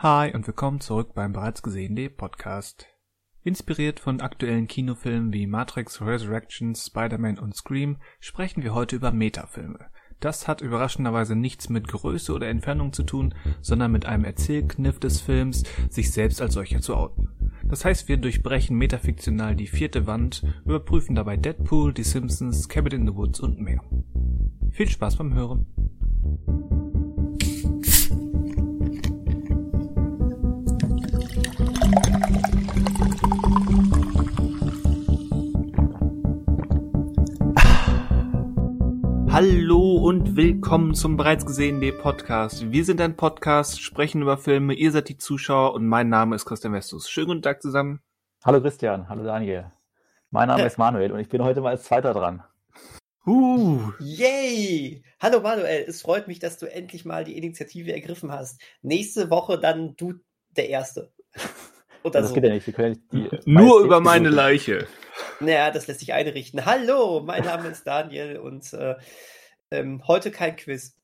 Hi und willkommen zurück beim bereits gesehenen Podcast. Inspiriert von aktuellen Kinofilmen wie Matrix Resurrections, Spider-Man und Scream sprechen wir heute über Metafilme. Das hat überraschenderweise nichts mit Größe oder Entfernung zu tun, sondern mit einem Erzählkniff des Films, sich selbst als solcher zu outen. Das heißt, wir durchbrechen metafiktional die vierte Wand, überprüfen dabei Deadpool, die Simpsons, Cabin in the Woods und mehr. Viel Spaß beim Hören. Hallo und willkommen zum bereits gesehenen Podcast. Wir sind ein Podcast, sprechen über Filme, ihr seid die Zuschauer und mein Name ist Christian Westus. Schönen guten Tag zusammen. Hallo Christian, hallo Daniel. Mein Name ist Manuel und ich bin heute mal als Zweiter dran. Uh. Yay! Hallo Manuel, es freut mich, dass du endlich mal die Initiative ergriffen hast. Nächste Woche dann du der Erste. Oder das so. geht ja nicht. Wir können ja nicht Nur über meine Leiche. Naja, das lässt sich einrichten. Hallo, mein Name ist Daniel und äh, ähm, heute kein Quiz.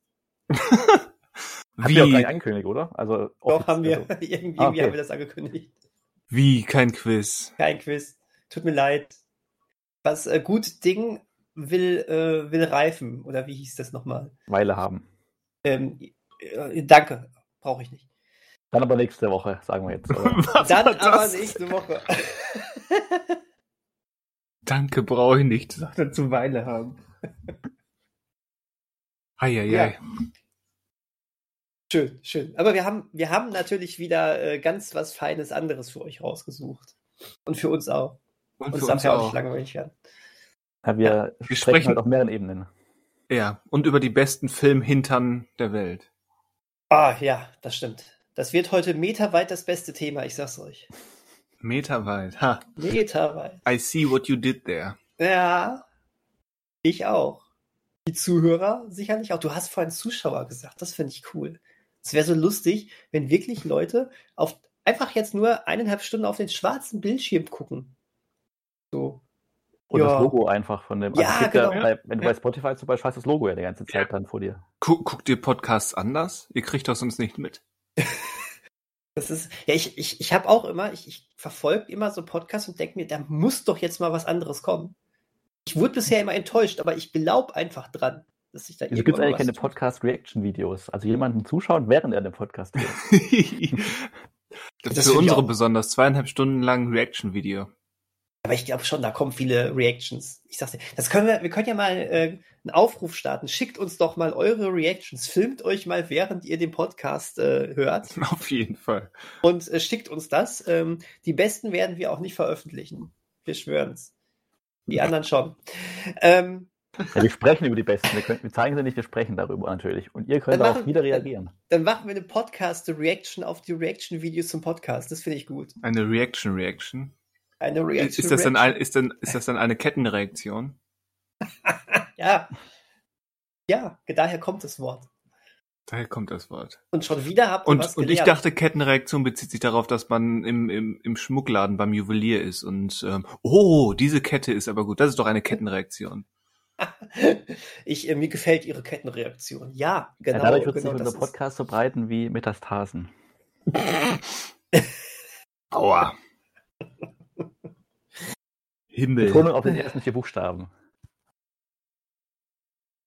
Wie? Haben wir auch angekündigt, oder? Also, Doch, haben wir. Also. irgendwie ah, okay. haben wir das angekündigt. Wie? Kein Quiz? Kein Quiz. Tut mir leid. Was äh, gut Ding will, äh, will reifen. Oder wie hieß das nochmal? Weile haben. Ähm, äh, danke. Brauche ich nicht. Dann aber nächste Woche, sagen wir jetzt. Dann aber nächste Woche. Danke, brauche ich nicht, sagt er zu Weile haben. Eieiei. Ja. Schön, schön. Aber wir haben, wir haben natürlich wieder äh, ganz was Feines anderes für euch rausgesucht. Und für uns auch. Und uns für uns darf ja auch nicht langweilig werden. Ja, wir, ja, wir sprechen halt auf mehreren Ebenen. Ja, und über die besten Filmhintern der Welt. Ah, ja, das stimmt. Das wird heute meterweit das beste Thema, ich sag's euch. Meterweit, ha. Meterweit. I see what you did there. Ja, ich auch. Die Zuhörer sicherlich auch. Du hast vorhin Zuschauer gesagt, das finde ich cool. Es wäre so lustig, wenn wirklich Leute auf einfach jetzt nur eineinhalb Stunden auf den schwarzen Bildschirm gucken. So. Oder ja. das Logo einfach von dem. Also ja, genau. Ja, bei, wenn du bei Spotify zum Beispiel hast, das Logo ja die ganze Zeit dann vor dir. Guck, guckt ihr Podcasts anders? Ihr kriegt das sonst nicht mit. Das ist, ja, ich, ich, ich habe auch immer, ich, ich verfolge immer so Podcasts und denke mir, da muss doch jetzt mal was anderes kommen. Ich wurde bisher immer enttäuscht, aber ich glaube einfach dran, dass ich da Wieso gibt es eigentlich keine Podcast-Reaction-Videos? Also jemanden zuschauen, während er den Podcast hört. das, das ist für unsere besonders zweieinhalb Stunden lang Reaction-Video. Aber ich glaube schon, da kommen viele Reactions. Ich sag's dir, das können wir, wir können ja mal äh, einen Aufruf starten. Schickt uns doch mal eure Reactions. Filmt euch mal, während ihr den Podcast äh, hört. Auf jeden Fall. Und äh, schickt uns das. Ähm, die besten werden wir auch nicht veröffentlichen. Wir schwören's. Die anderen schon. Ähm, ja, wir sprechen über die Besten. Wir, können, wir zeigen sie nicht, wir sprechen darüber natürlich. Und ihr könnt auch wieder reagieren. Dann, dann, machen wir eine Podcast-Reaction auf die Reaction-Videos zum Podcast. Das finde ich gut. Eine Reaction-Reaction? Eine Reaction. Ist das, dann ein, ist, dann, ist das dann eine Kettenreaktion? ja. Ja, daher kommt das Wort. Daher kommt das Wort. Und schon wieder habt ihr und, was gelernt. Und ich dachte, Kettenreaktion bezieht sich darauf, dass man im, im, im Schmuckladen beim Juwelier ist und ähm, oh, diese Kette ist aber gut. Das ist doch eine Kettenreaktion. ich, äh, mir gefällt ihre Kettenreaktion. Ja, genau. Ja, dadurch wird genau sich unser Podcast so breiten wie Metastasen. Aua. Himmel. Betonung auf den ersten vier Buchstaben.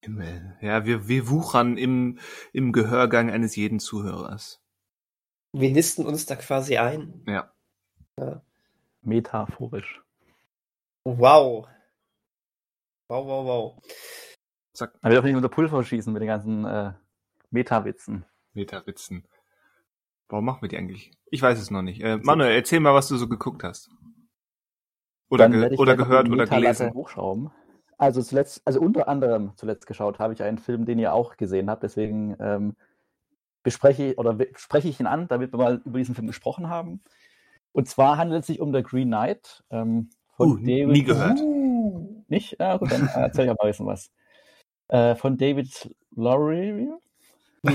Himmel. Ja, wir, wir wuchern im, im Gehörgang eines jeden Zuhörers. Wir nisten uns da quasi ein. Ja. ja. Metaphorisch. Wow. Wow, wow, wow. Sag. Aber wir dürfen nicht unser Pulver schießen mit den ganzen äh, Meta-Witzen. Meta-Witzen. Warum machen wir die eigentlich? Ich weiß es noch nicht. Äh, Manuel, erzähl mal, was du so geguckt hast. Oder, ge oder gehört oder gelesen. Hochschrauben. Also zuletzt, also unter anderem zuletzt geschaut habe ich einen Film, den ihr auch gesehen habt. Deswegen ähm, bespreche ich oder spreche ich ihn an, damit wir mal über diesen Film gesprochen haben. Und zwar handelt es sich um The Green Knight. Ähm, von uh, David, nie gehört. Uh, nicht? Ja, gut, dann erzähl ich aber ein bisschen was. Äh, von David Lowry.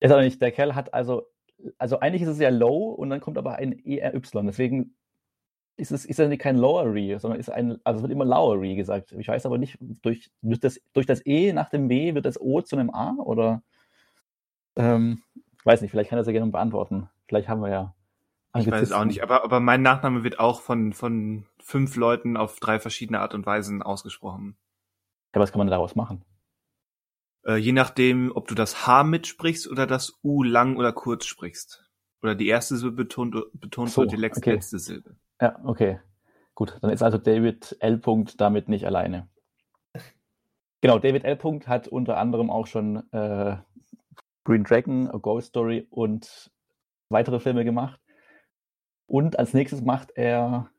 Ist aber nicht. Der Kerl hat also also eigentlich ist es ja low und dann kommt aber ein ERY. Deswegen ist es ist ja kein Lowery, sondern ist ein, also es wird immer Lowery gesagt. Ich weiß aber nicht, durch, durch, das, durch das E nach dem W wird das O zu einem A oder? Ähm, weiß nicht, vielleicht kann er sehr gerne beantworten. Vielleicht haben wir ja. Ich weiß es auch nicht, aber, aber mein Nachname wird auch von, von fünf Leuten auf drei verschiedene Art und Weisen ausgesprochen. Ja, was kann man daraus machen? Äh, je nachdem, ob du das H mitsprichst oder das U lang oder kurz sprichst. Oder die erste Silbe betont, betont So, wird die letzte, okay. letzte Silbe. Ja, okay. Gut, dann ist also David L. Punkt damit nicht alleine. Genau, David L. Punkt hat unter anderem auch schon äh, Green Dragon, A Ghost Story und weitere Filme gemacht. Und als nächstes macht er,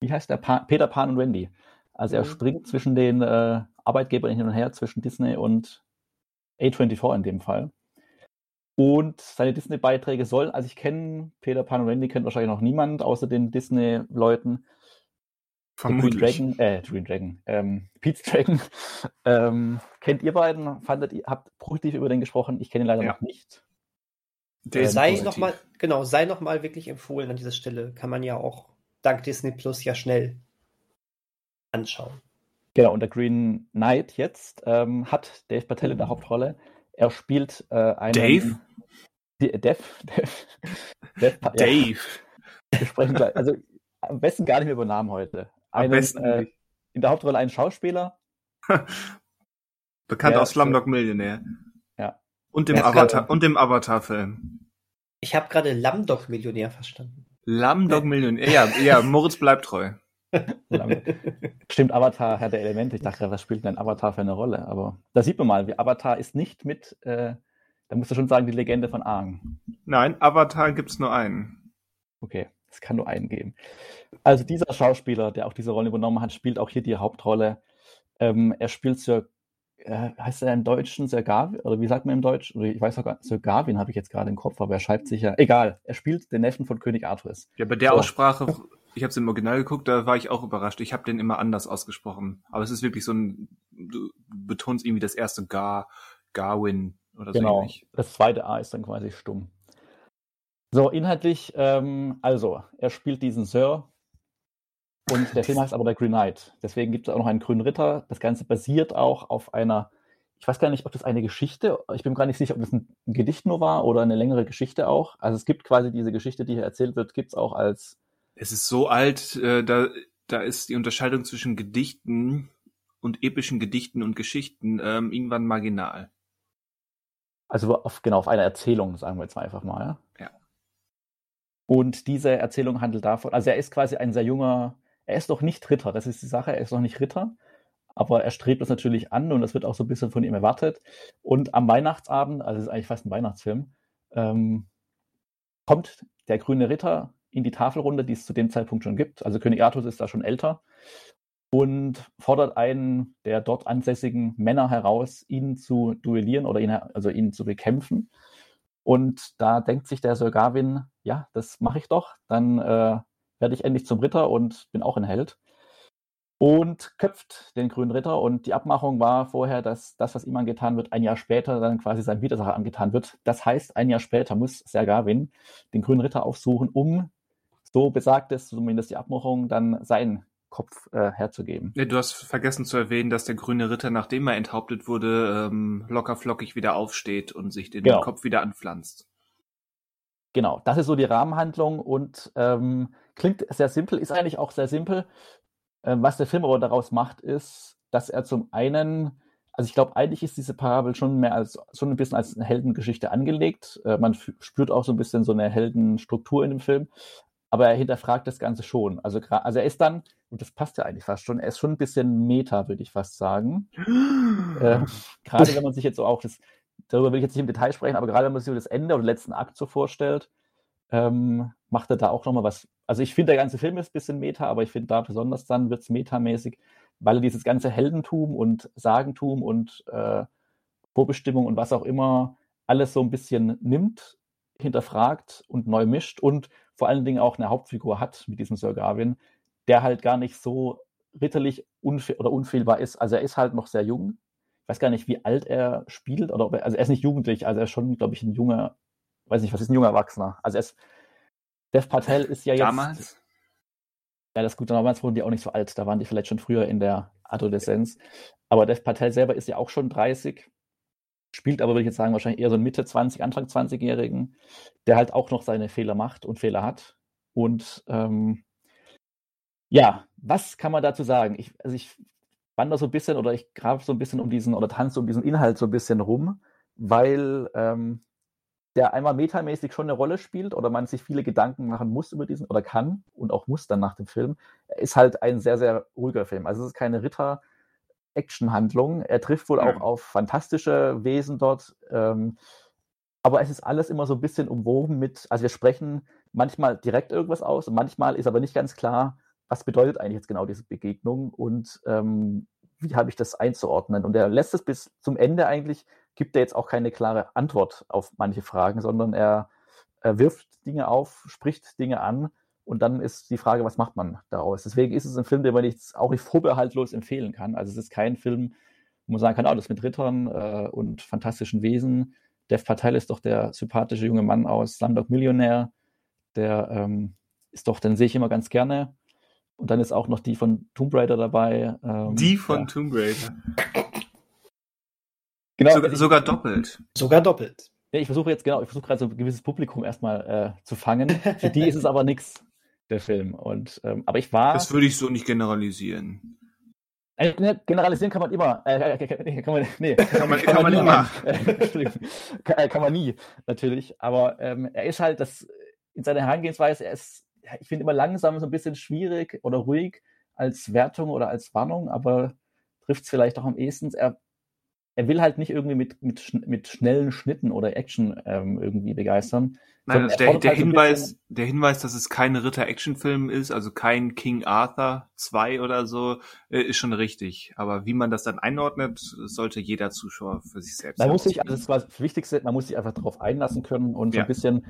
wie heißt der? Pa Peter Pan und Wendy. Also er Mhm. springt zwischen den äh, Arbeitgebern hin und her, zwischen Disney und A24 in dem Fall. Und seine Disney-Beiträge sollen, also ich kenne Peter Pan und Wendy, kennt wahrscheinlich noch niemand außer den Disney-Leuten. Green. Dragon, äh, Green Dragon, ähm, Pete's Dragon. ähm, kennt ihr beiden? Fandet ihr, habt positiv über den gesprochen? Ich kenne ihn leider Ja. noch nicht. Der Ähm, sei nochmal, genau, sei nochmal wirklich empfohlen an dieser Stelle. Kann man ja auch dank Disney Plus ja schnell anschauen. Genau, und der Green Knight jetzt ähm, hat Dave Patel in der Hauptrolle. Er spielt äh, einen. Dave? Die, Dev, Dev, Dev, Pa- ja, Dave. wir sprechen gleich. Also am besten gar nicht mehr über Namen heute. Am Einen, besten äh, nicht. in der Hauptrolle einen Schauspieler. Bekannt aus Slumdog Millionär. Ja. Und dem Ja, Avatar kann- und dem Avatar-Film. Ich habe gerade Lamdog Millionär verstanden. Slumdog Millionär. Ja, ja, Moritz bleibt treu. Stimmt, Avatar, Herr der Elemente. Ich dachte, was spielt denn ein Avatar für eine Rolle? Aber da sieht man mal, wie Avatar ist nicht mit, äh, da musst du schon sagen, die Legende von Aang. Nein, Avatar gibt's nur einen. Okay, es kann nur einen geben. Also dieser Schauspieler, der auch diese Rolle übernommen hat, spielt auch hier die Hauptrolle. Ähm, er spielt Sir, äh, heißt er im Deutschen Sir Gavin, oder wie sagt man im Deutsch? Oder ich weiß auch gar Sir Gavin habe ich jetzt gerade im Kopf, aber er schreibt sich ja, egal, er spielt den Neffen von König Arthurs. Ja, bei der So. Aussprache, ich habe es im Original geguckt, da war ich auch überrascht. Ich habe den immer anders ausgesprochen. Aber es ist wirklich so ein, du betonst irgendwie das erste Gar, Garwin oder so Genau, ähnlich. das zweite A ist dann quasi stumm. So, inhaltlich, ähm, also, er spielt diesen Sir und der Film heißt aber der Green Knight. Deswegen gibt es auch noch einen grünen Ritter. Das Ganze basiert auch auf einer, ich weiß gar nicht, ob das eine Geschichte, ich bin gar nicht sicher, ob das ein Gedicht nur war oder eine längere Geschichte auch. Also es gibt quasi diese Geschichte, die hier erzählt wird, gibt es auch als, Es ist so alt, äh, da, da ist die Unterscheidung zwischen Gedichten und epischen Gedichten und Geschichten ähm, irgendwann marginal. also auf, genau, auf einer Erzählung, sagen wir jetzt mal einfach mal. Ja. Und diese Erzählung handelt davon, also er ist quasi ein sehr junger, er ist noch nicht Ritter, das ist die Sache, er ist noch nicht Ritter, aber er strebt es natürlich an und das wird auch so ein bisschen von ihm erwartet. Und am Weihnachtsabend, also es ist eigentlich fast ein Weihnachtsfilm, ähm, kommt der grüne Ritter in die Tafelrunde, die es zu dem Zeitpunkt schon gibt. Also König Artus ist da schon älter und fordert einen der dort ansässigen Männer heraus, ihn zu duellieren oder ihn, also ihn zu bekämpfen. Und da denkt sich der Sir Gavin, ja, das mache ich doch, dann äh, werde ich endlich zum Ritter und bin auch ein Held. Und köpft den grünen Ritter. Und die Abmachung war vorher, dass das, was ihm angetan wird, ein Jahr später dann quasi seinem Widersacher angetan wird. Das heißt, ein Jahr später muss Sir Gavin den grünen Ritter aufsuchen, um, so besagt es zumindest die Abmachung, dann seinen Kopf äh, herzugeben. Ja, du hast vergessen zu erwähnen, dass der grüne Ritter, nachdem er enthauptet wurde, ähm, locker flockig wieder aufsteht und sich den Genau. Kopf wieder anpflanzt. Genau, das ist so die Rahmenhandlung und ähm, klingt sehr simpel, ist eigentlich auch sehr simpel. Ähm, was der Film aber daraus macht, ist, dass er zum einen, also ich glaube, eigentlich ist diese Parabel schon mehr als schon ein bisschen als eine Heldengeschichte angelegt. Äh, man spürt auch so ein bisschen so eine Heldenstruktur in dem Film, aber er hinterfragt das Ganze schon. Also, also er ist dann, und das passt ja eigentlich fast schon, er ist schon ein bisschen Meta, würde ich fast sagen. Äh, gerade wenn man sich jetzt so auch das, darüber will ich jetzt nicht im Detail sprechen, aber gerade wenn man sich so das Ende oder den letzten Akt so vorstellt, ähm, macht er da auch nochmal was. Also ich finde, der ganze Film ist ein bisschen Meta, aber ich finde da besonders dann wird es metamäßig, weil er dieses ganze Heldentum und Sagentum und äh, Vorbestimmung und was auch immer alles so ein bisschen nimmt, hinterfragt und neu mischt und vor allen Dingen auch eine Hauptfigur hat mit diesem Sir Gavin, der halt gar nicht so ritterlich unfe oder unfehlbar ist. Also er ist halt noch sehr jung. Ich weiß gar nicht, wie alt er spielt, oder ob er, also er ist nicht jugendlich, also er ist schon, glaube ich, ein junger, weiß nicht, was ist ein junger Erwachsener? Also er ist, Dev Patel ist ja jetzt. Damals? Ja, das ist gut, damals wurden die auch nicht so alt, da waren die vielleicht schon früher in der Adoleszenz. Aber Dev Patel selber ist ja auch schon 30. spielt aber, würde ich jetzt sagen, wahrscheinlich eher so einen Mitte 20, Anfang 20-Jährigen, der halt auch noch seine Fehler macht und Fehler hat. Und ähm, ja, was kann man dazu sagen? Ich, also ich wandere so ein bisschen oder ich grabe so ein bisschen um diesen oder tanze um diesen Inhalt so ein bisschen rum, weil ähm, der einmal metamäßig schon eine Rolle spielt oder man sich viele Gedanken machen muss über diesen oder kann und auch muss dann nach dem Film, ist halt ein sehr, sehr ruhiger Film. Also es ist keine Ritter-Action-Handlung. Er trifft wohl ja. auch auf fantastische Wesen dort. Ähm, aber es ist alles immer so ein bisschen umwoben mit, also wir sprechen manchmal direkt irgendwas aus und manchmal ist aber nicht ganz klar, was bedeutet eigentlich jetzt genau diese Begegnung und ähm, wie habe ich das einzuordnen. Und er lässt es bis zum Ende eigentlich gibt er jetzt auch keine klare Antwort auf manche Fragen, sondern er, er wirft Dinge auf, spricht Dinge an und dann ist die Frage, was macht man daraus? Deswegen ist es ein Film, den man nicht, auch nicht vorbehaltlos empfehlen kann. Also es ist kein Film, wo man sagen kann, oh, das mit Rittern äh, und fantastischen Wesen. Dev Patel ist doch der sympathische junge Mann aus Slumdog Millionär. Der ähm, ist doch, den sehe ich immer ganz gerne. Und dann ist auch noch die von Tomb Raider dabei. Ähm, die von ja. Tomb Raider. Genau, sogar, sogar doppelt. Sogar doppelt. Ja, ich versuche jetzt, genau, ich versuche gerade so ein gewisses Publikum erstmal äh, zu fangen. Für die ist es aber nichts, der Film. Und, ähm, aber ich war. Das würde ich so nicht generalisieren. Äh, ne, generalisieren kann man immer. Äh, kann man, nee, kann man, kann, man immer. kann, äh, kann, man nie, natürlich. Aber ähm, er ist halt das in seiner Herangehensweise, er ist, ich finde immer langsam so ein bisschen schwierig oder ruhig als Wertung oder als Warnung, aber trifft es vielleicht auch am ehesten. Er er will halt nicht irgendwie mit, mit, mit schnellen Schnitten oder Action ähm, irgendwie begeistern. Nein, also der, der halt Hinweis, der Hinweis, dass es kein Ritter-Action-Film ist, also kein King Arthur 2 oder so, äh, ist schon richtig. Aber wie man das dann einordnet, sollte jeder Zuschauer für sich selbst. Man muss sich, also das war das Wichtigste, man muss sich einfach darauf einlassen können und so ein bisschen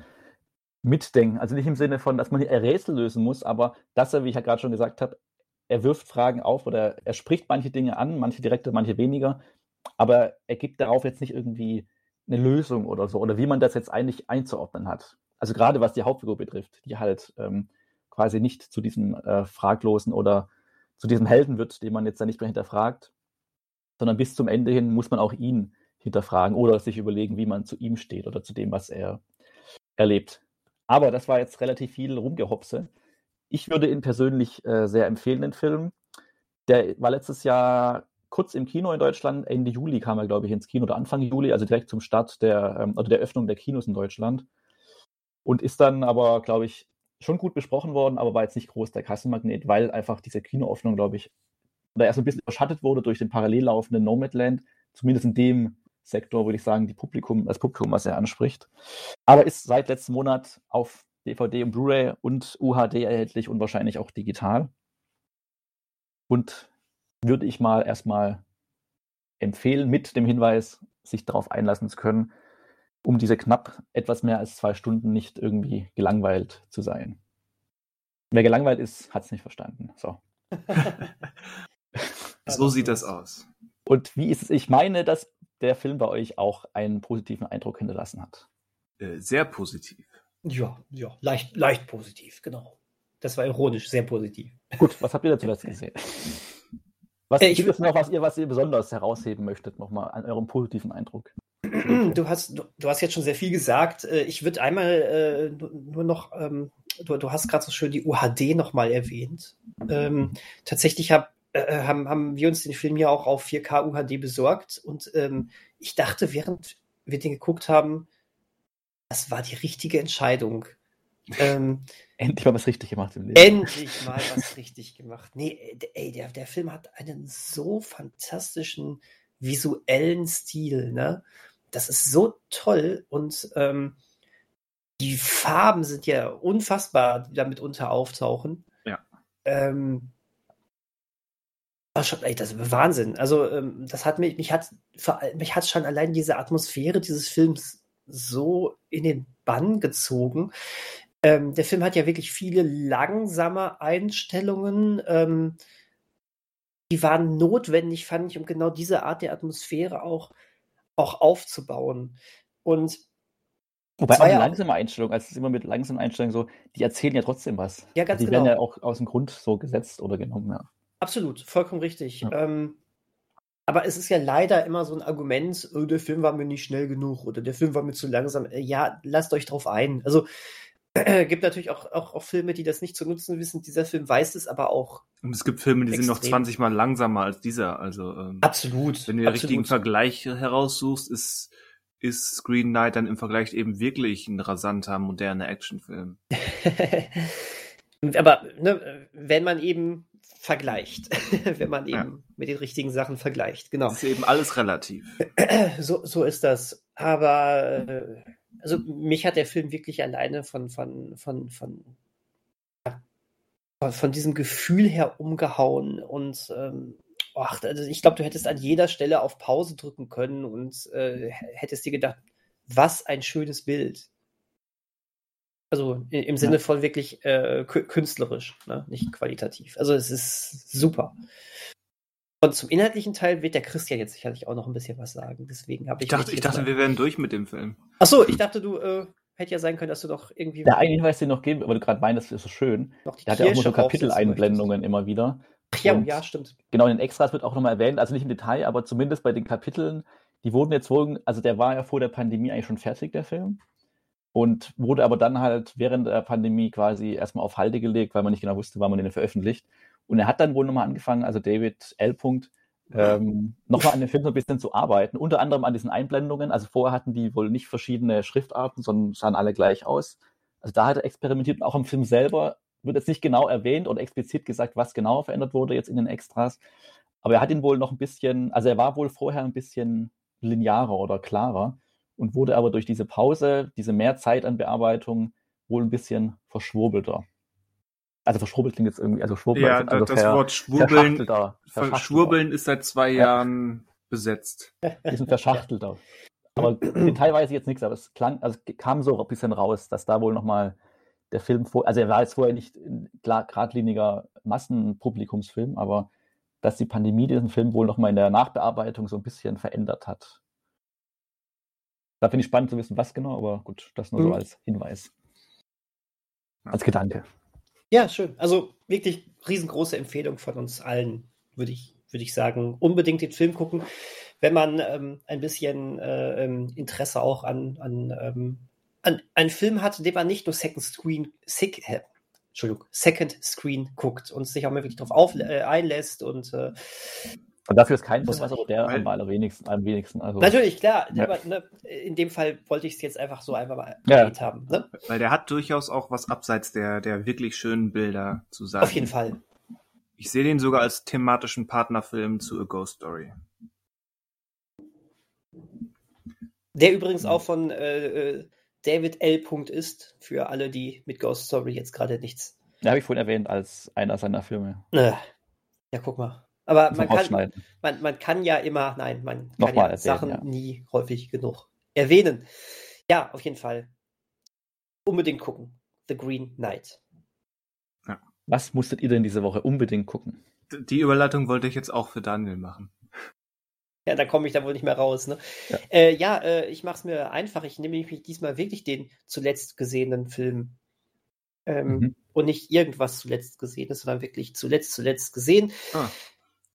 mitdenken. Also nicht im Sinne von, dass man hier Rätsel lösen muss, aber dass er, wie ich ja gerade schon gesagt habe, er wirft Fragen auf oder er spricht manche Dinge an, manche direkte, manche weniger aber er gibt darauf jetzt nicht irgendwie eine Lösung oder so, oder wie man das jetzt eigentlich einzuordnen hat. Also gerade was die Hauptfigur betrifft, die halt ähm, quasi nicht zu diesem äh, Fraglosen oder zu diesem Helden wird, den man jetzt da nicht mehr hinterfragt, sondern bis zum Ende hin muss man auch ihn hinterfragen oder sich überlegen, wie man zu ihm steht oder zu dem, was er erlebt. Aber das war jetzt relativ viel Rumgehopse. Ich würde ihn persönlich äh, sehr empfehlen, den Film. Der war letztes Jahr kurz im Kino in Deutschland. Ende Juli kam er, glaube ich, ins Kino oder Anfang Juli, also direkt zum Start der, ähm, oder der Öffnung der Kinos in Deutschland. Und ist dann aber, glaube ich, schon gut besprochen worden, aber war jetzt nicht groß der Kassenmagnet, weil einfach diese Kinoöffnung, glaube ich, oder erst ein bisschen überschattet wurde durch den parallel laufenden Nomadland, zumindest in dem Sektor, würde ich sagen, die Publikum, das Publikum, was er anspricht. Aber ist seit letztem Monat auf DVD und Blu-ray und UHD erhältlich und wahrscheinlich auch digital. Und würde ich mal erstmal empfehlen, mit dem Hinweis, sich darauf einlassen zu können, um diese knapp etwas mehr als zwei Stunden nicht irgendwie gelangweilt zu sein. Wer gelangweilt ist, hat es nicht verstanden. So. so sieht das aus. Und wie ist es? Ich meine, dass der Film bei euch auch einen positiven Eindruck hinterlassen hat. Äh, sehr positiv. Ja, ja, leicht, leicht positiv, genau. Das war ironisch, sehr positiv. Gut, was habt ihr dazu gesehen? Was äh, gibt es noch, was ihr, was ihr besonders herausheben möchtet, nochmal an eurem positiven Eindruck? Du hast, du, du, hast jetzt schon sehr viel gesagt. Äh, ich würde einmal äh, nur noch, ähm, du, du, hast gerade so schön die UHD nochmal erwähnt. Ähm, tatsächlich hab, äh, haben, haben wir uns den Film ja auch auf 4K UHD besorgt und ähm, ich dachte, während wir den geguckt haben, das war die richtige Entscheidung. Ähm, endlich mal was richtig gemacht im Leben. Endlich mal was richtig gemacht. Nee, ey, der, der Film hat einen so fantastischen visuellen Stil, ne? Das ist so toll und ähm, die Farben sind ja unfassbar, die da mitunter auftauchen. Ja. Ähm, schon, ey, das ist Wahnsinn. Also, ähm, das hat mich, mich hat, mich hat schon allein diese Atmosphäre dieses Films so in den Bann gezogen. Ähm, der Film hat ja wirklich viele langsame Einstellungen. Ähm, die waren notwendig, fand ich, um genau diese Art der Atmosphäre auch, auch aufzubauen. Und Wobei auch eine langsame Einstellung, also es ist immer mit langsamen Einstellungen so, die erzählen ja trotzdem was. Ja, ganz also die genau. werden ja auch aus dem Grund so gesetzt oder genommen, ja. Absolut, vollkommen richtig. Ja. Ähm, aber es ist ja leider immer so ein Argument, oh, der Film war mir nicht schnell genug oder der Film war mir zu langsam. Äh, ja, lasst euch drauf ein. Also äh, gibt natürlich auch, auch, auch Filme, die das nicht zu nutzen wissen. Dieser Film weiß es aber auch. Und es gibt Filme, die extrem. sind noch 20 Mal langsamer als dieser. Also ähm, absolut. Wenn du den absolut. richtigen Vergleich heraussuchst, ist ist Screen Knight dann im Vergleich eben wirklich ein rasanter, moderner Actionfilm. aber ne, wenn man eben vergleicht, wenn man eben ja. mit den richtigen Sachen vergleicht. Genau. Das ist eben alles relativ. So, so ist das. Aber äh, also mich hat der Film wirklich alleine von, von, von, von, von diesem Gefühl her umgehauen und ähm, ach, also ich glaube, du hättest an jeder Stelle auf Pause drücken können und äh, hättest dir gedacht, was ein schönes Bild. Also im Sinne von wirklich äh, künstlerisch, ne? nicht qualitativ. Also es ist super. Und zum inhaltlichen Teil wird der Christian jetzt sicherlich auch noch ein bisschen was sagen. Deswegen habe ich. Ich dachte, ich dachte wir wären durch mit dem Film. Achso, ich dachte, du äh, hätte ja sein können, dass du doch irgendwie. Der eine Hinweis, den noch geben, aber du gerade meinst, ist so schön. Noch die der hat ja auch nur so Kapiteleinblendungen immer wieder. Ach ja, ja, stimmt. Genau, in den Extras wird auch nochmal erwähnt, also nicht im Detail, aber zumindest bei den Kapiteln, die wurden jetzt wohl, also der war ja vor der Pandemie eigentlich schon fertig, der Film und wurde aber dann halt während der Pandemie quasi erstmal auf Halde gelegt, weil man nicht genau wusste, wann man den veröffentlicht. Und er hat dann wohl nochmal angefangen, also David L. Ähm, nochmal an dem Film so ein bisschen zu arbeiten, unter anderem an diesen Einblendungen. Also vorher hatten die wohl nicht verschiedene Schriftarten, sondern sahen alle gleich aus. Also da hat er experimentiert und auch im Film selber wird jetzt nicht genau erwähnt oder explizit gesagt, was genau verändert wurde jetzt in den Extras. Aber er hat ihn wohl noch ein bisschen, also er war wohl vorher ein bisschen linearer oder klarer und wurde aber durch diese Pause, diese mehr Zeit an Bearbeitung wohl ein bisschen verschwurbelter. Also verschwurbelt klingt jetzt irgendwie, also schwurbeln. Ja, also das Wort schwurbeln, schwurbeln ist seit zwei ja. Jahren besetzt. Bisschen verschachtelter. Aber teilweise jetzt nichts, aber es klang, also kam so ein bisschen raus, dass da wohl nochmal der Film vor, also er war jetzt vorher nicht ein geradliniger Massenpublikumsfilm, aber dass die Pandemie diesen Film wohl nochmal in der Nachbearbeitung so ein bisschen verändert hat. Da finde ich spannend zu wissen, was genau, aber gut, das nur mhm. so als Hinweis. Als Gedanke. Ja, schön. Also wirklich riesengroße Empfehlung von uns allen, würde ich, würde ich sagen. Unbedingt den Film gucken, wenn man ähm, ein bisschen äh, ähm, Interesse auch an, an, ähm, an einen Film hat, den man nicht nur Second Screen, sick, äh, Entschuldigung, Second Screen guckt und sich auch mal wirklich darauf äh, einlässt und äh, und dafür ist kein Film, also der am allerwenigsten, am wenigsten. Also, Natürlich, klar. Ja. Aber, ne, in dem Fall wollte ich es jetzt einfach so einfach mal ja. erwähnt haben. Ne? Weil der hat durchaus auch was abseits der, der wirklich schönen Bilder zu sagen. Auf jeden Fall. Ich sehe den sogar als thematischen Partnerfilm zu A Ghost Story. Der übrigens auch von äh, äh David L. ist, für alle, die mit Ghost Story jetzt gerade nichts. Ja, habe ich vorhin erwähnt als einer seiner Filme. Äh, ja, guck mal. Aber man kann, man, man kann ja immer, nein, man kann Nochmal ja erzählen, Sachen ja. nie häufig genug erwähnen. Ja, auf jeden Fall. Unbedingt gucken. The Green Knight. Ja. Was musstet ihr denn diese Woche unbedingt gucken? Die Überleitung wollte ich jetzt auch für Daniel machen. Ja, da komme ich da wohl nicht mehr raus. Ne? Ja, äh, ja äh, ich mache es mir einfach. Ich nehme mich diesmal wirklich den zuletzt gesehenen Film. Ähm, mhm. Und nicht irgendwas zuletzt gesehen, sondern wirklich zuletzt, zuletzt gesehen. Ah.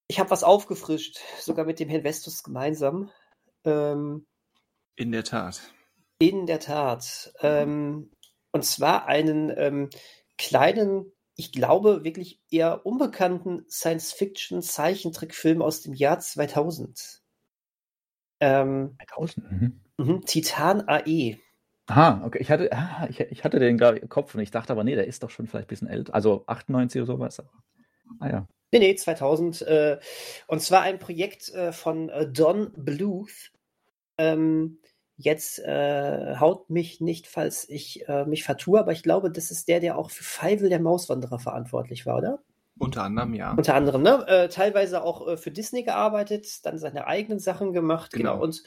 Ich habe was aufgefrischt, sogar mit dem Herrn Vestus gemeinsam. Ähm, in der Tat. In der Tat. Ähm, und zwar einen ähm, kleinen, ich glaube wirklich eher unbekannten Science-Fiction-Zeichentrickfilm aus dem Jahr 2000. 2000? Mhm. Mhm, Titan AE. Aha, okay. Ich hatte, ah, ich, ich, hatte den gerade im Kopf und ich dachte aber, nee, der ist doch schon vielleicht ein bisschen älter. Also 98 oder sowas. Ah ja. Nee, nee, 2000. Äh, und zwar ein Projekt äh, von äh, Don Bluth. Ähm, jetzt äh, haut mich nicht, falls ich äh, mich vertue, aber ich glaube, das ist der, der auch für Feivel der Mauswanderer verantwortlich war, oder? Unter anderem, ja. Unter anderem, ne? Äh, teilweise auch für Disney gearbeitet, dann seine eigenen Sachen gemacht, genau. genau. Und,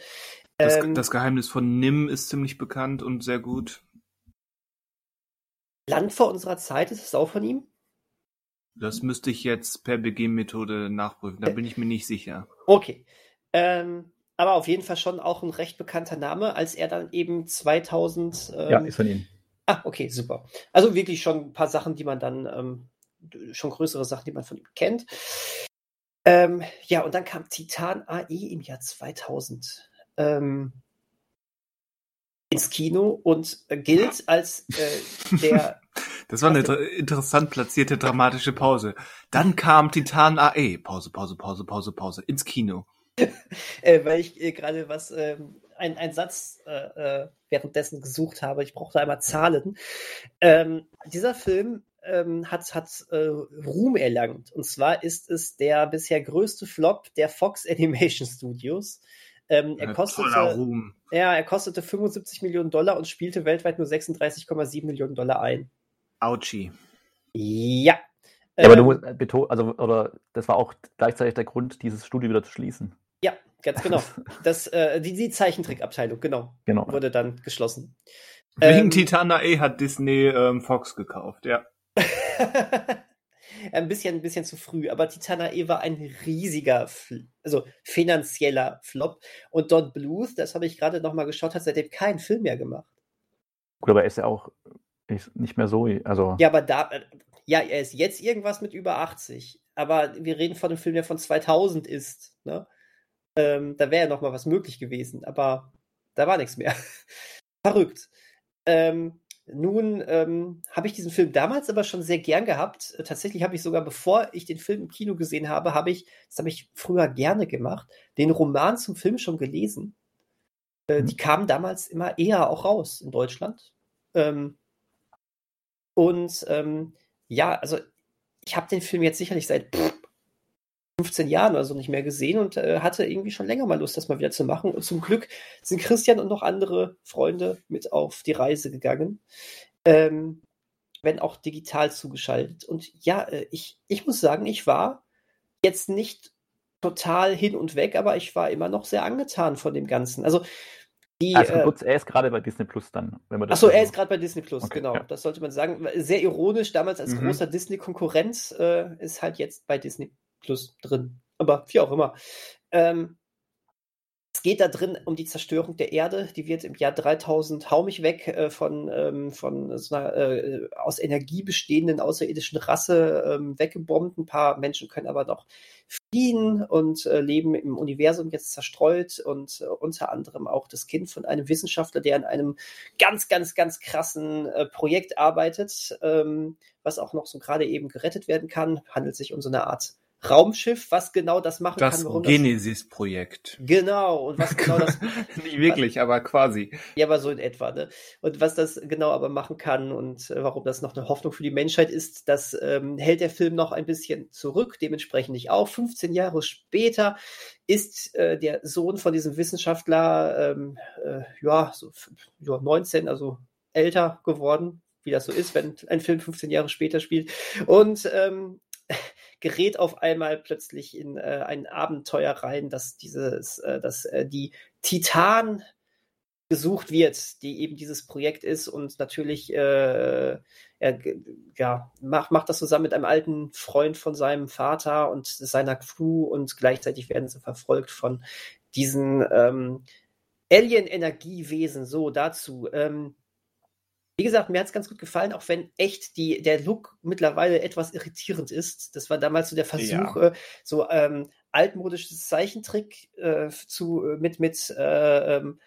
ähm, das, das Geheimnis von Nim ist ziemlich bekannt und sehr gut. Land vor unserer Zeit ist es auch von ihm? Das müsste ich jetzt per BG-Methode nachprüfen, da bin ich mir nicht sicher. Okay. Ähm, aber auf jeden Fall schon auch ein recht bekannter Name, als er dann eben 2000. Ähm, ja, ist von ihm. Ah, okay, super. Also wirklich schon ein paar Sachen, die man dann, ähm, schon größere Sachen, die man von ihm kennt. Ähm, ja, und dann kam Titan AE im Jahr 2000 ähm, ins Kino und gilt als äh, der. Das war eine interessant platzierte dramatische Pause. Dann kam Titan AE. Pause, Pause, Pause, Pause, Pause. Ins Kino. äh, weil ich äh, gerade was, ähm, ein, ein Satz äh, äh, währenddessen gesucht habe. Ich brauchte einmal Zahlen. Ähm, dieser Film ähm, hat, hat äh, Ruhm erlangt. Und zwar ist es der bisher größte Flop der Fox Animation Studios. Ähm, er, kostete, ja, er kostete 75 Millionen Dollar und spielte weltweit nur 36,7 Millionen Dollar ein. Ouchie. Ja. Ja, aber du musst ähm, betonen, also, oder das war auch gleichzeitig der Grund, dieses Studio wieder zu schließen. Ja, ganz genau. Das, äh, die, die Zeichentrickabteilung, genau, genau, wurde dann geschlossen. Wegen ähm, Titana E hat Disney ähm, Fox gekauft, ja. ein bisschen, ein bisschen zu früh, aber Titanae war ein riesiger, also finanzieller Flop. Und Don Bluth, das habe ich gerade noch mal geschaut, hat seitdem keinen Film mehr gemacht. Gut, aber er ist ja auch nicht mehr so, also. Ja, aber da, ja, er ist jetzt irgendwas mit über 80. Aber wir reden von einem Film, der von 2000 ist. Ne? Ähm, da wäre ja noch mal was möglich gewesen, aber da war nichts mehr. Verrückt. Ähm, nun ähm, habe ich diesen Film damals aber schon sehr gern gehabt. Äh, tatsächlich habe ich sogar, bevor ich den Film im Kino gesehen habe, habe ich, das habe ich früher gerne gemacht, den Roman zum Film schon gelesen. Äh, mhm. Die kamen damals immer eher auch raus in Deutschland. Ähm, und ähm, ja, also ich habe den Film jetzt sicherlich seit pff, 15 Jahren oder so nicht mehr gesehen und äh, hatte irgendwie schon länger mal Lust, das mal wieder zu machen. Und zum Glück sind Christian und noch andere Freunde mit auf die Reise gegangen. Ähm, wenn auch digital zugeschaltet. Und ja, äh, ich, ich muss sagen, ich war jetzt nicht total hin und weg, aber ich war immer noch sehr angetan von dem Ganzen. Also die, also kurz, er ist gerade bei Disney Plus dann, wenn man das. Achso, er ist gerade bei Disney Plus, okay, genau. Ja. Das sollte man sagen. Sehr ironisch, damals als mhm. großer Disney-Konkurrent äh, ist halt jetzt bei Disney Plus drin. Aber wie auch immer. Ähm, es geht da drin um die Zerstörung der Erde. Die wird im Jahr 3000 hau mich weg äh, von, ähm, von so einer äh, aus Energie bestehenden außerirdischen Rasse ähm, weggebombt. Ein paar Menschen können aber noch fliehen und äh, leben im Universum jetzt zerstreut und äh, unter anderem auch das Kind von einem Wissenschaftler, der an einem ganz, ganz, ganz krassen äh, Projekt arbeitet, ähm, was auch noch so gerade eben gerettet werden kann. Handelt sich um so eine Art Raumschiff, was genau das machen das kann. Das Genesis-Projekt. Genau, und was genau das. Nicht wirklich, was, aber quasi. Ja, aber so in etwa, ne? Und was das genau aber machen kann und äh, warum das noch eine Hoffnung für die Menschheit ist, das ähm, hält der Film noch ein bisschen zurück, dementsprechend nicht auch. 15 Jahre später ist äh, der Sohn von diesem Wissenschaftler, ähm, äh, ja, so ja, 19, also älter geworden, wie das so ist, wenn ein Film 15 Jahre später spielt. Und ähm, gerät auf einmal plötzlich in äh, ein Abenteuer rein, dass dieses, äh, dass äh, die Titan gesucht wird, die eben dieses Projekt ist und natürlich äh, er ja, macht, macht das zusammen mit einem alten Freund von seinem Vater und seiner Crew und gleichzeitig werden sie verfolgt von diesen ähm, Alien-Energiewesen. So, dazu. Ähm, wie gesagt, mir hat es ganz gut gefallen, auch wenn echt die, der Look mittlerweile etwas irritierend ist. Das war damals so der Versuch, ja. äh, so ähm, altmodisches Zeichentrick äh, zu, äh, mit, mit äh, ähm,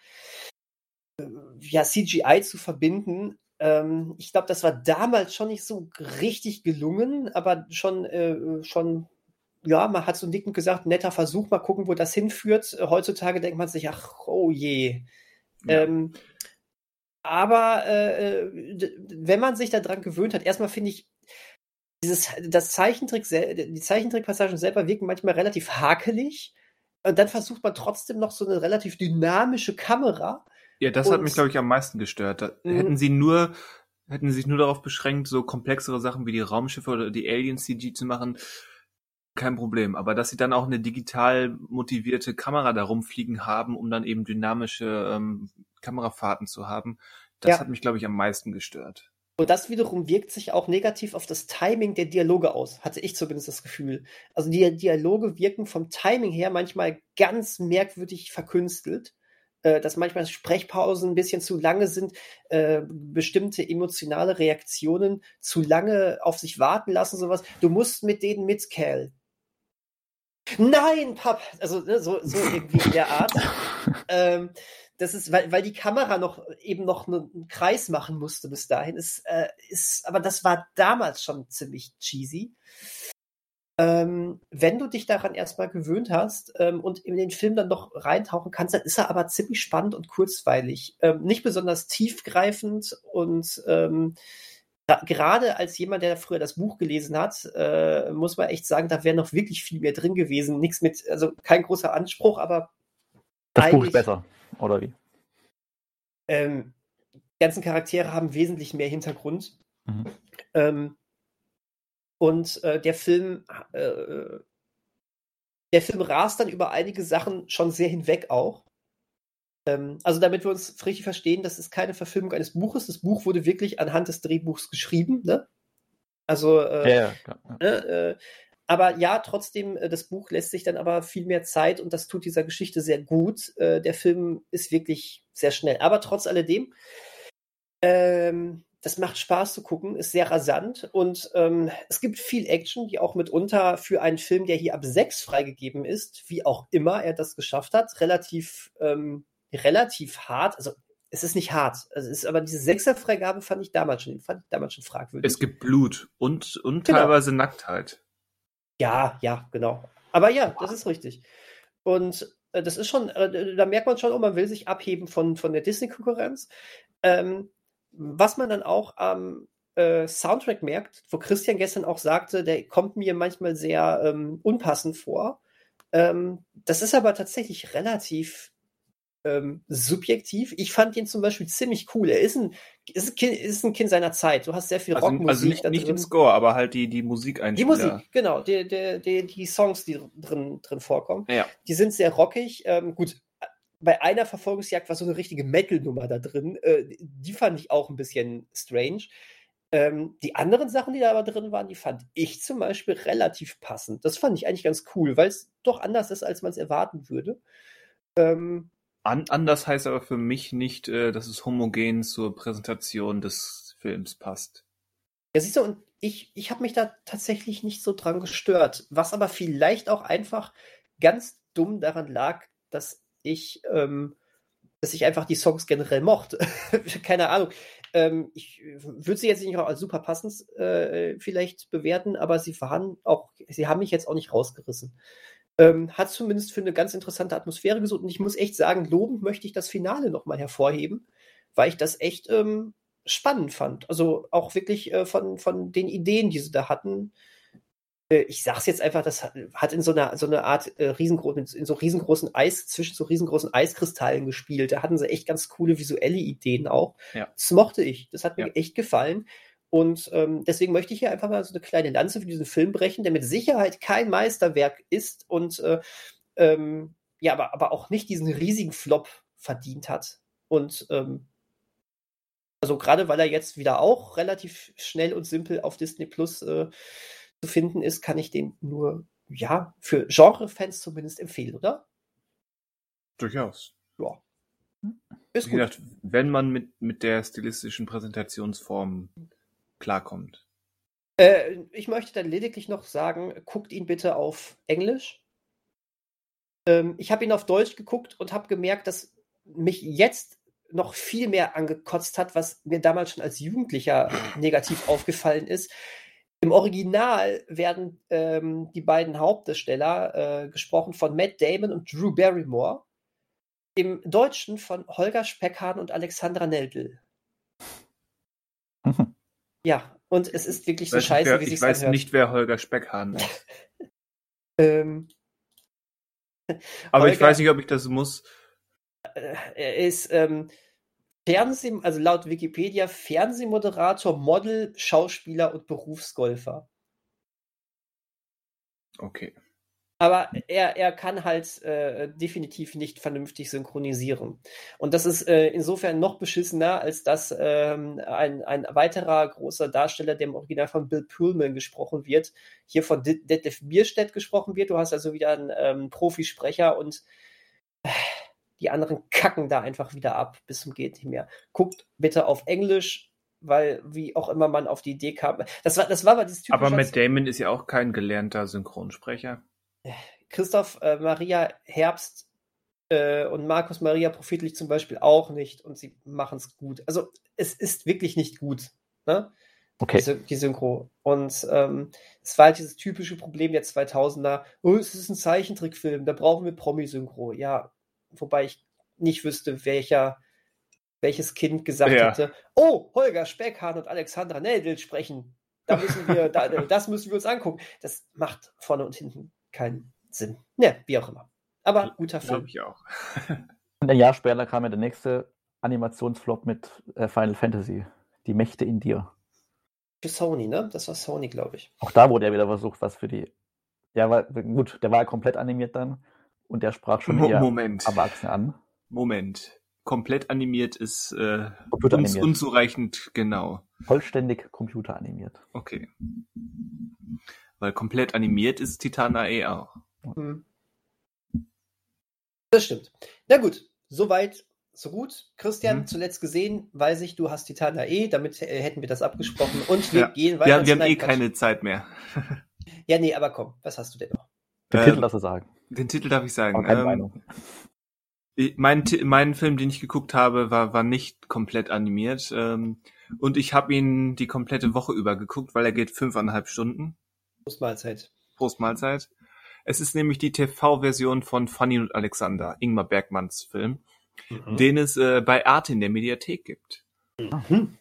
äh, ja, CGI zu verbinden. Ähm, ich glaube, das war damals schon nicht so richtig gelungen, aber schon, äh, schon ja, man hat so nickend gesagt, netter Versuch, mal gucken, wo das hinführt. Heutzutage denkt man sich, ach, oh je. Ja. Ähm, aber äh, äh wenn man sich daran gewöhnt hat, erstmal finde ich, dieses, das Zeichentrick, die Zeichentrickpassagen selber wirken manchmal relativ hakelig. Und dann versucht man trotzdem noch so eine relativ dynamische Kamera. Ja, das und, hat mich, glaube ich, am meisten gestört. Da, mhm. hätten sie nur, hätten sie sich nur darauf beschränkt, so komplexere Sachen wie die Raumschiffe oder die Alien-CG zu machen, kein Problem. Aber dass sie dann auch eine digital motivierte Kamera da rumfliegen haben, um dann eben dynamische ähm, Kamerafahrten zu haben, das ja. hat mich, glaube ich, am meisten gestört. Und das wiederum wirkt sich auch negativ auf das Timing der Dialoge aus, hatte ich zumindest das Gefühl. Also die Dialoge wirken vom Timing her manchmal ganz merkwürdig verkünstelt, äh, dass manchmal Sprechpausen ein bisschen zu lange sind, äh, bestimmte emotionale Reaktionen zu lange auf sich warten lassen, sowas. Du musst mit denen mit, Cal. Nein, Pap, also ne, so, so irgendwie in der Art. ähm, das ist, weil, weil die Kamera noch eben noch einen Kreis machen musste bis dahin. Ist, äh, ist, aber das war damals schon ziemlich cheesy. Ähm, wenn du dich daran erstmal gewöhnt hast ähm, und in den Film dann noch reintauchen kannst, dann ist er aber ziemlich spannend und kurzweilig. Ähm, nicht besonders tiefgreifend und ähm, gerade als jemand, der früher das Buch gelesen hat, äh, muss man echt sagen, da wäre noch wirklich viel mehr drin gewesen. Nichts mit, also kein großer Anspruch, aber. Das Buch ist besser, oder wie? Ähm, die ganzen Charaktere haben wesentlich mehr Hintergrund. Mhm. Ähm, und äh, der Film, äh, der Film rast dann über einige Sachen schon sehr hinweg auch. Ähm, also damit wir uns richtig verstehen, das ist keine Verfilmung eines Buches. Das Buch wurde wirklich anhand des Drehbuchs geschrieben. Ne? Also, äh, ja, ja, ne, äh, aber ja, trotzdem, äh, das Buch lässt sich dann aber viel mehr Zeit und das tut dieser Geschichte sehr gut. Äh, der Film ist wirklich sehr schnell. Aber trotz alledem, ähm, das macht Spaß zu gucken, ist sehr rasant und ähm, es gibt viel Action, die auch mitunter für einen Film, der hier ab sechs freigegeben ist, wie auch immer er das geschafft hat, relativ ähm, relativ hart. Also es ist nicht hart. Also es ist aber diese Sechserfreigabe fand ich damals schon, fand ich damals schon fragwürdig. Es gibt Blut und, und genau. teilweise Nacktheit. Ja, ja, genau. Aber ja, das ist richtig. Und äh, das ist schon, äh, da merkt man schon, oh, man will sich abheben von, von der Disney-Konkurrenz. Ähm, was man dann auch am äh, Soundtrack merkt, wo Christian gestern auch sagte, der kommt mir manchmal sehr ähm, unpassend vor. Ähm, das ist aber tatsächlich relativ ähm, subjektiv. Ich fand ihn zum Beispiel ziemlich cool. Er ist ein, ist ein, kind, ist ein Kind seiner Zeit. Du hast sehr viel also, Rockmusik. Also nicht, nicht im Score, aber halt die, die Musik Die Musik, genau. Die, die, die, die Songs, die drin, drin vorkommen. Ja. Die sind sehr rockig. Ähm, gut, bei einer Verfolgungsjagd war so eine richtige Metal-Nummer da drin. Äh, die fand ich auch ein bisschen strange. Ähm, die anderen Sachen, die da aber drin waren, die fand ich zum Beispiel relativ passend. Das fand ich eigentlich ganz cool, weil es doch anders ist, als man es erwarten würde. Ähm, an, anders heißt aber für mich nicht, äh, dass es homogen zur Präsentation des Films passt. Ja, siehst du, und ich, ich habe mich da tatsächlich nicht so dran gestört. Was aber vielleicht auch einfach ganz dumm daran lag, dass ich, ähm, dass ich einfach die Songs generell mochte. Keine Ahnung. Ähm, ich würde sie jetzt nicht als super passend äh, vielleicht bewerten, aber sie waren auch, sie haben mich jetzt auch nicht rausgerissen. Ähm, hat zumindest für eine ganz interessante Atmosphäre gesucht. Und ich muss echt sagen, lobend möchte ich das Finale nochmal hervorheben, weil ich das echt ähm, spannend fand. Also auch wirklich äh, von, von den Ideen, die sie da hatten. Äh, ich sag's jetzt einfach, das hat, in so einer, so einer Art äh, riesengroßen, in so riesengroßen Eis, zwischen so riesengroßen Eiskristallen gespielt. Da hatten sie echt ganz coole visuelle Ideen auch. Ja. Das mochte ich. Das hat mir ja. echt gefallen. Und ähm, deswegen möchte ich hier einfach mal so eine kleine Lanze für diesen Film brechen, der mit Sicherheit kein Meisterwerk ist und äh, ähm, ja, aber, aber auch nicht diesen riesigen Flop verdient hat. Und ähm, also gerade weil er jetzt wieder auch relativ schnell und simpel auf Disney Plus äh, zu finden ist, kann ich den nur, ja, für Genre-Fans zumindest empfehlen, oder? Durchaus. Ja. Ist Wie gut. gesagt, wenn man mit, mit der stilistischen Präsentationsform klarkommt. Äh, ich möchte dann lediglich noch sagen, guckt ihn bitte auf Englisch. Ähm, ich habe ihn auf Deutsch geguckt und habe gemerkt, dass mich jetzt noch viel mehr angekotzt hat, was mir damals schon als Jugendlicher negativ aufgefallen ist. Im Original werden ähm, die beiden Hauptdarsteller äh, gesprochen von Matt Damon und Drew Barrymore. Im Deutschen von Holger Speckhahn und Alexandra Neldl. Ja, und es ist wirklich so scheiße, wer, wie sich Ich weiß anhört. nicht, wer Holger Speckhahn ist. ähm, Aber Holger, ich weiß nicht, ob ich das muss. Äh, er ist ähm, Fernseh, also laut Wikipedia Fernsehmoderator, Model, Schauspieler und Berufsgolfer. Okay. Aber er, er kann halt äh, definitiv nicht vernünftig synchronisieren. Und das ist äh, insofern noch beschissener, als dass ähm, ein, ein weiterer großer Darsteller, der im Original von Bill Pullman gesprochen wird, hier von Detlef Bierstedt gesprochen wird. Du hast also wieder einen ähm, Profisprecher und äh, die anderen kacken da einfach wieder ab bis zum geht nicht mehr. Guckt bitte auf Englisch, weil wie auch immer man auf die Idee kam. Das war, das war aber dieses typische. Aber Matt Damon ist ja auch kein gelernter Synchronsprecher Christoph äh, Maria Herbst äh, und Markus Maria Profitlich zum Beispiel auch nicht und sie machen es gut. Also es ist wirklich nicht gut. Ne? Okay. Die, die Synchro. Und ähm, es war halt dieses typische Problem der 2000er. Oh, es ist ein Zeichentrickfilm, da brauchen wir Promi-Synchro. Ja, wobei ich nicht wüsste, welcher, welches Kind gesagt Ja. hätte, oh, Holger Speckhahn und Alexandra Neldl sprechen. Da müssen wir, da, das müssen wir uns angucken. Das macht vorne und hinten keinen Sinn. Ne, wie auch immer. Aber guter Glaube Film. ich auch. Und ein Jahr später kam ja der nächste Animationsflop mit äh, Final Fantasy. Die Mächte in dir. Für Sony, ne? Das war Sony, glaube ich. Auch da wurde ja wieder versucht, was für die. Ja, war, gut, der war ja komplett animiert dann. Und der sprach schon Mo eher Moment. Erwachsene an. Moment. Komplett animiert ist äh, uns, unzureichend genau. Vollständig computeranimiert. Okay. Weil komplett animiert ist Titan AE auch. Hm. Das stimmt. Na gut, soweit, so gut. Christian, Mhm. zuletzt gesehen, weiß ich, du hast Titana E, damit äh, hätten wir das abgesprochen. Und wir Ja. gehen weiter. Haben- wir haben eh Quatsch. keine Zeit mehr. Ja, nee, aber komm, was hast du denn noch? Den Ähm, Titel lass du sagen. Den Titel darf ich sagen. Aber keine Ähm, Meinung. ich- mein, mein Film, den ich geguckt habe, war, war nicht komplett animiert. Ähm, und ich habe ihn die komplette Woche über geguckt, weil er geht fünfeinhalb Stunden. Mahlzeit. Prost Mahlzeit. Es ist nämlich die TV-Version von Fanny und Alexander, Ingmar Bergmanns Film, Mhm. den es äh, bei Arte in der Mediathek gibt. Mhm.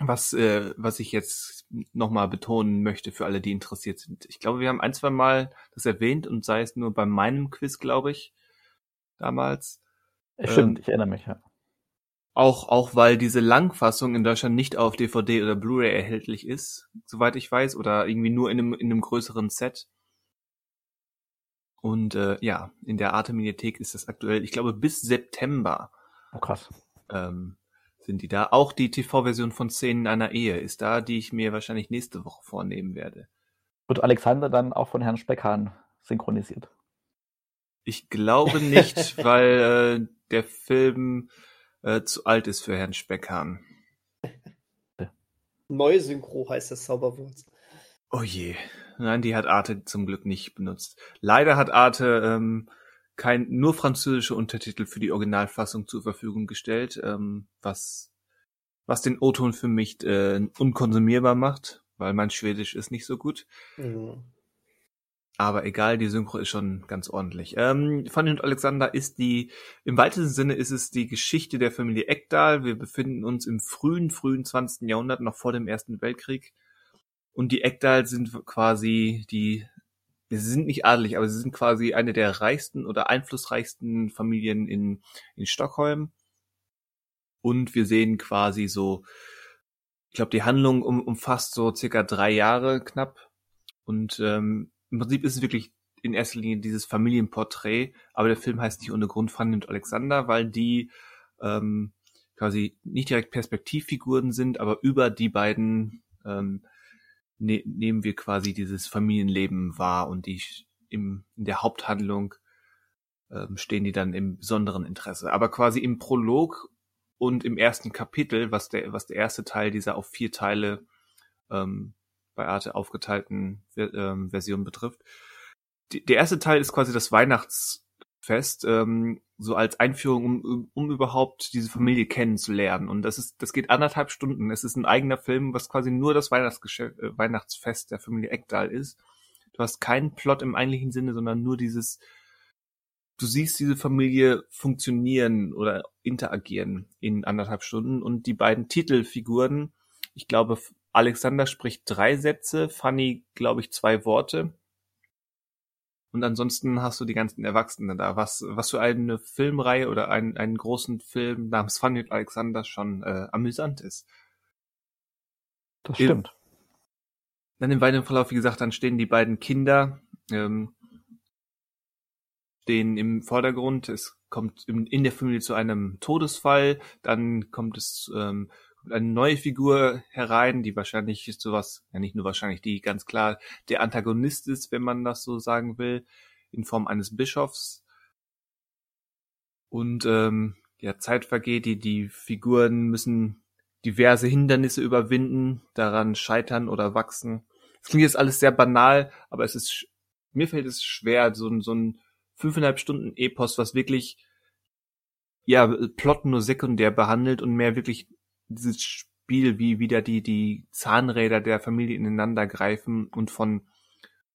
Was, äh, was ich jetzt nochmal betonen möchte für alle, die interessiert sind. Ich glaube, wir haben ein, zwei Mal das erwähnt und sei es nur bei meinem Quiz, glaube ich, damals. Stimmt, ähm, ich erinnere mich, ja. Auch, auch weil diese Langfassung in Deutschland nicht auf DVD oder Blu-ray erhältlich ist, soweit ich weiß, oder irgendwie nur in einem, in einem größeren Set. Und äh, ja, in der Arte Mediathek ist das aktuell, ich glaube, bis September Oh, krass. ähm, sind die da. Auch die TV-Version von Szenen einer Ehe ist da, die ich mir wahrscheinlich nächste Woche vornehmen werde. Wird Alexander dann auch von Herrn Speckhahn synchronisiert? Ich glaube nicht, weil äh, der Film äh, zu alt ist für Herrn Speckhahn. Neusynchro heißt das Zauberwort. Oh je. Nein, die hat Arte zum Glück nicht benutzt. Leider hat Arte ähm, kein, nur französische Untertitel für die Originalfassung zur Verfügung gestellt, ähm, was, was den O-Ton für mich äh, unkonsumierbar macht, weil mein Schwedisch ist nicht so gut. Mhm. Aber egal, die Synchro ist schon ganz ordentlich. Ähm, Fanny und Alexander ist die, im weitesten Sinne ist es die Geschichte der Familie Ekdal. Wir befinden uns im frühen, frühen 20. Jahrhundert, noch vor dem Ersten Weltkrieg. Und die Ekdal sind quasi die, sie sind nicht adelig, aber sie sind quasi eine der reichsten oder einflussreichsten Familien in, in Stockholm. Und wir sehen quasi so, ich glaube, die Handlung um, umfasst so circa drei Jahre knapp. Und ähm, im Prinzip ist es wirklich in erster Linie dieses Familienporträt, aber der Film heißt nicht ohne Grund Fanny und Alexander, weil die ähm, quasi nicht direkt Perspektivfiguren sind, aber über die beiden ähm, ne nehmen wir quasi dieses Familienleben wahr und die im, in der Haupthandlung ähm, stehen die dann im besonderen Interesse. Aber quasi im Prolog und im ersten Kapitel, was der, was der erste Teil dieser auf vier Teile ähm, bei Arte aufgeteilten ähm, Version betrifft. Die, der erste Teil ist quasi das Weihnachtsfest, ähm, so als Einführung, um, um überhaupt diese Familie kennenzulernen. Und das ist, das geht anderthalb Stunden. Es ist ein eigener Film, was quasi nur das äh, Weihnachtsfest der Familie Ekdal ist. Du hast keinen Plot im eigentlichen Sinne, sondern nur dieses, du siehst diese Familie funktionieren oder interagieren in anderthalb Stunden und die beiden Titelfiguren, ich glaube, Alexander spricht drei Sätze, Fanny, glaube ich, zwei Worte. Und ansonsten hast du die ganzen Erwachsenen da, was, was für eine Filmreihe oder einen, einen großen Film namens Fanny und Alexander schon äh, amüsant ist. Das stimmt. Dann im weiteren Verlauf, wie gesagt, dann stehen die beiden Kinder, ähm, stehen im Vordergrund. Es kommt in, in der Familie zu einem Todesfall. Dann kommt es ähm, kommt eine neue Figur herein, die wahrscheinlich ist sowas, ja nicht nur wahrscheinlich, die ganz klar der Antagonist ist, wenn man das so sagen will, in Form eines Bischofs. Und ähm, ja, Zeit vergeht, die, die Figuren müssen diverse Hindernisse überwinden, daran scheitern oder wachsen. Es klingt jetzt alles sehr banal, aber es ist mir fällt es schwer, so, ein so ein fünfeinhalb Stunden Epos, was wirklich ja Plot nur sekundär behandelt und mehr wirklich dieses Spiel, wie wieder die die Zahnräder der Familie ineinander greifen und von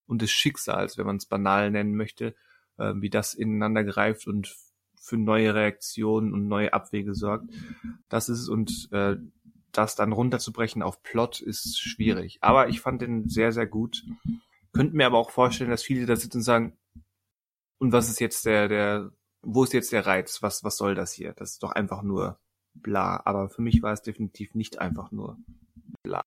und des Schicksals, wenn man es banal nennen möchte, äh, wie das ineinander greift und für neue Reaktionen und neue Abwege sorgt. Das ist und äh, das dann runterzubrechen auf Plot ist schwierig. Aber ich fand den sehr, sehr gut. Könnte mir aber auch vorstellen, dass viele da sitzen und sagen, und was ist jetzt der, der, wo ist jetzt der Reiz? Was, was soll das hier? Das ist doch einfach nur bla. Aber für mich war es definitiv nicht einfach nur bla.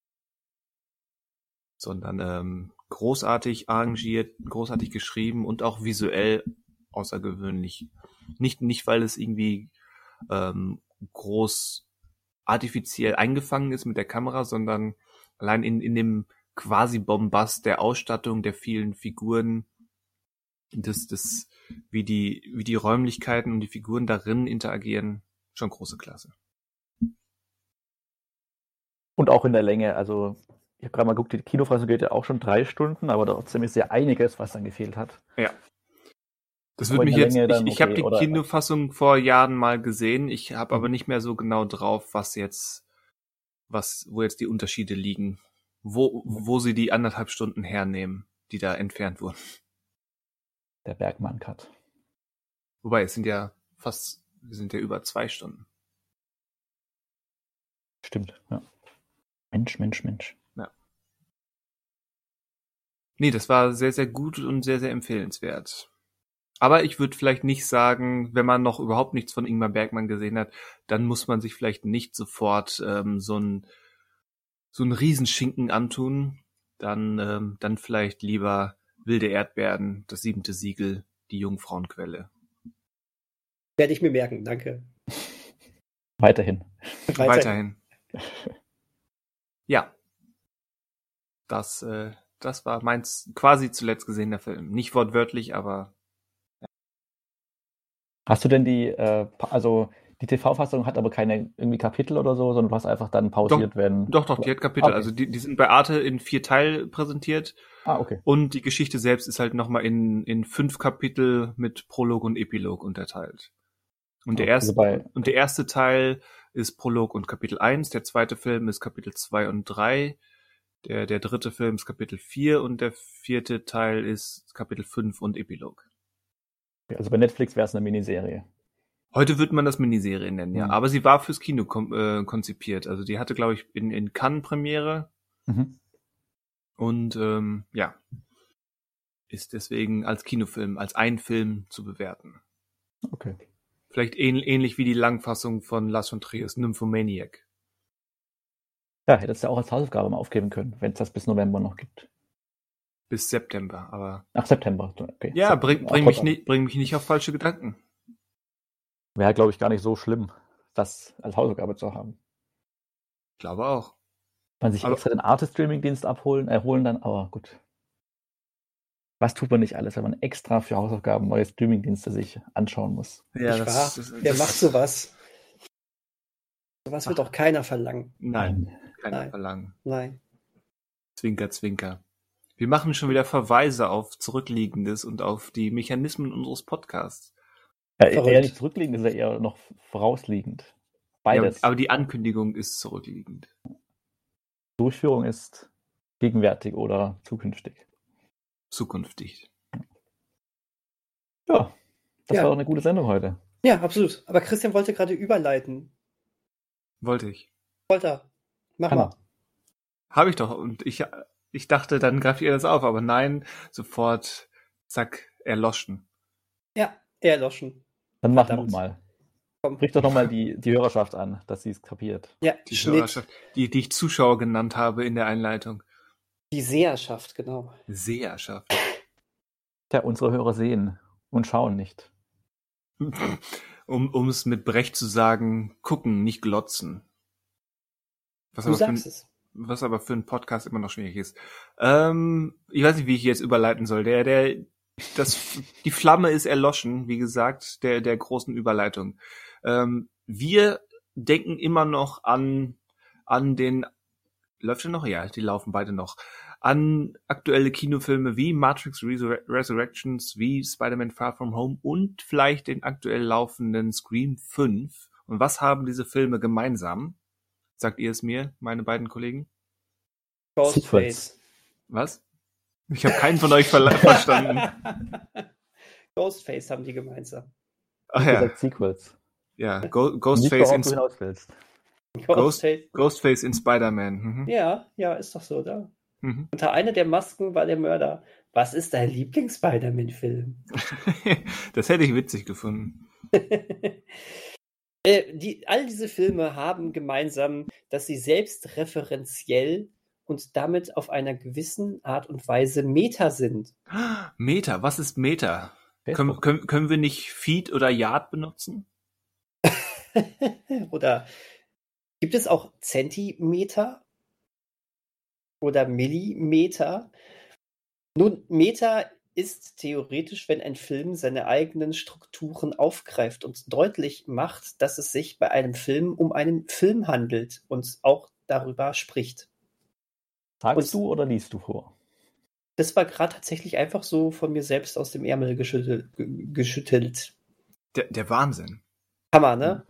Sondern ähm, großartig arrangiert, großartig geschrieben und auch visuell außergewöhnlich. Nicht, nicht weil es irgendwie ähm, groß artifiziell eingefangen ist mit der Kamera, sondern allein in, in dem quasi Bombast der Ausstattung der vielen Figuren, das, das, wie die, wie die Räumlichkeiten und die Figuren darin interagieren, schon große Klasse. Und auch in der Länge, also ich habe gerade mal geguckt, die Kinofassung geht ja auch schon drei Stunden, aber trotzdem ist ja einiges, was dann gefehlt hat. Ja. Das würde mich jetzt, ich, ich okay, habe die oder? Kinofassung vor Jahren mal gesehen, ich habe aber mhm. nicht mehr so genau drauf, was jetzt, was, wo jetzt die Unterschiede liegen, wo, wo sie die anderthalb Stunden hernehmen, die da entfernt wurden. Der Bergmann-Cut. Wobei, es sind ja fast, wir sind ja über zwei Stunden. Stimmt, ja. Mensch, Mensch, Mensch. Ja. Nee, das war sehr, sehr gut und sehr, sehr empfehlenswert. Aber ich würde vielleicht nicht sagen, wenn man noch überhaupt nichts von Ingmar Bergmann gesehen hat, dann muss man sich vielleicht nicht sofort ähm, so ein so ein Riesenschinken antun. Dann ähm, dann vielleicht lieber Wilde Erdbeeren, das siebente Siegel, die Jungfrauenquelle. Werde ich mir merken, danke. Weiterhin. Weiterhin. ja. Das, äh, das war meins quasi zuletzt gesehener Film. Nicht wortwörtlich, aber Hast du denn die, äh, also die TV-Fassung hat aber keine irgendwie Kapitel oder so, sondern du hast einfach dann pausiert, doch, wenn. Doch, doch, die hat Kapitel. Okay. Also die, die sind bei Arte in vier Teil präsentiert. Ah, okay. Und die Geschichte selbst ist halt nochmal in, in fünf Kapitel mit Prolog und Epilog unterteilt. Und der, erste, also und der erste Teil ist Prolog und Kapitel 1, der zweite Film ist Kapitel 2 und 3, der, der dritte Film ist Kapitel 4 und der vierte Teil ist Kapitel 5 und Epilog. Also bei Netflix wäre es eine Miniserie. Heute wird man das Miniserie nennen, ja. Mhm. Aber sie war fürs Kino äh, konzipiert. Also die hatte, glaube ich, in, in Cannes Premiere. Mhm. Und ähm, ja, ist deswegen als Kinofilm, als ein Film zu bewerten. Okay. Vielleicht ähn ähnlich wie die Langfassung von Lars von Triers Nymphomaniac. Ja, hättest du auch als Hausaufgabe mal aufgeben können, wenn es das bis November noch gibt bis September, aber. Ach, September, okay. Ja, bring, bring, mich nicht, bring mich nicht auf falsche Gedanken. Wäre, glaube ich, gar nicht so schlimm, das als Hausaufgabe zu haben. Ich glaube auch. Man sich aber, extra den Artist-Streaming-Dienst abholen, erholen dann, aber gut. Was tut man nicht alles, wenn man extra für Hausaufgaben neue Streaming-Dienste sich anschauen muss? Ja, ich das, das, das, Wer macht sowas? Sowas wird doch keiner verlangen. Nein, keiner Nein. verlangen. Nein. Zwinker, zwinker. Wir machen schon wieder Verweise auf Zurückliegendes und auf die Mechanismen unseres Podcasts. Ja, eher nicht zurückliegend, ist ja eher noch vorausliegend. Beides. Ja, aber die Ankündigung ist zurückliegend. Durchführung ist gegenwärtig oder zukünftig. Zukünftig. Ja, das ja. war doch eine gute Sendung heute. Ja, absolut. Aber Christian wollte gerade überleiten. Wollte ich. Wollte er. Mach Kann mal. Habe ich doch. Und ich ich dachte, dann greift ihr das auf, aber nein, sofort, zack, erloschen. Ja, erloschen. Dann mach nochmal. Sprich doch nochmal die, die Hörerschaft an, dass sie es kapiert. Ja, die Schnitt. Hörerschaft, die, die ich Zuschauer genannt habe in der Einleitung. Die Seherschaft, genau. Seherschaft. Ja, unsere Hörer sehen und schauen nicht. um, um es mit Brecht zu sagen, gucken, nicht glotzen. Was du sagst es was aber für einen Podcast immer noch schwierig ist. Ähm, ich weiß nicht, wie ich jetzt überleiten soll. Der, der, das, die Flamme ist erloschen, wie gesagt, der, der großen Überleitung. Ähm, wir denken immer noch an, an den, läuft er noch? Ja, die laufen beide noch. an aktuelle Kinofilme wie Matrix Resur Resurrections, wie Spider-Man Far From Home und vielleicht den aktuell laufenden Scream 5. Und was haben diese Filme gemeinsam? Sagt ihr es mir, meine beiden Kollegen? Ghostface. Was? Ich habe keinen von euch ver verstanden. Ghostface haben die gemeinsam. Ach Ja. Gesagt Sequels. ja. Go Nicht Ghostface, worauf in, du hinaus willst. Ghostface. Ghostface in Spider-Man. Mhm. Ja, ja, ist doch so, oder? Mhm. Unter einer der Masken war der Mörder. Was ist dein Lieblings-Spider-Man-Film? das hätte ich witzig gefunden. äh, die, all diese Filme haben gemeinsam, dass sie selbstreferenziell und damit auf einer gewissen Art und Weise Meta sind. Meta, was ist Meta? Können, können, können wir nicht Feed oder Yard benutzen? Oder gibt es auch Zentimeter oder Millimeter? Nun, Meta ist theoretisch, wenn ein Film seine eigenen Strukturen aufgreift und deutlich macht, dass es sich bei einem Film um einen Film handelt und auch darüber spricht. Sagst Und- du oder liest du vor? Das war gerade tatsächlich einfach so von mir selbst aus dem Ärmel geschüttelt. ge- geschüttelt. Der, der Wahnsinn. Hammer, ne?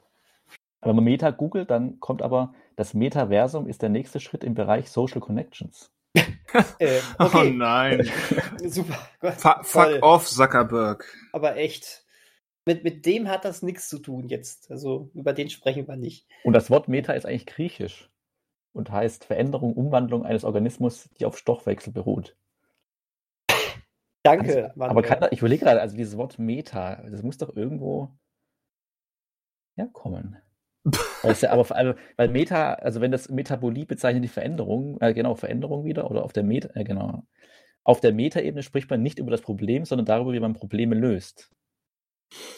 Wenn man Meta googelt, dann kommt aber, das Metaversum ist der nächste Schritt im Bereich Social Connections. Äh, Oh okay, nein. super. Gott, Fu- toll. fuck off, Zuckerberg. Aber echt, mit, mit dem hat das nichts zu tun jetzt. Also über den sprechen wir nicht. Und das Wort Meta ist eigentlich griechisch und heißt Veränderung, Umwandlung eines Organismus, die auf Stoffwechsel beruht. Danke, Also, aber kann, da- ich überlege gerade, also dieses Wort Meta, das muss doch irgendwo herkommen. Weil, es ja, aber, also, weil Meta, also wenn das Metabolie bezeichnet die Veränderung, äh, genau, Veränderung wieder, oder auf der Meta, äh, genau. Auf der Metaebene spricht man nicht über das Problem, sondern darüber, wie man Probleme löst.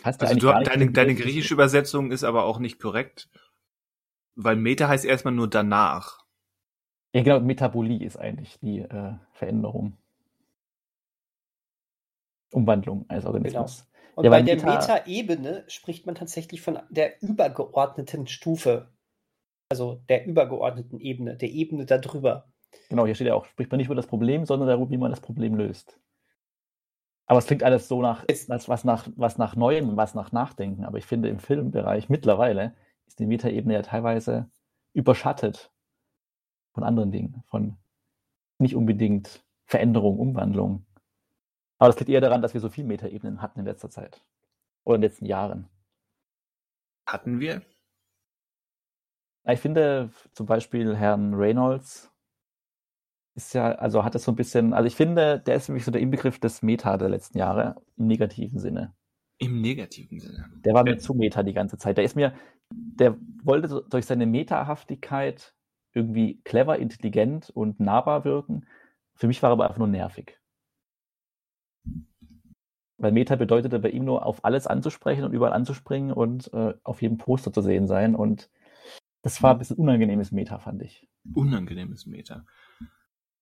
Hast Also du, gar nicht deine, deine griechische Übersetzung ist aber auch nicht korrekt. Weil Meta heißt erstmal nur danach. Ja, genau, Metabolie ist eigentlich die äh, Veränderung. Umwandlung eines Organismus. Und Ja, bei der Meta- Meta-Ebene spricht man tatsächlich von der übergeordneten Stufe. Also der übergeordneten Ebene, der Ebene darüber. Genau, hier steht ja auch, spricht man nicht über das Problem, sondern darüber, wie man das Problem löst. Aber es klingt alles so nach, als was nach, was nach Neuem, was nach Nachdenken. Aber ich finde, im Filmbereich mittlerweile ist die Metaebene ja teilweise überschattet von anderen Dingen, von nicht unbedingt Veränderung, Umwandlung. Aber das liegt eher daran, dass wir so viele Metaebenen hatten in letzter Zeit. Oder in den letzten Jahren. Hatten wir? Ich finde zum Beispiel Herrn Reynolds ist ja, also hat es so ein bisschen, also ich finde, der ist mich so der Inbegriff des Meta der letzten Jahre im negativen Sinne. Im negativen Sinne. Der war mir Ja. zu Meta die ganze Zeit. Der ist mir, der wollte so durch seine Metahaftigkeit irgendwie clever, intelligent und nahbar wirken. Für mich war er aber einfach nur nervig. Weil Meta bedeutete bei ihm nur auf alles anzusprechen und überall anzuspringen und äh, auf jedem Poster zu sehen sein. Und das war ein bisschen unangenehmes Meta, fand ich. Unangenehmes Meta.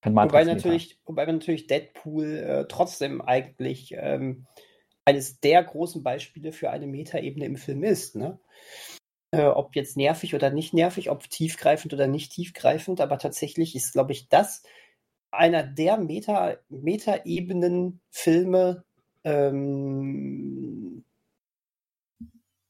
Kein Wobei natürlich, wobei natürlich Deadpool äh, trotzdem eigentlich ähm, eines der großen Beispiele für eine Metaebene im Film ist. Ne? Äh, ob jetzt nervig oder nicht nervig, ob tiefgreifend oder nicht tiefgreifend, aber tatsächlich ist, glaube ich, das einer der Meta, Meta-Ebenen-Filme ähm,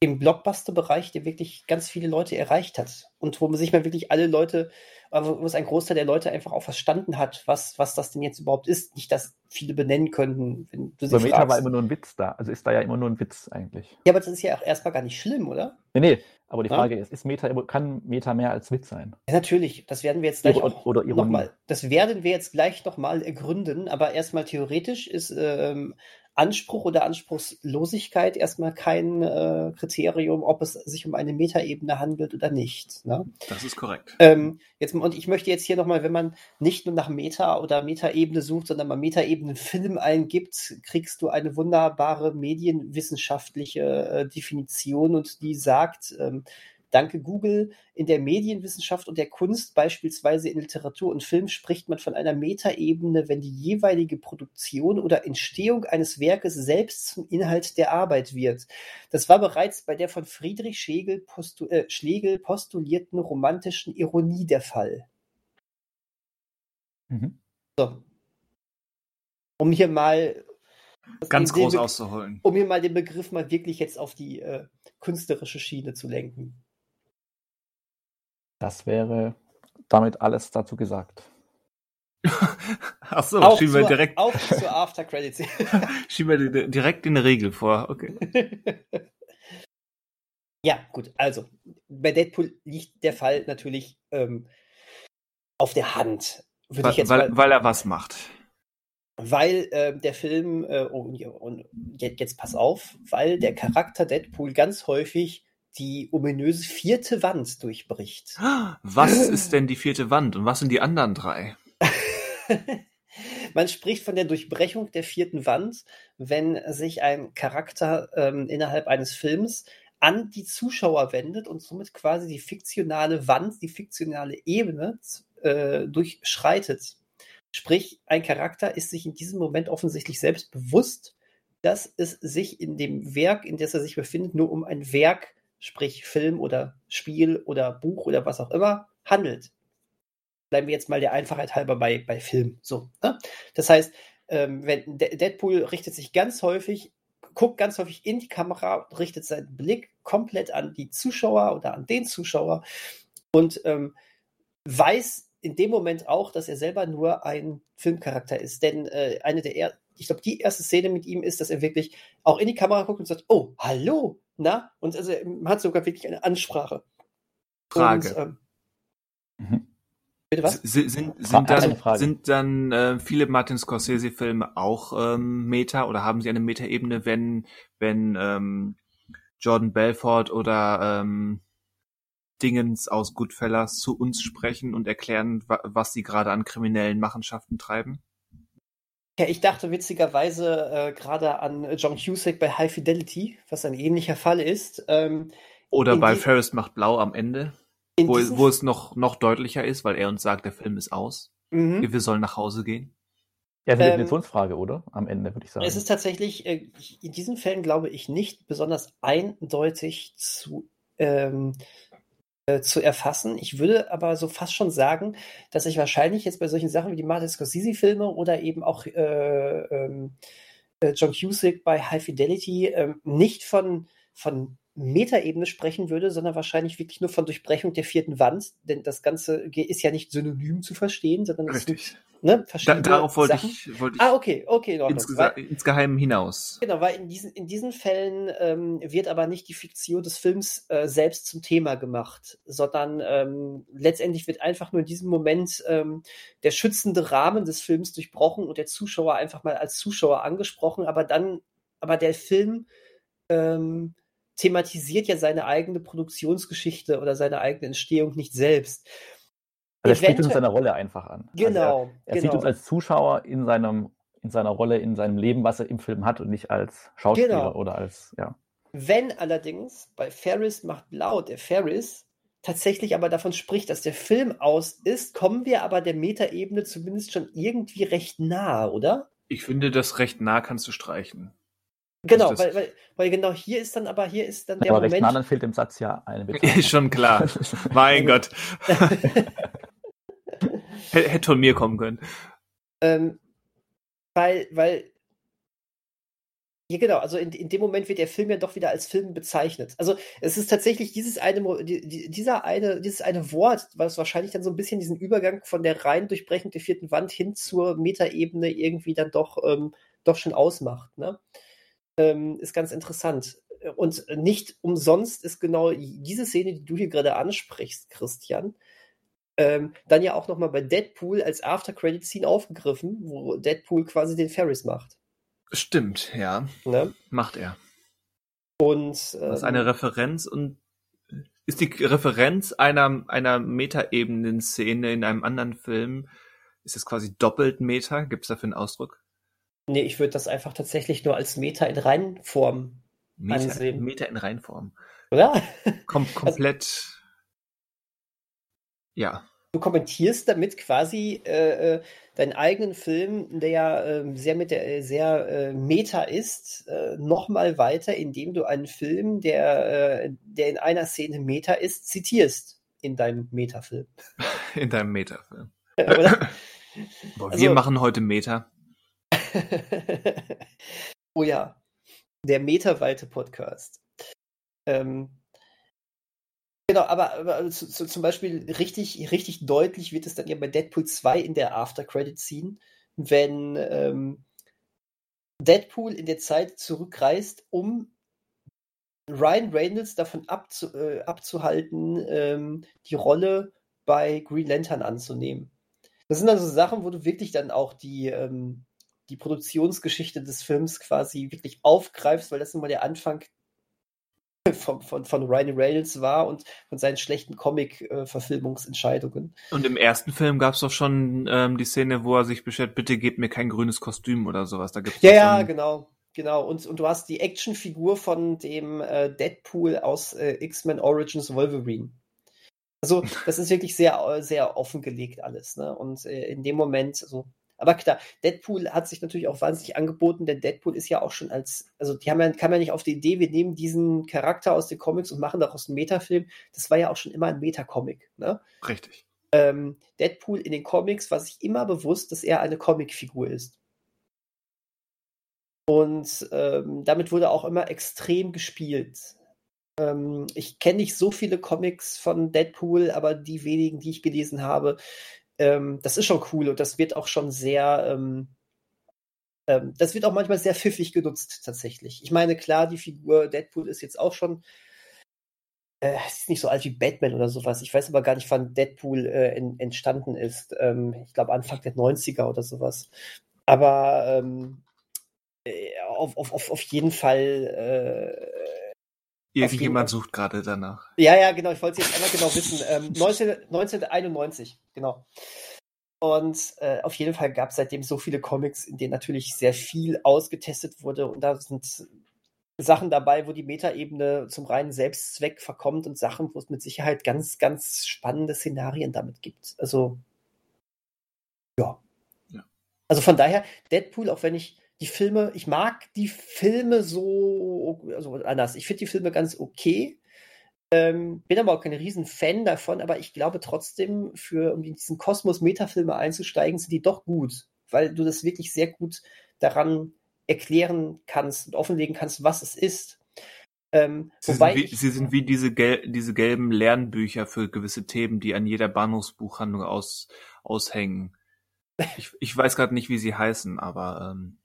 im Blockbuster-Bereich, der wirklich ganz viele Leute erreicht hat. Und wo man sich mal wirklich alle Leute, aber wo es ein Großteil der Leute einfach auch verstanden hat, was, was das denn jetzt überhaupt ist. Nicht, dass viele benennen könnten, wenn du sie Aber Meta fragst. war immer nur ein Witz da. Also ist da ja immer nur ein Witz eigentlich. ja, aber das ist ja auch erstmal gar nicht schlimm, oder? Nee, nee. Aber die Ja. Frage ist, ist Meta, kann Meta mehr als Witz sein? Ja, natürlich. Das werden wir jetzt gleich oder Ironie. nochmal. Das werden wir jetzt gleich nochmal ergründen. Aber erstmal theoretisch ist ähm, Anspruch oder Anspruchslosigkeit erstmal kein äh, Kriterium, ob es sich um eine Metaebene handelt oder nicht. Ne? Das ist korrekt. Ähm, jetzt, und ich möchte jetzt hier nochmal, wenn man nicht nur nach Meta oder Metaebene sucht, sondern mal Metaebenen Film eingibt, kriegst du eine wunderbare medienwissenschaftliche äh, Definition und die sagt, ähm, danke Google, in der Medienwissenschaft und der Kunst, beispielsweise in Literatur und Film, spricht man von einer Metaebene, wenn die jeweilige Produktion oder Entstehung eines Werkes selbst zum Inhalt der Arbeit wird. Das war bereits bei der von Friedrich Schlegel, postu äh, Schlegel postulierten romantischen Ironie der Fall. Mhm. So. Um hier mal Ganz groß auszuholen. um hier mal den Begriff mal wirklich jetzt auf die äh, künstlerische Schiene zu lenken. Das wäre damit alles dazu gesagt. Ach so, auf, schieben wir direkt, auf zur After Credits. schieben wir di- direkt in eine Regel vor. Okay. ja, gut. Also, bei Deadpool liegt der Fall natürlich ähm, auf der Hand. Würde Weil, ich jetzt weil, mal, weil er was macht. weil äh, der Film, äh, und, und jetzt, jetzt pass auf, weil der Charakter Deadpool ganz häufig die ominöse vierte Wand durchbricht. Was ist denn die vierte Wand und was sind die anderen drei? Man spricht von der Durchbrechung der vierten Wand, wenn sich ein Charakter ähm, innerhalb eines Films an die Zuschauer wendet und somit quasi die fiktionale Wand, die fiktionale Ebene äh, durchschreitet. Sprich, ein Charakter ist sich in diesem Moment offensichtlich selbst bewusst, dass es sich in dem Werk, in das er sich befindet, nur um ein Werk, sprich Film oder Spiel oder Buch oder was auch immer, handelt bleiben wir jetzt mal der Einfachheit halber bei, bei Film. So, ne? Das heißt, ähm, wenn De Deadpool richtet sich ganz häufig, guckt ganz häufig in die Kamera, richtet seinen Blick komplett an die Zuschauer oder an den Zuschauer und ähm, weiß in dem Moment auch, dass er selber nur ein Filmcharakter ist. Denn äh, eine der er ich glaube, die erste Szene mit ihm ist, dass er wirklich auch in die Kamera guckt und sagt, oh, hallo, na? Und also er hat sogar wirklich eine Ansprache. Frage. Und, ähm, Mhm. bitte was? S- Sind, sind, Fra- sind dann, Frage. sind dann äh, viele Martin Scorsese-Filme auch ähm, Meta oder haben sie eine Meta-Ebene, wenn, wenn ähm, Jordan Belfort oder ähm, Dingens aus Goodfellas zu uns sprechen und erklären, wa was sie gerade an kriminellen Machenschaften treiben? Ja, ich dachte witzigerweise äh, gerade an John Cusack bei High Fidelity, was ein ähnlicher Fall ist. Ähm, Oder bei die- Ferris macht blau am Ende, wo, wo es noch, noch deutlicher ist, weil er uns sagt, der Film ist aus. Mhm. Wir sollen nach Hause gehen. Ja, ist eine Ähm, Definitionsfrage, oder? Am Ende, würde ich sagen. Es ist tatsächlich, äh, in diesen Fällen glaube ich nicht besonders eindeutig zu, ähm, äh, zu erfassen. Ich würde aber so fast schon sagen, dass ich wahrscheinlich jetzt bei solchen Sachen wie die Martin Scorsese-Filme oder eben auch äh, ähm, äh, John Cusack bei High Fidelity ähm, nicht von, von Metaebene sprechen würde, sondern wahrscheinlich wirklich nur von Durchbrechung der vierten Wand, denn das Ganze ist ja nicht synonym zu verstehen, sondern es sind Richtig. ne, Da, darauf wollte Sachen. ich, wollte ich Ah, okay, okay, in Ordnung. insgesa- insgeheim hinaus. Genau, weil in diesen, in diesen Fällen ähm, wird aber nicht die Fiktion des Films äh, selbst zum Thema gemacht, sondern ähm, letztendlich wird einfach nur in diesem Moment ähm, der schützende Rahmen des Films durchbrochen und der Zuschauer einfach mal als Zuschauer angesprochen, aber dann, aber der Film ähm, thematisiert ja seine eigene Produktionsgeschichte oder seine eigene Entstehung nicht selbst. also er spricht uns seiner Rolle einfach an. Also Genau, er er genau. sieht uns als Zuschauer in seinem in seiner Rolle, in seinem Leben, was er im Film hat und nicht als Schauspieler Genau. oder als, ja. Wenn allerdings bei Ferris macht blau der Ferris tatsächlich aber davon spricht, dass der Film aus ist, kommen wir aber der Metaebene zumindest schon irgendwie recht nahe, oder? Ich finde, das recht nah kannst du streichen. Genau, weil, weil, weil genau hier ist dann aber hier ist dann der Aber Moment. dann fehlt im Satz ja eine Betonung. Ist schon klar. Mein Gott. Hätte von mir kommen können. Ähm, weil, weil, ja genau, also in, in dem Moment wird der Film ja doch wieder als Film bezeichnet. Also es ist tatsächlich dieses eine, die, dieser eine, dieses eine Wort, was wahrscheinlich dann so ein bisschen diesen Übergang von der rein Durchbrechung der vierten Wand hin zur Metaebene irgendwie dann doch, ähm, doch schon ausmacht. Ne? Ähm, ist ganz interessant. Und nicht umsonst ist genau diese Szene, die du hier gerade ansprichst, Christian, ähm, dann ja auch nochmal bei Deadpool als After-Credit-Scene aufgegriffen, wo Deadpool quasi den Ferris macht. Stimmt, ja. Ne? Macht er. Und Das ist ähm, eine Referenz und ist die Referenz einer, einer Metaebenen-Szene in einem anderen Film, ist es quasi doppelt Meta? Gibt es dafür einen Ausdruck? Nee, ich würde das einfach tatsächlich nur als Meta in Reinform, Meta, Ansehen. Meta in Reinform. oder? Kom Also komplett. ja. Du kommentierst damit quasi äh, äh, deinen eigenen Film, der ja ähm, sehr mit der äh, sehr äh, Meta ist, äh, nochmal weiter, indem du einen Film, der, äh, der in einer Szene Meta ist, zitierst in deinem Metafilm. In deinem Metafilm. Boah, wir Also- machen heute Meta. oh ja, der Meterweite Podcast. Ähm, genau, aber, aber zu, zu, zum Beispiel richtig, richtig deutlich wird es dann ja bei Deadpool 2 in der After-Credit-Scene, wenn ähm, Deadpool in der Zeit zurückreist, um Ryan Reynolds davon abzu, äh, abzuhalten, ähm, die Rolle bei Green Lantern anzunehmen. Das sind also Sachen, wo du wirklich dann auch die, ähm, die Produktionsgeschichte des Films quasi wirklich aufgreifst, weil das nun mal der Anfang von, von, von Ryan Reynolds war und von seinen schlechten Comic-Verfilmungsentscheidungen. Und im ersten Film gab es doch schon ähm, die Szene, wo er sich beschwert, bitte gebt mir kein grünes Kostüm oder sowas. Da gibt's Ja, ja, genau. Genau, und, und du hast die Actionfigur von dem äh, Deadpool aus äh, X-Men Origins Wolverine. Also, das ist wirklich sehr, äh, sehr offengelegt alles, ne? Und äh, in dem Moment, so. Aber klar, Deadpool hat sich natürlich auch wahnsinnig angeboten, denn Deadpool ist ja auch schon als, also die haben ja, kam ja nicht auf die Idee, wir nehmen diesen Charakter aus den Comics und machen daraus einen Metafilm. Das war ja auch schon immer ein Metacomic, ne? Richtig. ähm, Deadpool in den Comics war sich immer bewusst, dass er eine Comicfigur ist. Und ähm, damit wurde auch immer extrem gespielt. Ähm, ich kenne nicht so viele Comics von Deadpool, aber die wenigen, die ich gelesen habe, ähm, das ist schon cool und das wird auch schon sehr, ähm, ähm, das wird auch manchmal sehr pfiffig genutzt tatsächlich. Ich meine, klar, die Figur Deadpool ist jetzt auch schon äh, ist nicht so alt wie Batman oder sowas. Ich weiß aber gar nicht, wann Deadpool äh, en- entstanden ist. Ähm, ich glaube Anfang der 90er oder sowas. Aber ähm, äh, auf, auf, auf, auf jeden Fall. Irgendjemand sucht gerade danach. ja, ja, genau. Ich wollte es jetzt einmal genau wissen. Ähm, 19, 1991, genau. Und äh, auf jeden Fall gab es seitdem so viele Comics, in denen natürlich sehr viel ausgetestet wurde. Und da sind Sachen dabei, wo die Metaebene zum reinen Selbstzweck verkommt und Sachen, wo es mit Sicherheit ganz, ganz spannende Szenarien damit gibt. Also, ja. Ja. Also von daher, Deadpool, auch wenn ich die Filme, ich mag die Filme so, also anders. Ich finde die Filme ganz okay. Ähm, bin aber auch kein riesen Fan davon, aber ich glaube trotzdem, für um in diesen Kosmos Metafilme einzusteigen, sind die doch gut, weil du das wirklich sehr gut daran erklären kannst und offenlegen kannst, was es ist. Ähm, Sie, sind wie, ich, sie sind wie diese, gel diese gelben Lernbücher für gewisse Themen, die an jeder Bahnhofsbuchhandlung aus aushängen. Ich, ich weiß gerade nicht, wie sie heißen, aber ähm,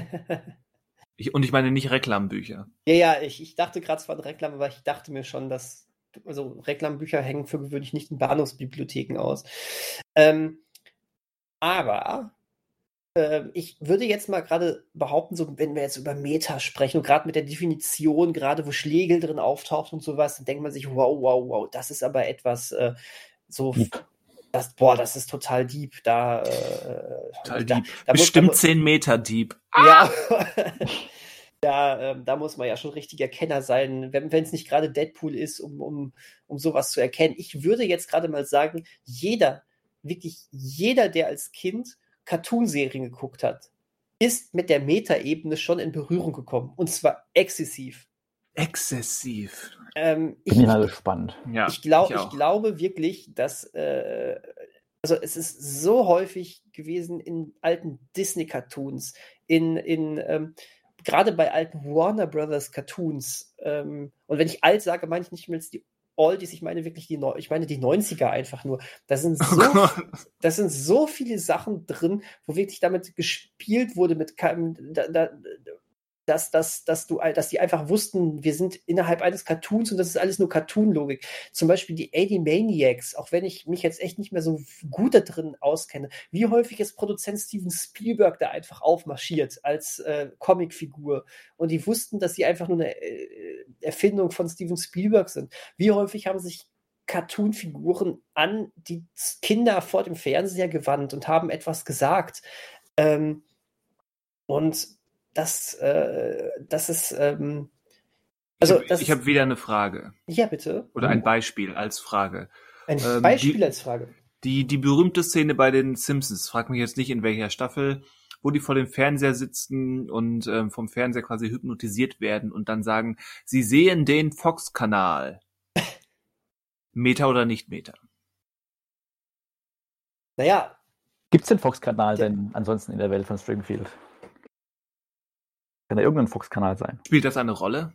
ich, und ich meine nicht Reklambücher. ja, ja, ich, ich dachte gerade zwar an Reklam, aber ich dachte mir schon, dass also Reklambücher hängen für gewöhnlich nicht in Bahnhofsbibliotheken aus. Ähm, aber äh, ich würde jetzt mal gerade behaupten, so wenn wir jetzt über Meta sprechen und gerade mit der Definition, gerade wo Schlegel drin auftaucht und sowas, dann denkt man sich, wow, wow, wow, das ist aber etwas äh, so. Das, boah, das ist total deep. Da, äh, Total da, deep. da muss- Bestimmt da, zehn Meter deep. Ja, ja ähm, da muss man ja schon richtiger Kenner sein, wenn es nicht gerade Deadpool ist, um, um, um sowas zu erkennen. Ich würde jetzt gerade mal sagen, jeder, wirklich jeder, der als Kind Cartoonserien geguckt hat, ist mit der Metaebene schon in Berührung gekommen. Und zwar exzessiv. Exzessiv. Ähm, ich, Bin ich mal gespannt. Ja, ich, glaub, ich, auch. glaube wirklich, dass äh, also es ist so häufig gewesen in alten Disney-Cartoons, in, in ähm, gerade bei alten Warner Brothers Cartoons. Ähm, und wenn ich alt sage, meine ich nicht mehr die Oldies, ich meine wirklich die, Neu- ich meine die 90er einfach nur. Da sind Oh so Gott. da sind so viele Sachen drin, wo wirklich damit gespielt wurde, mit keinem, da, da, dass, dass, dass, du, dass die einfach wussten, wir sind innerhalb eines Cartoons und das ist alles nur Cartoon-Logik. Zum Beispiel die Maniacs, auch wenn ich mich jetzt echt nicht mehr so gut da drin auskenne. Wie häufig ist Produzent Steven Spielberg da einfach aufmarschiert als äh, Comicfigur und die wussten, dass sie einfach nur eine äh, Erfindung von Steven Spielberg sind. Wie häufig haben sich Cartoon-Figuren an die Kinder vor dem Fernseher gewandt und haben etwas gesagt. Ähm, und das, äh, das ist, ähm, also ich habe wieder eine Frage ja bitte, oder ein Beispiel als Frage. ein ähm, Beispiel die- als Frage. Die, die berühmte Szene bei den Simpsons, frag mich jetzt nicht in welcher Staffel, wo die vor dem Fernseher sitzen und ähm, vom Fernseher quasi hypnotisiert werden und dann sagen, sie sehen den Fox-Kanal. Meta oder nicht Meta? Naja. Gibt es den Fox-Kanal denn ansonsten in der Welt von Springfield? Kann da irgendein Fox-Kanal sein? Spielt das eine Rolle?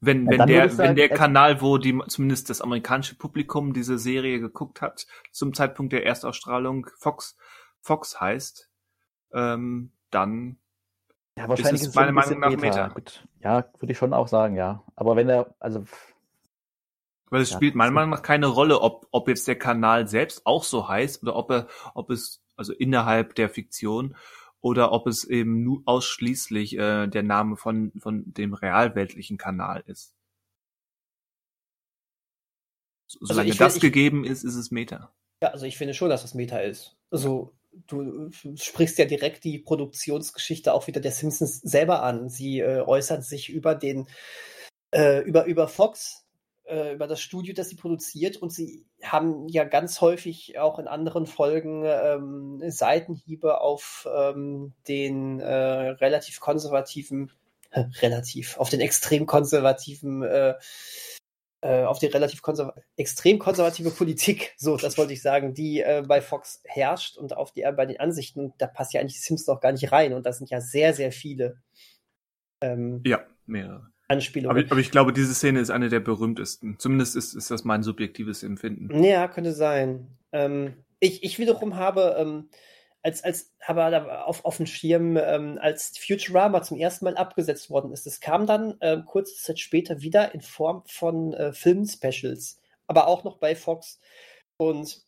Wenn, Ja, wenn der, sagen, wenn der es- Kanal, wo die, zumindest das amerikanische Publikum diese Serie geguckt hat, zum Zeitpunkt der Erstausstrahlung Fox, Fox heißt, ähm, dann, Ja, wahrscheinlich ist es meiner Meinung nach Meta. Gut. Ja, würde ich schon auch sagen, ja. Aber wenn er, also weil es Ja, spielt meiner. Meinung nach keine Rolle, ob, ob jetzt der Kanal selbst auch so heißt oder ob er, ob es, also innerhalb der Fiktion, oder ob es eben nur ausschließlich äh, der Name von, von dem realweltlichen Kanal ist. So, Also solange ich will- das ich- gegeben ist, ist es Meta. Ja, also ich finde schon, dass das Meta ist. Also du sprichst ja direkt die Produktionsgeschichte auch wieder der Simpsons selber an. Sie äh, äußern sich über den äh, über über Fox, äh, über das Studio, das sie produziert. Und sie haben ja ganz häufig auch in anderen Folgen ähm, Seitenhiebe auf ähm, den äh, relativ konservativen äh, relativ auf den extrem konservativen äh, äh, auf die relativ konserva extrem konservative Politik, so, das wollte ich sagen, die äh, bei Fox herrscht und auf die äh, bei den Ansichten, da passt ja eigentlich Simpsons noch gar nicht rein. Und da sind ja sehr, sehr viele ähm, Ja, mehrere. Anspielungen. Aber, ich- aber ich glaube, diese Szene ist eine der berühmtesten. Zumindest ist, ist das mein subjektives Empfinden. Ja, könnte sein. Ähm, ich, ich wiederum habe ähm, als, als habe da auf, auf dem Schirm, ähm, als Futurama zum ersten Mal abgesetzt worden ist. Es kam dann ähm, kurze Zeit später wieder in Form von äh, Film-Specials, aber auch noch bei Fox. Und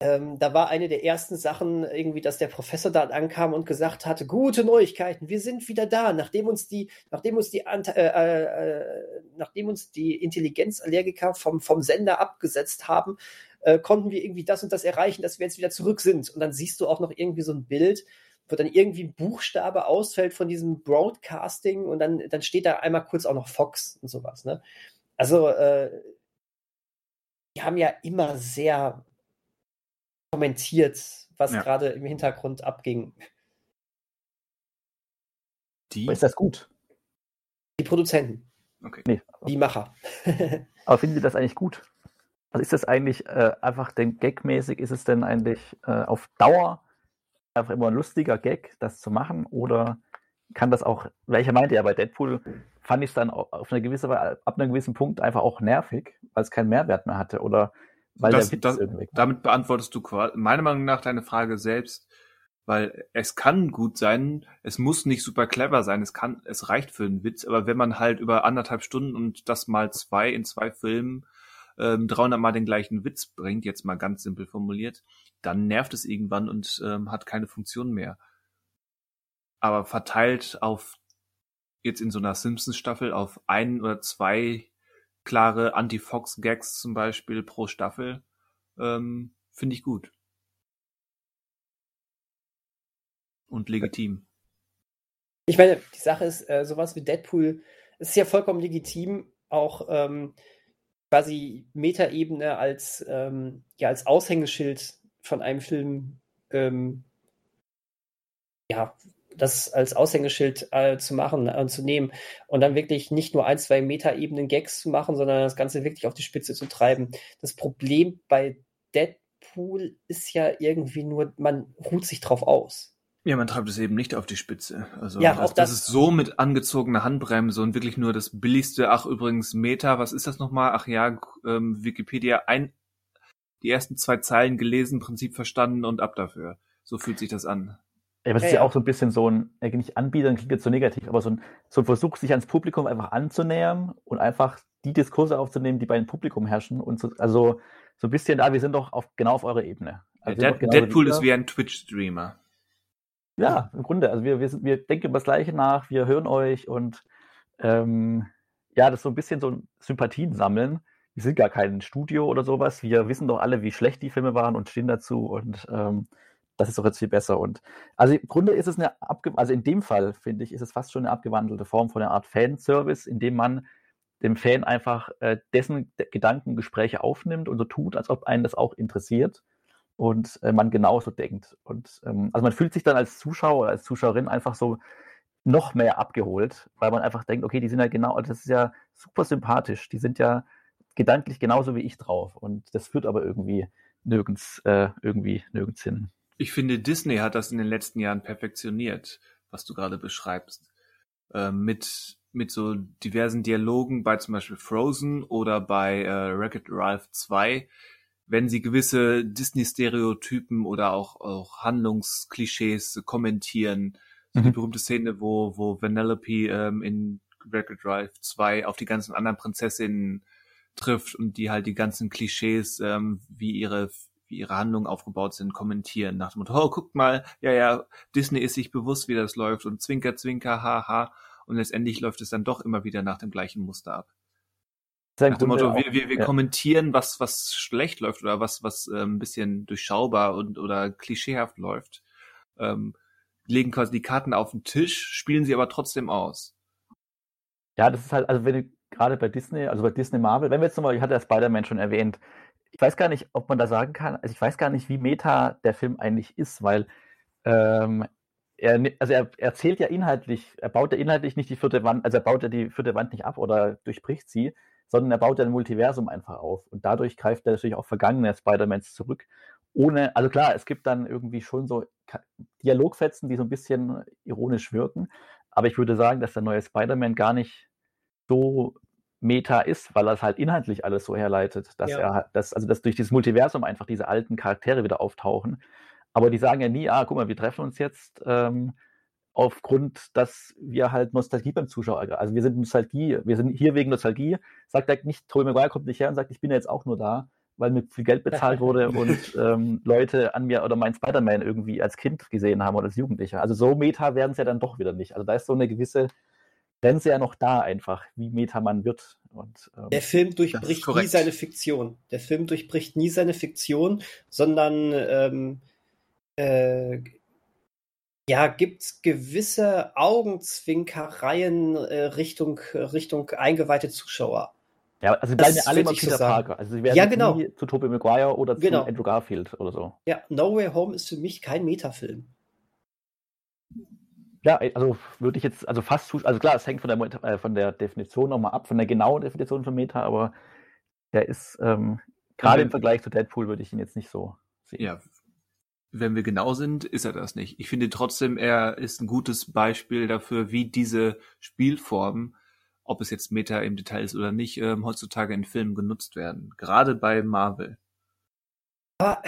ähm, da war eine der ersten Sachen irgendwie, dass der Professor da ankam und gesagt hatte, gute Neuigkeiten, wir sind wieder da, nachdem uns die, nachdem uns die, Ant- äh, äh, nachdem uns die Intelligenzallergiker vom, vom Sender abgesetzt haben, äh, konnten wir irgendwie das und das erreichen, dass wir jetzt wieder zurück sind. Und dann siehst du auch noch irgendwie so ein Bild, wo dann irgendwie ein Buchstabe ausfällt von diesem Broadcasting und dann, dann steht da einmal kurz auch noch Fox und sowas. Ne? Also, äh, die haben ja immer sehr kommentiert, was Ja. gerade im Hintergrund abging. Die? ist das gut? Die Produzenten, Okay. Nee. die Macher. Aber finden Sie das eigentlich gut? Also ist das eigentlich äh, einfach denn gagmäßig, ist es denn eigentlich äh, auf Dauer einfach immer ein lustiger Gag, das zu machen? Oder kann das auch, welcher meinte ja bei Deadpool, fand ich es dann au- auf eine gewisse Weise, ab einem gewissen Punkt einfach auch nervig, weil es keinen Mehrwert mehr hatte oder weil Das- das-. Damit beantwortest du meiner Meinung nach deine Frage selbst, weil es kann gut sein, es muss nicht super clever sein, es kann, es reicht für einen Witz, aber wenn man halt über anderthalb Stunden und das mal zwei in zwei Filmen ähm, 300 Mal den gleichen Witz bringt, jetzt mal ganz simpel formuliert, dann nervt es irgendwann und ähm, hat keine Funktion mehr. Aber verteilt auf jetzt in so einer Simpsons-Staffel auf ein oder zwei klare Anti-Fox-Gags zum Beispiel pro Staffel, ähm, finde ich gut. Und legitim. Ich meine, die Sache ist, äh, sowas wie Deadpool, es ist ja vollkommen legitim, auch ähm, quasi Metaebene als, ähm, ja, als Aushängeschild von einem Film, ähm, ja, das als Aushängeschild äh, zu machen und zu nehmen und dann wirklich nicht nur ein, zwei Metaebenen Gags zu machen, sondern das Ganze wirklich auf die Spitze zu treiben. Das Problem bei Deadpool ist ja irgendwie nur, man ruht sich drauf aus. Ja, man treibt es eben nicht auf die Spitze. Also Ja, das, auch das das- ist so mit angezogener Handbremse und wirklich nur das billigste, ach übrigens Meta, was ist das nochmal? Ach ja, ähm, Wikipedia, ein, die ersten zwei Zeilen gelesen, Prinzip verstanden und ab dafür. So fühlt sich das an. Ja, aber es Ja, ist ja ja. auch so ein bisschen so ein, äh, nicht Anbietern klingt jetzt so negativ, aber so ein, so ein Versuch, sich ans Publikum einfach anzunähern und einfach die Diskurse aufzunehmen, die bei dem Publikum herrschen und so, also so ein bisschen, ah, wir sind doch auf, genau auf eurer Ebene. Also wir sind Dead, Deadpool ist wie ein Twitch-Streamer. Ja, im Grunde. Also wir, wir, sind, wir denken über das Gleiche nach, wir hören euch und ähm, ja, das ist so ein bisschen so ein Sympathien sammeln. Wir sind gar kein Studio oder sowas. Wir wissen doch alle, wie schlecht die Filme waren und stehen dazu und ähm, das ist doch jetzt viel besser. Und also im Grunde ist es eine also in dem Fall, finde ich, ist es fast schon eine abgewandelte Form von einer Art Fanservice, in dem man dem Fan einfach äh, dessen Gedankengespräche aufnimmt und so tut, als ob einen das auch interessiert und äh, man genauso denkt. Und ähm, also man fühlt sich dann als Zuschauer oder als Zuschauerin einfach so noch mehr abgeholt, weil man einfach denkt, okay, die sind ja genau, das ist ja super sympathisch, die sind ja gedanklich genauso wie ich drauf. Und das führt aber irgendwie nirgends, äh, irgendwie nirgends hin. Ich finde, Disney hat das in den letzten Jahren perfektioniert, was du gerade beschreibst. Äh, mit, mit so diversen Dialogen bei zum Beispiel Frozen oder bei äh, Wreck-It Ralph 2, wenn sie gewisse Disney-Stereotypen oder auch, auch Handlungsklischees kommentieren. So mhm. die berühmte Szene, wo, wo Vanellope ähm, in Wreck-It Ralph 2 auf die ganzen anderen Prinzessinnen trifft und die halt die ganzen Klischees, ähm, wie ihre wie ihre Handlungen aufgebaut sind, kommentieren. Nach dem Motto, oh, guckt mal, ja, ja, Disney ist sich bewusst, wie das läuft und zwinker, zwinker, haha. Und letztendlich läuft es dann doch immer wieder nach dem gleichen Muster ab. Nach dem Motto, wir, wir, wir ja. kommentieren, was, was schlecht läuft oder was, was äh, ein bisschen durchschaubar und oder klischeehaft läuft. Ähm, legen quasi die Karten auf den Tisch, spielen sie aber trotzdem aus. Ja, das ist halt, also wenn du gerade bei Disney, also bei Disney Marvel, wenn wir jetzt nochmal, ich hatte ja Spider-Man schon erwähnt, ich weiß gar nicht, ob man da sagen kann, also ich weiß gar nicht, wie meta der Film eigentlich ist, weil ähm, er, also er erzählt ja inhaltlich, er baut ja inhaltlich nicht die vierte Wand, also er baut ja die vierte Wand nicht ab oder durchbricht sie, sondern er baut ja ein Multiversum einfach auf. Und dadurch greift er natürlich auch vergangene Spider-Mans zurück. Ohne, also klar, es gibt dann irgendwie schon so Dialogfetzen, die so ein bisschen ironisch wirken. Aber ich würde sagen, dass der neue Spider-Man gar nicht so Meta ist, weil er es halt inhaltlich alles so herleitet, dass ja. er, dass, also dass durch dieses Multiversum einfach diese alten Charaktere wieder auftauchen. Aber die sagen ja nie, ah, guck mal, wir treffen uns jetzt ähm, aufgrund, dass wir halt Nostalgie beim Zuschauer, also wir sind Nostalgie, wir sind hier wegen Nostalgie, sagt er nicht, Tobey Maguire kommt nicht her und sagt, ich bin ja jetzt auch nur da, weil mir viel Geld bezahlt wurde und ähm, Leute an mir oder mein Spider-Man irgendwie als Kind gesehen haben oder als Jugendlicher. Also so Meta werden es ja dann doch wieder nicht. Also da ist so eine gewisse Grenze ja noch da einfach, wie Meta man wird. Und, ähm, der Film durchbricht nie seine Fiktion. Der Film durchbricht nie seine Fiktion, sondern ähm, äh, ja, gibt gewisse Augenzwinkereien äh, Richtung, Richtung eingeweihte Zuschauer. Ja, also sie bleiben ja alle immer Peter Parker. Also sie werden ja, genau. nie zu Tobey Maguire oder zu genau. Andrew Garfield oder so. Ja, No Way Home ist für mich kein Metafilm. Ja, also würde ich jetzt, also fast, also klar, es hängt von der, äh, von der Definition nochmal ab, von der genauen Definition von Meta, aber der ist, ähm, gerade im Vergleich zu Deadpool würde ich ihn jetzt nicht so sehen. Ja, wenn wir genau sind, ist er das nicht. Ich finde trotzdem, er ist ein gutes Beispiel dafür, wie diese Spielformen, ob es jetzt Meta im Detail ist oder nicht, ähm, heutzutage in Filmen genutzt werden. Gerade bei Marvel. Aber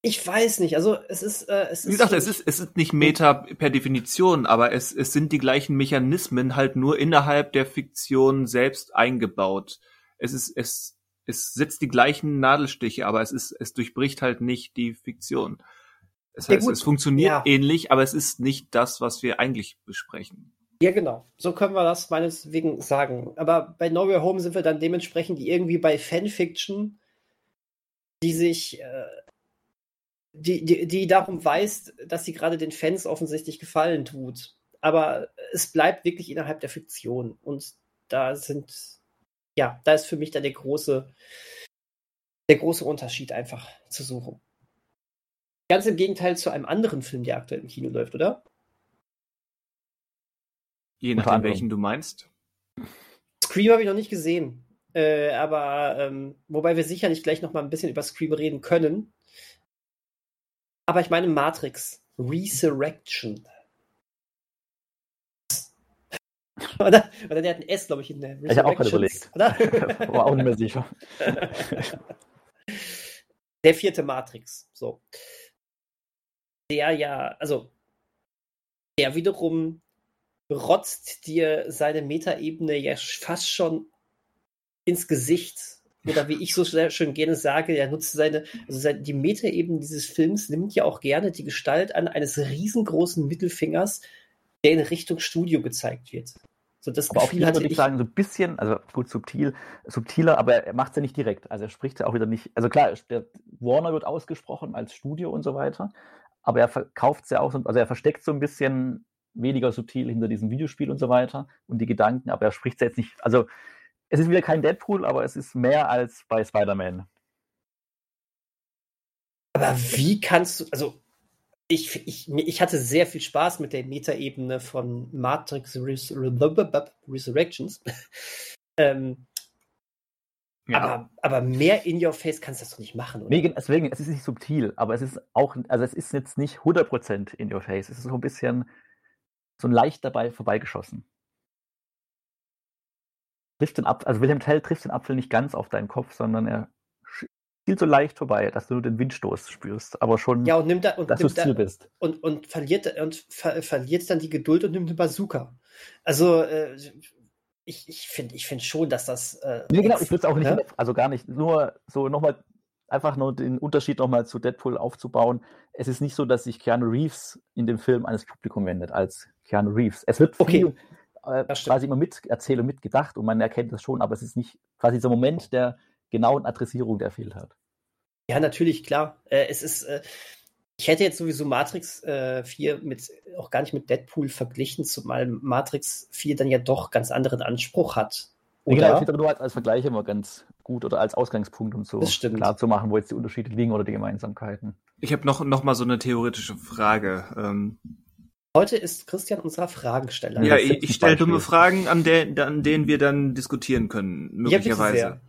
ich weiß nicht, also es ist. Äh, es Wie gesagt, es ist, es ist nicht Meta per Definition, aber es, es sind die gleichen Mechanismen halt nur innerhalb der Fiktion selbst eingebaut. Es ist, es, es setzt die gleichen Nadelstiche, aber es ist, es durchbricht halt nicht die Fiktion. Das heißt, ja, es funktioniert ja. ähnlich, aber es ist nicht das, was wir eigentlich besprechen. Ja, genau. So können wir das meineswegen sagen. Aber bei No Way Home sind wir dann dementsprechend irgendwie bei Fanfiction, die sich äh, die, die, die darum weiß, dass sie gerade den Fans offensichtlich Gefallen tut. Aber es bleibt wirklich innerhalb der Fiktion. Und da sind, ja, da ist für mich dann der große, der große Unterschied einfach zu suchen. Ganz im Gegenteil zu einem anderen Film, der aktuell im Kino läuft, oder? Je nachdem, welchen du meinst. Scream habe ich noch nicht gesehen. Äh, aber ähm, wobei wir sicherlich gleich noch mal ein bisschen über Scream reden können. Aber ich meine Matrix. Resurrection. oder, oder der hat ein S, glaube ich, in der Ich habe auch gerade überlegt. Oder? War auch nicht mehr sicher. der vierte Matrix. So. Der ja, also, der wiederum rotzt dir seine Metaebene ja fast schon ins Gesicht oder wie ich so schön gerne sage, er nutzt seine, also seine, die Metaebene dieses Films nimmt ja auch gerne die Gestalt an eines riesengroßen Mittelfingers, der in Richtung Studio gezeigt wird. So das Gefühl auch hier würde ich sagen, so ein bisschen, also gut subtil, subtiler, aber er macht es ja nicht direkt. Also er spricht ja auch wieder nicht, also klar, der Warner wird ausgesprochen als Studio und so weiter, aber er verkauft es ja auch, so, also er versteckt so ein bisschen weniger subtil hinter diesem Videospiel und so weiter und die Gedanken, aber er spricht es jetzt nicht, also es ist wieder kein Deadpool, aber es ist mehr als bei Spider-Man. Aber wie kannst du, also ich, ich, ich hatte sehr viel Spaß mit der Metaebene von Matrix Res Resurrections. ähm, Ja. Aber, aber mehr in your face kannst du das doch nicht machen, oder? Nee, deswegen, es ist nicht subtil, aber es ist auch, also es ist jetzt nicht 100% in your face. Es ist so ein bisschen, so leicht dabei vorbeigeschossen. Trifft den Apfel, also Wilhelm Tell trifft den Apfel nicht ganz auf deinen Kopf, sondern er spielt so leicht vorbei, dass du nur den Windstoß spürst, aber schon, ja, und nimmt da, und dass nimmt du Ziel bist. Und, und verliert und ver, verliert dann die Geduld und nimmt eine Bazooka. Also äh, ich, ich finde ich find schon, dass das. Äh, nee, genau, ich würde es auch nicht, ja? also gar nicht, nur so nochmal, einfach nur den Unterschied nochmal zu Deadpool aufzubauen. Es ist nicht so, dass sich Keanu Reeves in dem Film an das Publikum wendet, als Keanu Reeves. Es wird viel okay. Äh, quasi immer miterzählt und mitgedacht und man erkennt das schon, aber es ist nicht quasi dieser Moment der genauen Adressierung, der fehlt hat. Ja, natürlich, klar. Äh, es ist, äh, ich hätte jetzt sowieso Matrix äh, 4 mit, auch gar nicht mit Deadpool verglichen, zumal Matrix 4 dann ja doch ganz anderen Anspruch hat. Oder? Genau, ich finde nur als, als Vergleich immer ganz gut oder als Ausgangspunkt, um so klar zu machen, wo jetzt die Unterschiede liegen oder die Gemeinsamkeiten. Ich habe noch, noch mal so eine theoretische Frage. Ähm, Heute ist Christian unserer Fragensteller. Ja, ich, ich stelle dumme Fragen, an, der, an denen wir dann diskutieren können, möglicherweise. Ja,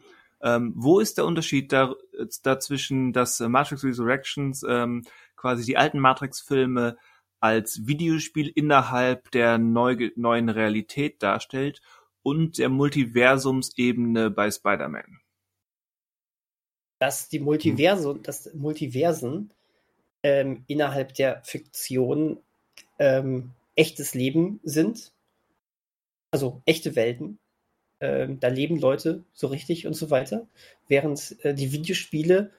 ähm, wo ist der Unterschied da, dazwischen, dass äh, Matrix Resurrections ähm, quasi die alten Matrix-Filme als Videospiel innerhalb der neu, neuen Realität darstellt und der Multiversumsebene bei Spider-Man? Dass die Multiversum, hm. dass Multiversen ähm, innerhalb der Fiktion ähm, echtes Leben sind, also echte Welten, ähm, da leben Leute so richtig und so weiter. Während äh, die Videospiele,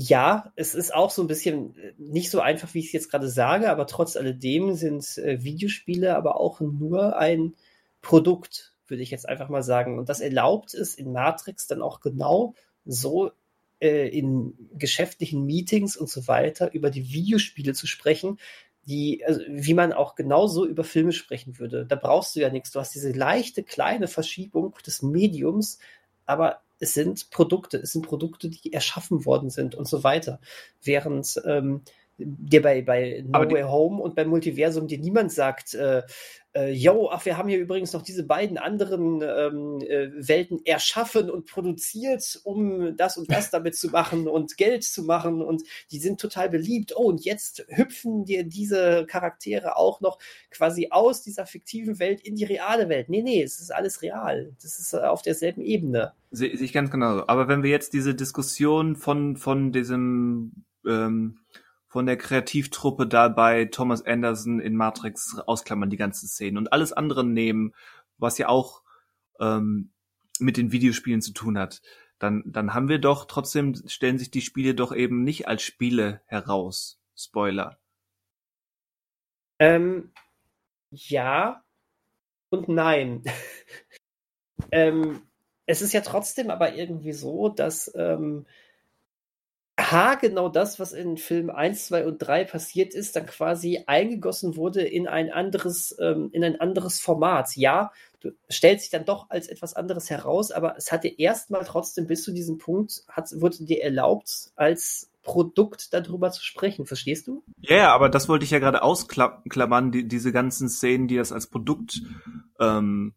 ja, es ist auch so ein bisschen äh, nicht so einfach, wie ich es jetzt gerade sage, aber trotz alledem sind äh, Videospiele aber auch nur ein Produkt, würde ich jetzt einfach mal sagen. Und das erlaubt es in Matrix dann auch genau so äh, in geschäftlichen Meetings und so weiter über die Videospiele zu sprechen, die, also wie man auch genauso über Filme sprechen würde. Da brauchst du ja nichts. Du hast diese leichte, kleine Verschiebung des Mediums, aber es sind Produkte, es sind Produkte, die erschaffen worden sind und so weiter. Während ähm, dir bei, bei No Way Home und beim Multiversum dir niemand sagt, äh, äh, yo, ach, wir haben hier übrigens noch diese beiden anderen ähm, äh, Welten erschaffen und produziert, um das und das damit zu machen und Geld zu machen und die sind total beliebt. Oh, und jetzt hüpfen dir diese Charaktere auch noch quasi aus dieser fiktiven Welt in die reale Welt. Nee, nee, es ist alles real. Das ist äh, auf derselben Ebene. Sehe ich ganz genau. Aber wenn wir jetzt diese Diskussion von, von diesem ähm, von der Kreativtruppe dabei Thomas Anderson in Matrix ausklammern, die ganzen Szenen und alles andere nehmen, was ja auch ähm, mit den Videospielen zu tun hat, dann, dann haben wir doch trotzdem, stellen sich die Spiele doch eben nicht als Spiele heraus. Spoiler. Ähm, ja und nein. ähm, es ist ja trotzdem aber irgendwie so, dass ähm, genau das, was in Film 1, 2 und 3 passiert ist, dann quasi eingegossen wurde in ein anderes, ähm, in ein anderes Format. Ja, du stellst dich dann doch als etwas anderes heraus, aber es hatte erstmal trotzdem bis zu diesem Punkt, hat, wurde dir erlaubt, als Produkt darüber zu sprechen. Verstehst du? Ja, yeah, aber das wollte ich ja gerade ausklammern, die, diese ganzen Szenen, die das als Produkt ähm,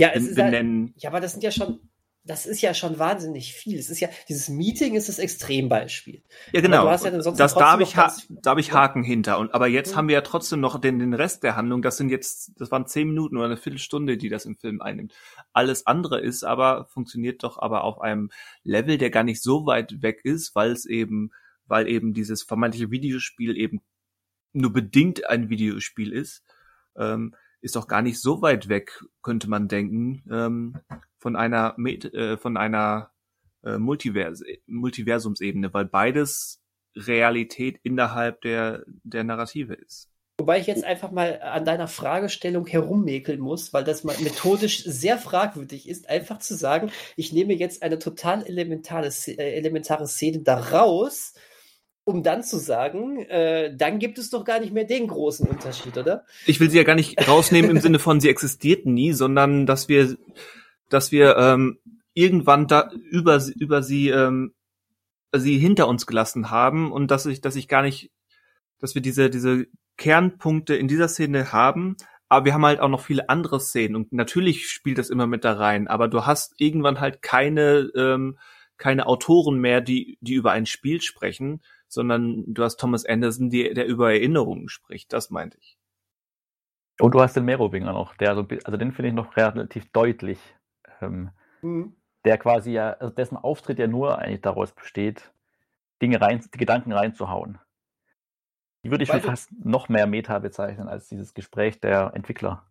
ja, es benennen. Ist ja, ja, aber das sind ja schon das ist ja schon wahnsinnig viel. Es ist ja, dieses Meeting ist das Extrembeispiel. Ja, genau. Ja das, da habe ich, da hab ich Haken hinter. Und, aber jetzt mhm. haben wir ja trotzdem noch den, den Rest der Handlung. Das sind jetzt, das waren zehn Minuten oder eine Viertelstunde, die das im Film einnimmt. Alles andere ist aber, funktioniert doch aber auf einem Level, der gar nicht so weit weg ist, weil es eben, weil eben dieses vermeintliche Videospiel eben nur bedingt ein Videospiel ist. Ähm, ist doch gar nicht so weit weg, könnte man denken, ähm, von einer äh, von einer äh, Multivers Multiversumsebene, weil beides Realität innerhalb der der Narrative ist. Wobei ich jetzt einfach mal an deiner Fragestellung herummäkeln muss, weil das methodisch sehr fragwürdig ist, einfach zu sagen, ich nehme jetzt eine total elementare, äh, elementare Szene daraus um dann zu sagen, äh, dann gibt es doch gar nicht mehr den großen Unterschied, oder? Ich will sie ja gar nicht rausnehmen im Sinne von, sie existierten nie, sondern dass wir, dass wir ähm, irgendwann da über, über sie, ähm, sie hinter uns gelassen haben und dass ich, dass ich gar nicht, dass wir diese, diese Kernpunkte in dieser Szene haben, aber wir haben halt auch noch viele andere Szenen und natürlich spielt das immer mit da rein, aber du hast irgendwann halt keine, ähm, keine Autoren mehr, die, die über ein Spiel sprechen, sondern du hast Thomas Anderson, die, der über Erinnerungen spricht, das meinte ich. Und du hast den Merowinger noch, der so, also den finde ich noch relativ deutlich, ähm, mhm. der quasi ja, also dessen Auftritt ja nur eigentlich daraus besteht, Dinge rein, die Gedanken reinzuhauen. Die würde ich schon fast noch mehr Meta bezeichnen als dieses Gespräch der Entwickler.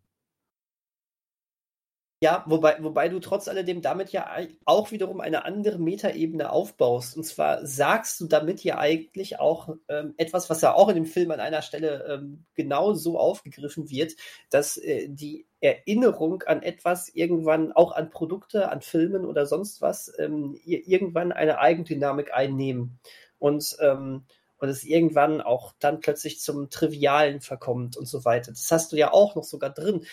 Ja, wobei, wobei du trotz alledem damit ja auch wiederum eine andere Metaebene aufbaust. Und zwar sagst du damit ja eigentlich auch ähm, etwas, was ja auch in dem Film an einer Stelle ähm, genau so aufgegriffen wird, dass äh, die Erinnerung an etwas irgendwann, auch an Produkte, an Filmen oder sonst was, ähm, irgendwann eine Eigendynamik einnehmen. Und ähm, und es irgendwann auch dann plötzlich zum Trivialen verkommt und so weiter. Das hast du ja auch noch sogar drin.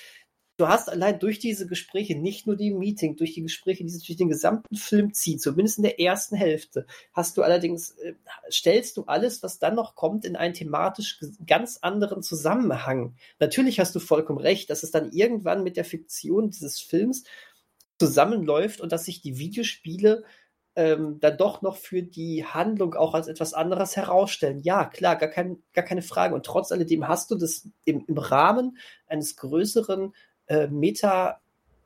Du hast allein durch diese Gespräche, nicht nur die Meeting, durch die Gespräche, die sich durch den gesamten Film ziehen, zumindest in der ersten Hälfte, hast du allerdings, äh, stellst du alles, was dann noch kommt, in einen thematisch ganz anderen Zusammenhang. Natürlich hast du vollkommen recht, dass es dann irgendwann mit der Fiktion dieses Films zusammenläuft und dass sich die Videospiele ähm, dann doch noch für die Handlung auch als etwas anderes herausstellen. Ja, klar, gar, kein, gar keine Frage. Und trotz alledem hast du das im, im Rahmen eines größeren äh, Meta-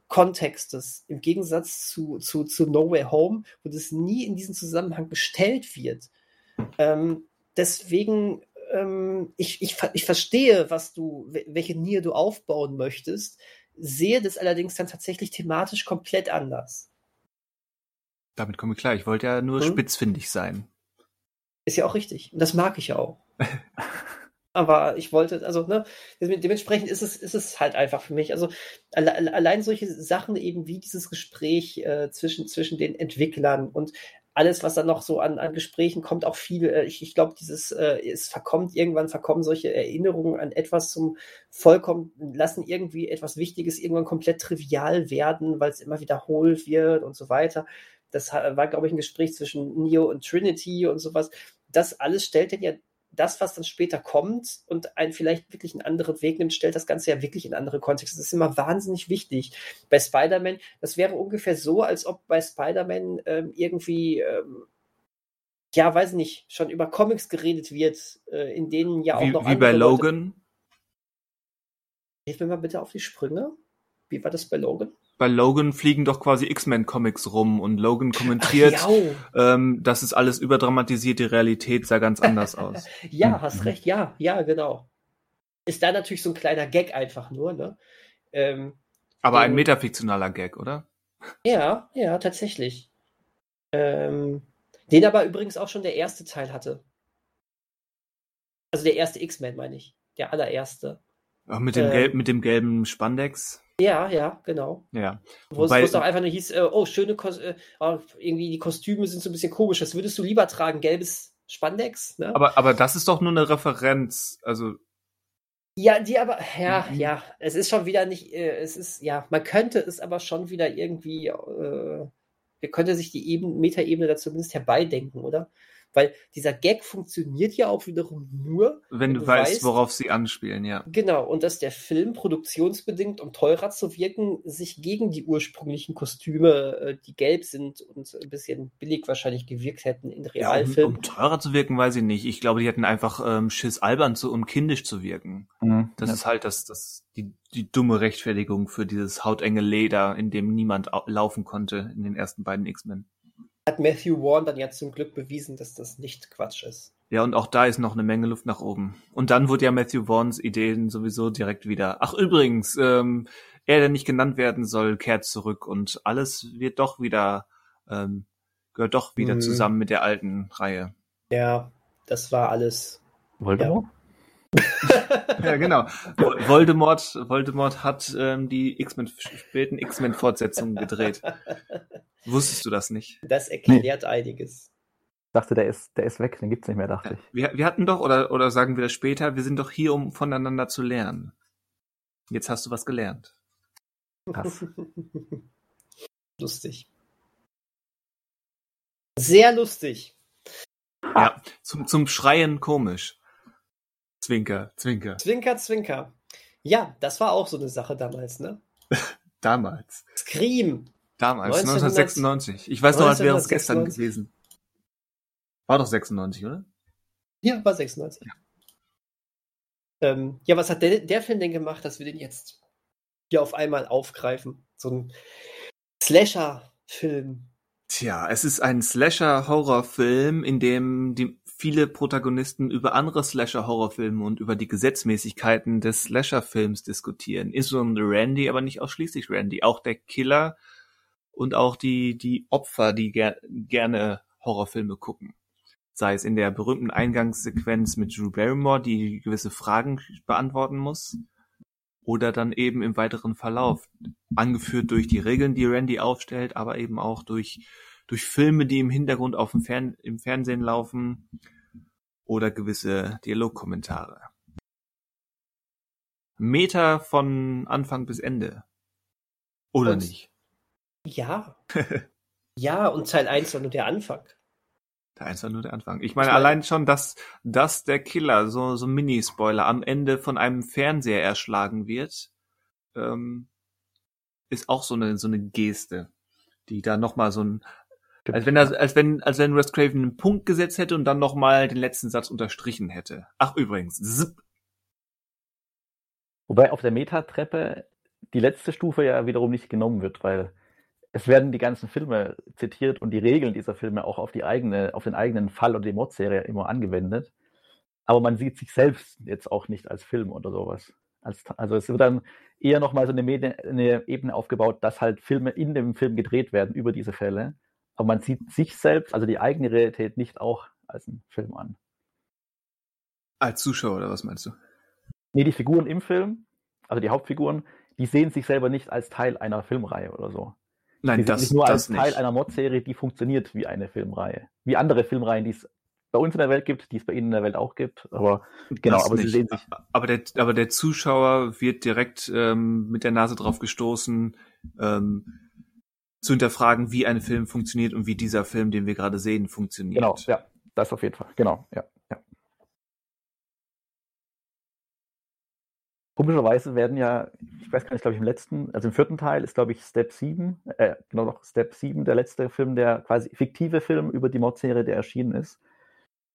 Kontextes im Gegensatz zu, zu, zu No Way Home, wo das nie in diesen Zusammenhang gestellt wird. Ähm, deswegen, ähm, ich, ich, ich verstehe, was du, welche Nier du aufbauen möchtest, sehe das allerdings dann tatsächlich thematisch komplett anders. Damit komme ich klar. Ich wollte ja nur hm? spitzfindig sein. Ist ja auch richtig. Und das mag ich auch. Aber ich wollte, also, ne, dementsprechend ist es, ist es halt einfach für mich. Also alle, allein solche Sachen eben wie dieses Gespräch äh, zwischen, zwischen den Entwicklern und alles, was dann noch so an, an Gesprächen kommt, auch viel, äh, ich, ich glaube, dieses, äh, es verkommt, irgendwann verkommen solche Erinnerungen an etwas zum vollkommen, lassen irgendwie etwas Wichtiges irgendwann komplett trivial werden, weil es immer wiederholt wird und so weiter. Das war, glaube ich, ein Gespräch zwischen Neo und Trinity und sowas. Das alles stellt dann ja das, was dann später kommt und einen vielleicht wirklich einen anderen Weg nimmt, stellt das Ganze ja wirklich in andere Kontexte. Das ist immer wahnsinnig wichtig. Bei Spider-Man, das wäre ungefähr so, als ob bei Spider-Man ähm, irgendwie, ähm, ja, weiß nicht, schon über Comics geredet wird, äh, in denen ja auch wie, noch Wie bei Logan? Hilf mir mal bitte auf die Sprünge. Wie war das bei Logan? Bei Logan fliegen doch quasi X-Men-Comics rum und Logan kommentiert, ähm, das ist alles überdramatisiert, die Realität sah ganz anders aus. ja, hm. hast recht, ja, ja, genau. Ist da natürlich so ein kleiner Gag einfach nur, ne? Ähm, Aber ein metafiktionaler Gag, oder? Ja, ja, tatsächlich. Ähm, den aber übrigens auch schon der erste Teil hatte. Also der erste X-Men, meine ich. Der allererste. Ach, mit dem, ähm, gelb, mit dem gelben Spandex? Ja, ja, genau. Ja. Wo Wobei, es doch einfach nur hieß, äh, oh, schöne, Kos äh, oh, irgendwie die Kostüme sind so ein bisschen komisch. Das würdest du lieber tragen, gelbes Spandex, ne? Aber, aber das ist doch nur eine Referenz, also. Ja, die aber, ja, mhm. ja, es ist schon wieder nicht, äh, es ist, ja, man könnte es aber schon wieder irgendwie, äh, könnte sich die Eben, Metaebene da zumindest herbeidenken, oder? Weil dieser Gag funktioniert ja auch wiederum nur, wenn, wenn du, weißt, weißt, worauf sie anspielen, ja. Genau, und dass der Film produktionsbedingt, um teurer zu wirken, sich gegen die ursprünglichen Kostüme, äh, die gelb sind und ein bisschen billig wahrscheinlich gewirkt hätten in Realfilmen. Ja, um, um, teurer zu wirken, weiß ich nicht. Ich glaube, die hätten einfach ähm, Schiss albern zu, um kindisch zu wirken. Mhm, das ja. ist halt das, das, die, die dumme Rechtfertigung für dieses hautenge Leder, in dem niemand laufen konnte in den ersten beiden X-Men hat Matthew Warren dann ja zum Glück bewiesen, dass das nicht Quatsch ist. Ja, und auch da ist noch eine Menge Luft nach oben. Und dann wurde ja Matthew Warrens Ideen sowieso direkt wieder. Ach übrigens, ähm, er, der nicht genannt werden soll, kehrt zurück und alles wird doch wieder, ähm, gehört doch wieder mhm. zusammen mit der alten Reihe. Ja, das war alles. Voldemort? Ja. Ja, genau. Voldemort, Voldemort hat ähm, die X-Men, späten X-Men-Fortsetzungen gedreht. Wusstest du das nicht? Das erklärt nee. einiges. Ich dachte, der ist, der ist weg, den gibt's nicht mehr, dachte ich. Wir, wir hatten doch, oder, oder sagen wir das später, wir sind doch hier, um voneinander zu lernen. Jetzt hast du was gelernt. Krass. lustig. Sehr lustig. Ja, zum, zum Schreien komisch. Zwinker, Zwinker. Zwinker, Zwinker. Ja, das war auch so eine Sache damals, ne? Damals. Scream. Damals, 1900 1996. Ich weiß noch, als wäre es 1996. gestern gewesen. War doch 96, oder? Ja, war 96. Ja, ähm, ja was hat der, der Film denn gemacht, dass wir den jetzt hier auf einmal aufgreifen? So ein Slasher-Film. Tja, es ist ein Slasher-Horrorfilm, in dem die viele Protagonisten über andere Slasher-Horrorfilme und über die Gesetzmäßigkeiten des Slasher-Films diskutieren. Insbesondere Randy, aber nicht ausschließlich Randy. Auch der Killer und auch die, die Opfer, die ger gerne Horrorfilme gucken. Sei es in der berühmten Eingangssequenz mit Drew Barrymore, die gewisse Fragen beantworten muss, oder dann eben im weiteren Verlauf, angeführt durch die Regeln, die Randy aufstellt, aber eben auch durch, durch Filme, die im Hintergrund auf dem Fern im Fernsehen laufen, oder gewisse Dialogkommentare. Meter von Anfang bis Ende. Oder Und- nicht? Ja. ja, und Teil 1 war nur der Anfang. Der eins war nur der Anfang. Ich meine, Ich meine- allein schon, dass, dass der Killer, so, so Mini-Spoiler, am Ende von einem Fernseher erschlagen wird, ähm, ist auch so eine, so eine Geste, die da nochmal so ein, als wenn er, als wenn, als wenn Wes Craven einen Punkt gesetzt hätte und dann nochmal den letzten Satz unterstrichen hätte. Ach, übrigens, zip, Wobei auf der Metatreppe die letzte Stufe ja wiederum nicht genommen wird, weil es werden die ganzen Filme zitiert und die Regeln dieser Filme auch auf die eigene, auf den eigenen Fall oder die Mordserie immer angewendet. Aber man sieht sich selbst jetzt auch nicht als Film oder sowas. Als, also es wird dann eher nochmal so eine, Medi- eine Ebene aufgebaut, dass halt Filme in dem Film gedreht werden über diese Fälle. Aber man sieht sich selbst, also die eigene Realität, nicht auch als einen Film an. als Zuschauer, oder was meinst du? Nee, die Figuren im Film, also die Hauptfiguren, die sehen sich selber nicht als Teil einer Filmreihe oder so. Nein, die das, nicht nur das als nicht. Teil einer Modserie, die funktioniert wie eine Filmreihe. Wie andere Filmreihen, die es bei uns in der Welt gibt, die es bei Ihnen in der Welt auch gibt. Aber genau, Das aber sie sehen sich. Aber der, aber der Zuschauer wird direkt ähm, mit der Nase drauf gestoßen, ähm, zu hinterfragen, wie ein Film funktioniert und wie dieser Film, den wir gerade sehen, funktioniert. Genau, ja, das auf jeden Fall. Genau, ja, ja. Komischerweise werden ja, ich weiß gar nicht, glaube ich, im letzten, also im vierten Teil ist, glaube ich, Step 7, äh, genau noch Step 7, der letzte Film, der quasi fiktive Film über die Mordserie, der erschienen ist.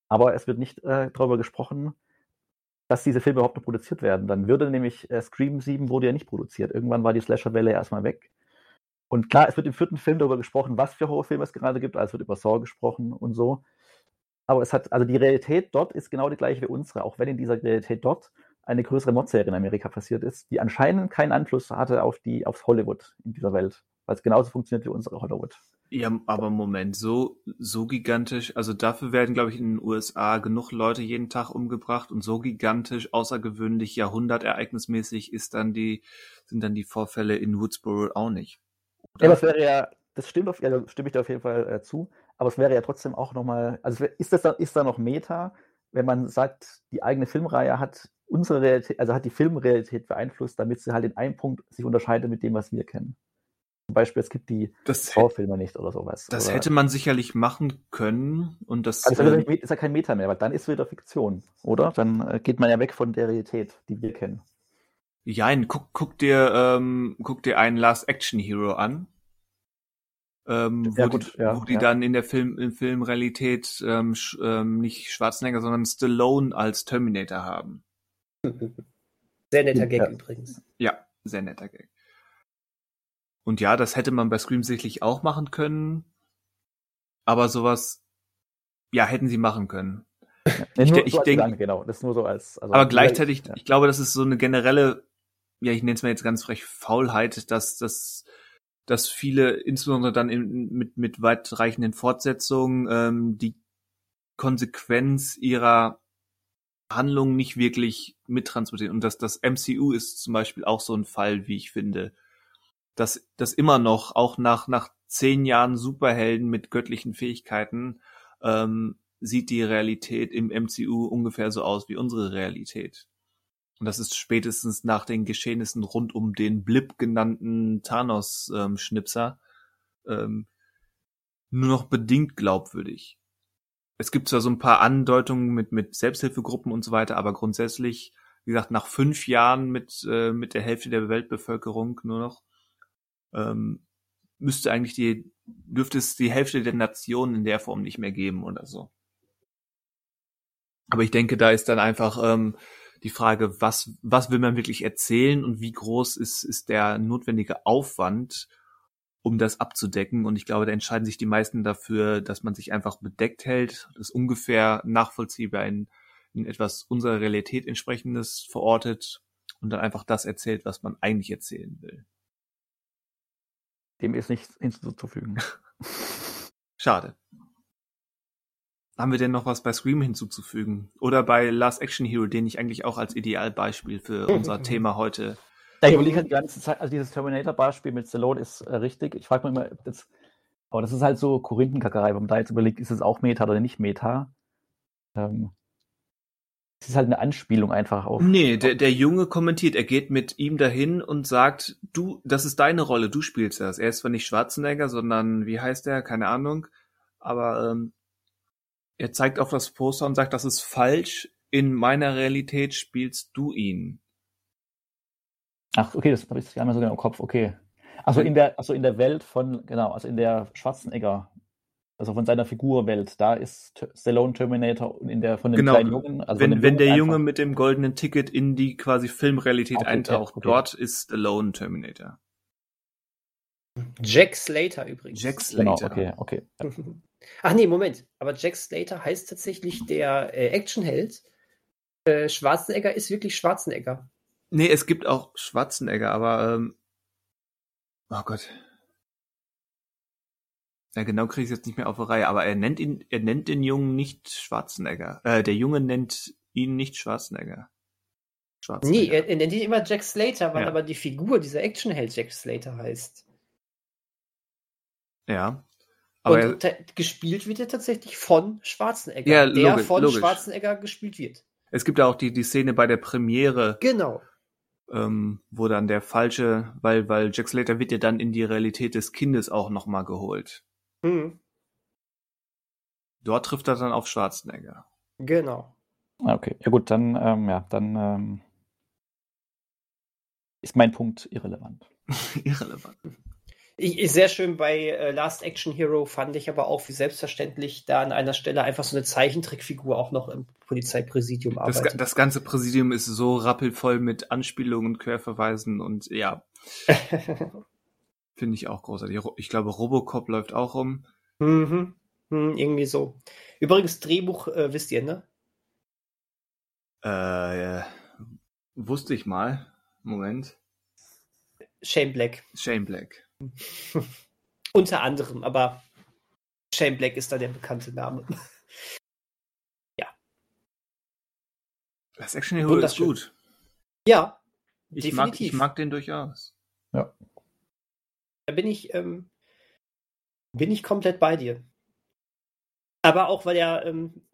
Aber es wird nicht äh, darüber gesprochen, dass diese Filme überhaupt noch produziert werden. Dann würde nämlich äh, Scream 7 wurde ja nicht produziert. Irgendwann war die Slasher-Welle erstmal weg. Und klar, es wird im vierten Film darüber gesprochen, was für Horrorfilme es gerade gibt. Also es wird über Saw gesprochen und so. Aber es hat, also die Realität dort ist genau die gleiche wie unsere, auch wenn in dieser Realität dort eine größere Mordserie in Amerika passiert ist, die anscheinend keinen Einfluss hatte auf die, aufs Hollywood in dieser Welt. Weil es genauso funktioniert wie unsere Hollywood. Ja, aber Moment, so, so gigantisch, also dafür werden, glaube ich, in den USA genug Leute jeden Tag umgebracht und so gigantisch, außergewöhnlich, jahrhundertereignismäßig ist dann die, sind dann die Vorfälle in Woodsboro auch nicht. Ja, aber es wäre ja, das stimmt auf, ja, da stimme ich dir auf jeden Fall äh, zu, aber es wäre ja trotzdem auch nochmal, also es ist das da, ist da noch Meta, wenn man sagt, die eigene Filmreihe hat unsere Realität, also hat die Filmrealität beeinflusst, damit sie halt in einem Punkt sich unterscheidet mit dem, was wir kennen. Zum Beispiel, es gibt die Das, Saw-Filme nicht oder sowas. das oder, hätte man sicherlich machen können und das, Also ist, ja kein Meta mehr, weil dann ist wieder Fiktion, oder? Dann äh, geht man ja weg von der Realität, die wir kennen. Jein, guck, guck dir, ähm, guck dir einen Last Action Hero an. Ähm, wo Ja, die, gut, ja, wo die ja. dann in der Film, in Filmrealität ähm, sch, ähm, nicht Schwarzenegger, sondern Stallone als Terminator haben. Sehr netter Gag Ja. übrigens. Ja, sehr netter Gag. Und ja, das hätte man bei Scream sicherlich auch machen können. Aber sowas, ja, hätten sie machen können. Nee, Ich nur ich so als denk- Gedanke, genau. Das nur so als. Also, Aber gleichzeitig, Ja. ich glaube, das ist so eine generelle, ja, ich nenne es mal jetzt ganz frech, Faulheit, dass, dass, dass viele, insbesondere dann in, mit, mit weitreichenden Fortsetzungen, ähm, die Konsequenz ihrer Handlung nicht wirklich mittransportieren. Und dass das MCU ist zum Beispiel auch so ein Fall, wie ich finde, dass, dass immer noch, auch nach, nach zehn Jahren Superhelden mit göttlichen Fähigkeiten, ähm, sieht die Realität im MCU ungefähr so aus wie unsere Realität. Und das ist spätestens nach den Geschehnissen rund um den Blip genannten Thanos-Schnipser ähm, nur noch bedingt glaubwürdig. Es gibt zwar so ein paar Andeutungen mit, mit Selbsthilfegruppen und so weiter, aber grundsätzlich wie gesagt, nach fünf Jahren mit, äh, mit der Hälfte der Weltbevölkerung nur noch, ähm, müsste eigentlich die, dürfte es die Hälfte der Nationen in der Form nicht mehr geben oder so. Aber ich denke, da ist dann einfach ähm, die Frage, was, was will man wirklich erzählen und wie groß ist, ist der notwendige Aufwand, um das abzudecken. Und ich glaube, da entscheiden sich die meisten dafür, dass man sich einfach bedeckt hält, das ungefähr nachvollziehbar in, in etwas unserer Realität entsprechendes verortet und dann einfach das erzählt, was man eigentlich erzählen will. Dem ist nichts hinzuzufügen. Schade. Haben wir denn noch was bei Scream hinzuzufügen? Oder bei Last Action Hero, den ich eigentlich auch als Idealbeispiel für unser Thema heute. Ja, ich überlege halt die ganze Zeit, also dieses Terminator-Beispiel mit Stallone ist äh, richtig. Ich frage mich immer, das, aber das ist halt so Korinthenkackerei, wenn man da jetzt überlegt, ist es auch Meta oder nicht Meta? Ähm, es ist halt eine Anspielung einfach auf. Nee, der, der Junge kommentiert, er geht mit ihm dahin und sagt, du, das ist deine Rolle, du spielst das. Er ist zwar nicht Schwarzenegger, sondern wie heißt er? Keine Ahnung. Aber ähm, er zeigt auf das Poster und sagt, das ist falsch. In meiner Realität spielst du ihn. Ach, okay, das habe ich gar nicht so genau im Kopf. Okay. Also in der, also in der Welt von, genau, also in der Schwarzenegger, also von seiner Figurwelt, da ist Stallone Terminator und in der von dem genau. kleinen Jungen. Also wenn, wenn der Junge einfach- mit dem goldenen Ticket in die quasi Filmrealität Okay, eintaucht, okay. dort ist Stallone Terminator. Jack Slater übrigens. Jack Genau, Slater. okay, okay. Ach nee, Moment. Aber Jack Slater heißt tatsächlich der äh, Actionheld. Äh, Schwarzenegger ist wirklich Schwarzenegger. Nee, es gibt auch Schwarzenegger, aber ähm, oh Gott. Ja, genau kriege ich jetzt nicht mehr auf die Reihe, aber er nennt ihn, er nennt den Jungen nicht Schwarzenegger. Äh, der Junge nennt ihn nicht Schwarzenegger. Schwarzenegger. Nee, er, er nennt ihn immer Jack Slater, weil Ja. aber die Figur, dieser Actionheld Jack Slater heißt. ja. Aber er, Und gespielt wird er tatsächlich von Schwarzenegger, Ja, der logisch, von logisch. Schwarzenegger gespielt wird. es gibt ja auch die, die Szene bei der Premiere, Genau. ähm, wo dann der falsche, weil, weil Jack Slater wird ja dann in die Realität des Kindes auch nochmal geholt. Hm, Dort trifft er dann auf Schwarzenegger. genau. Ah, Okay, ja gut, dann, ähm, ja, dann ähm, ist mein Punkt irrelevant. Irrelevant. Ich, ich, sehr schön bei äh, Last Action Hero fand ich aber auch, wie selbstverständlich da an einer Stelle einfach so eine Zeichentrickfigur auch noch im Polizeipräsidium Das, arbeitet. das ganze Präsidium ist so rappelvoll mit Anspielungen, Querverweisen und ja, finde ich auch großartig. Ro- Ich glaube, Robocop läuft auch rum. mhm. Hm, irgendwie so. Übrigens, Drehbuch äh, wisst ihr, ne? Äh, wusste ich mal. Moment. Shane Black. Shane Black. Unter anderem, aber Shane Black ist da der bekannte Name. Das Action Hero ist gut. Ja, Ich mag, definitiv. ich mag den durchaus. Da bin ich, ähm, bin ich komplett bei dir. Aber auch, weil er ähm,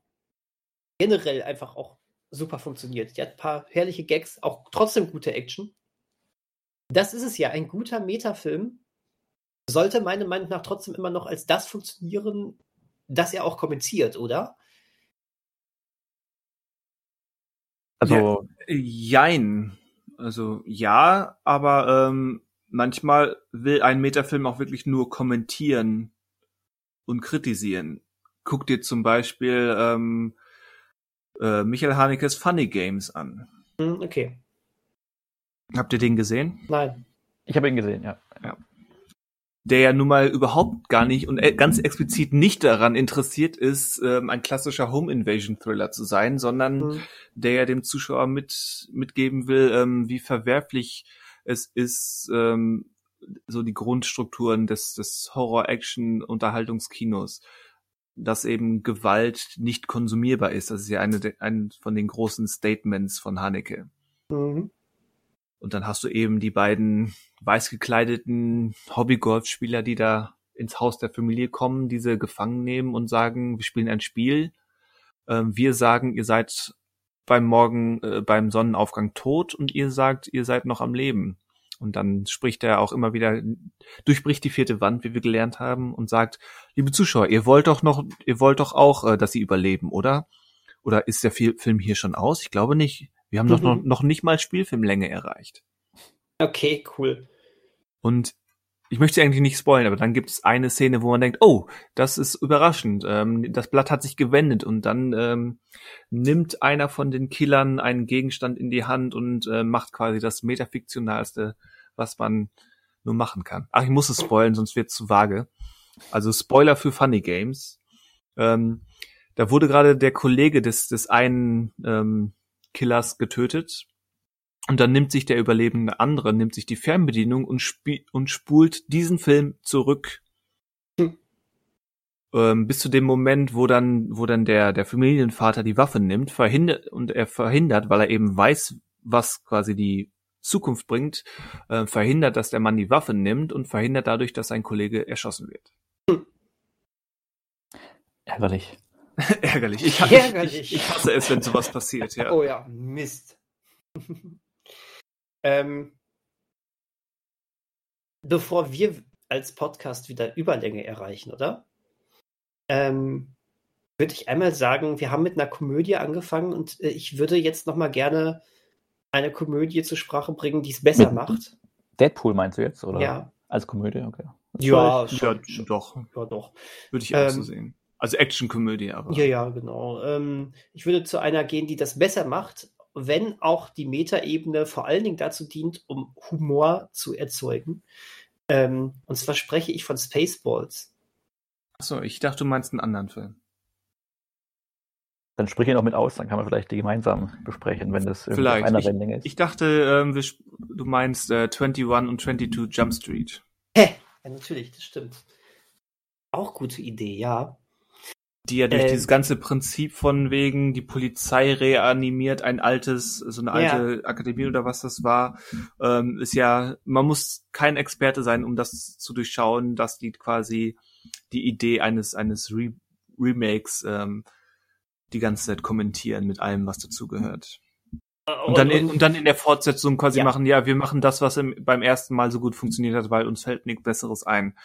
generell einfach auch super funktioniert. Die hat ein paar herrliche Gags, auch trotzdem gute Action. Das ist es ja. Ein guter Metafilm sollte meiner Meinung nach trotzdem immer noch als das funktionieren, das er auch kommentiert, oder? Also, Jein. Also ja, aber ähm, manchmal will ein Metafilm auch wirklich nur kommentieren und kritisieren. Guck dir zum Beispiel ähm, äh, Michael Hanekes Funny Games an. Hm, okay. Habt ihr den gesehen? Nein. ich habe ihn gesehen, ja. Der ja nun mal überhaupt gar nicht und äh, ganz explizit nicht daran interessiert ist, ähm, ein klassischer Home Invasion Thriller zu sein, sondern Hm. der ja dem Zuschauer mit, mitgeben will, ähm, wie verwerflich es ist, ähm, so die Grundstrukturen des, des Horror-Action-Unterhaltungskinos, dass eben Gewalt nicht konsumierbar ist. Das ist ja eine, ein von den großen Statements von Haneke. Mhm. Und dann hast du eben die beiden weiß gekleideten Hobby-Golfspieler, die da ins Haus der Familie kommen, diese gefangen nehmen und sagen, wir spielen ein Spiel. Ähm, wir sagen, ihr seid beim Morgen, äh, beim Sonnenaufgang tot und ihr sagt, ihr seid noch am Leben. Und dann spricht er auch immer wieder, durchbricht die vierte Wand, wie wir gelernt haben, und sagt, liebe Zuschauer, ihr wollt doch noch, ihr wollt doch auch, äh, dass sie überleben, oder? Oder ist der Fi- Film hier schon aus? Ich glaube nicht. Wir haben mhm. noch, noch nicht mal Spielfilmlänge erreicht. Okay, cool. Und ich möchte eigentlich nicht spoilen, aber dann gibt es eine Szene, wo man denkt, oh, das ist überraschend. Ähm, das Blatt hat sich gewendet und dann ähm, nimmt einer von den Killern einen Gegenstand in die Hand und äh, macht quasi das metafiktionalste, was man nur machen kann. Ach, ich muss es spoilen, sonst wird es zu vage. Also Spoiler für Funny Games. Ähm, da wurde gerade der Kollege des, des einen ähm, Killers getötet und dann nimmt sich der überlebende andere, nimmt sich die Fernbedienung und, sp und spult diesen Film zurück. Hm. Ähm, bis zu dem Moment, wo dann, wo dann der, der Familienvater die Waffe nimmt, verhindert, und er verhindert, weil er eben weiß, was quasi die Zukunft bringt, äh, verhindert, dass der Mann die Waffe nimmt und verhindert dadurch, dass sein Kollege erschossen wird. Hm. Ärgerlich. Ärgerlich. Ich, Ärgerlich. Ich, ich, hasse es, wenn sowas passiert, ja. Oh ja, Mist. Ähm, bevor wir als Podcast wieder Überlänge erreichen, oder? Ähm, würde ich einmal sagen, wir haben mit einer Komödie angefangen und äh, ich würde jetzt noch mal gerne eine Komödie zur Sprache bringen, die es besser mit macht. Deadpool meinst du jetzt, oder? Ja. Als Komödie, okay. Ja, schon, ja, doch. Ja, doch. Würde ich auch ähm, so sehen. Also Action-Komödie, aber. Ja, ja, genau. Ähm, ich würde zu einer gehen, die das besser macht, wenn auch die Metaebene vor allen Dingen dazu dient, um Humor zu erzeugen. Ähm, und zwar spreche ich von Spaceballs. Achso, ich dachte, du meinst einen anderen Film. Dann sprich ihn noch mit aus, dann kann man vielleicht die gemeinsam besprechen, wenn das vielleicht. einer Wellenlänge ist. Ich dachte, ähm, wir, du meinst äh, 21 und 22 Jump Street. Hä? Ja, natürlich, das stimmt. Auch gute Idee, ja die ja durch ähm, dieses ganze Prinzip von wegen, die Polizei reanimiert ein altes, so eine alte ja. Akademie oder was das war, ähm, ist ja, man muss kein Experte sein, um das zu durchschauen, dass die quasi die Idee eines, eines Re Remakes ähm, die ganze Zeit kommentieren mit allem, was dazugehört. Und dann, in, und dann in der Fortsetzung quasi ja. machen, ja, wir machen das, was im, beim ersten Mal so gut funktioniert hat, weil uns fällt nichts Besseres ein.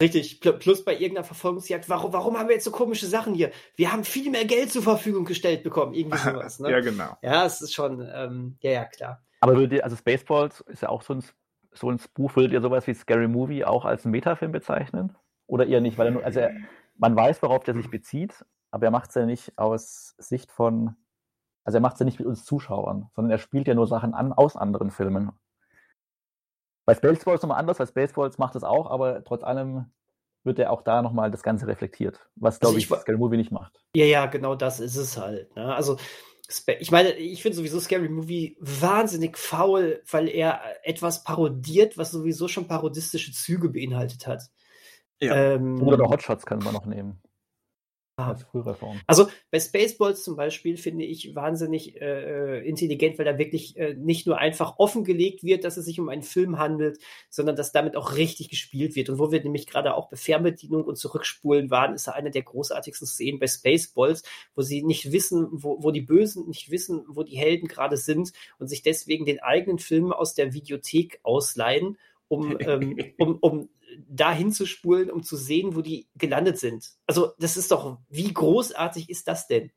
Richtig, plus bei irgendeiner Verfolgungsjagd, warum, warum haben wir jetzt so komische Sachen hier? Wir haben viel mehr Geld zur Verfügung gestellt bekommen, irgendwie sowas, ne? ja, genau. Ja, es ist schon, ähm, ja, ja, klar. Aber würdet ihr, also Spaceballs ist ja auch so ein, so ein Buch, würdet ihr sowas wie Scary Movie auch als Metafilm bezeichnen? Oder ihr nicht? Weil er nur, also er, man weiß, worauf der sich bezieht, aber er macht es ja nicht aus Sicht von also er macht es ja nicht mit uns Zuschauern, sondern er spielt ja nur Sachen an aus anderen Filmen. Bei Spaceballs nochmal anders, weil Spaceballs macht es auch, aber trotz allem wird er auch da nochmal das Ganze reflektiert, was, glaube also ich, ich Scary Movie nicht macht. Ja, ja, genau das ist es halt. Ne? Also, ich meine, ich finde sowieso Scary Movie wahnsinnig faul, weil er etwas parodiert, was sowieso schon parodistische Züge beinhaltet hat. Ja. Ähm, Oder Hotshots können wir noch nehmen. Als frühere Form. Also bei Spaceballs zum Beispiel finde ich wahnsinnig äh, äh, intelligent, weil da wirklich äh, nicht nur einfach offengelegt wird, dass es sich um einen Film handelt, sondern dass damit auch richtig gespielt wird. Und wo wir nämlich gerade auch bei Fernbedienung und Zurückspulen waren, ist da eine der großartigsten Szenen bei Spaceballs, wo sie nicht wissen, wo, wo die Bösen nicht wissen, wo die Helden gerade sind und sich deswegen den eigenen Film aus der Videothek ausleihen um, ähm, um, um da hinzuspulen, um zu sehen, wo die gelandet sind. Also, das ist doch, wie großartig ist das denn?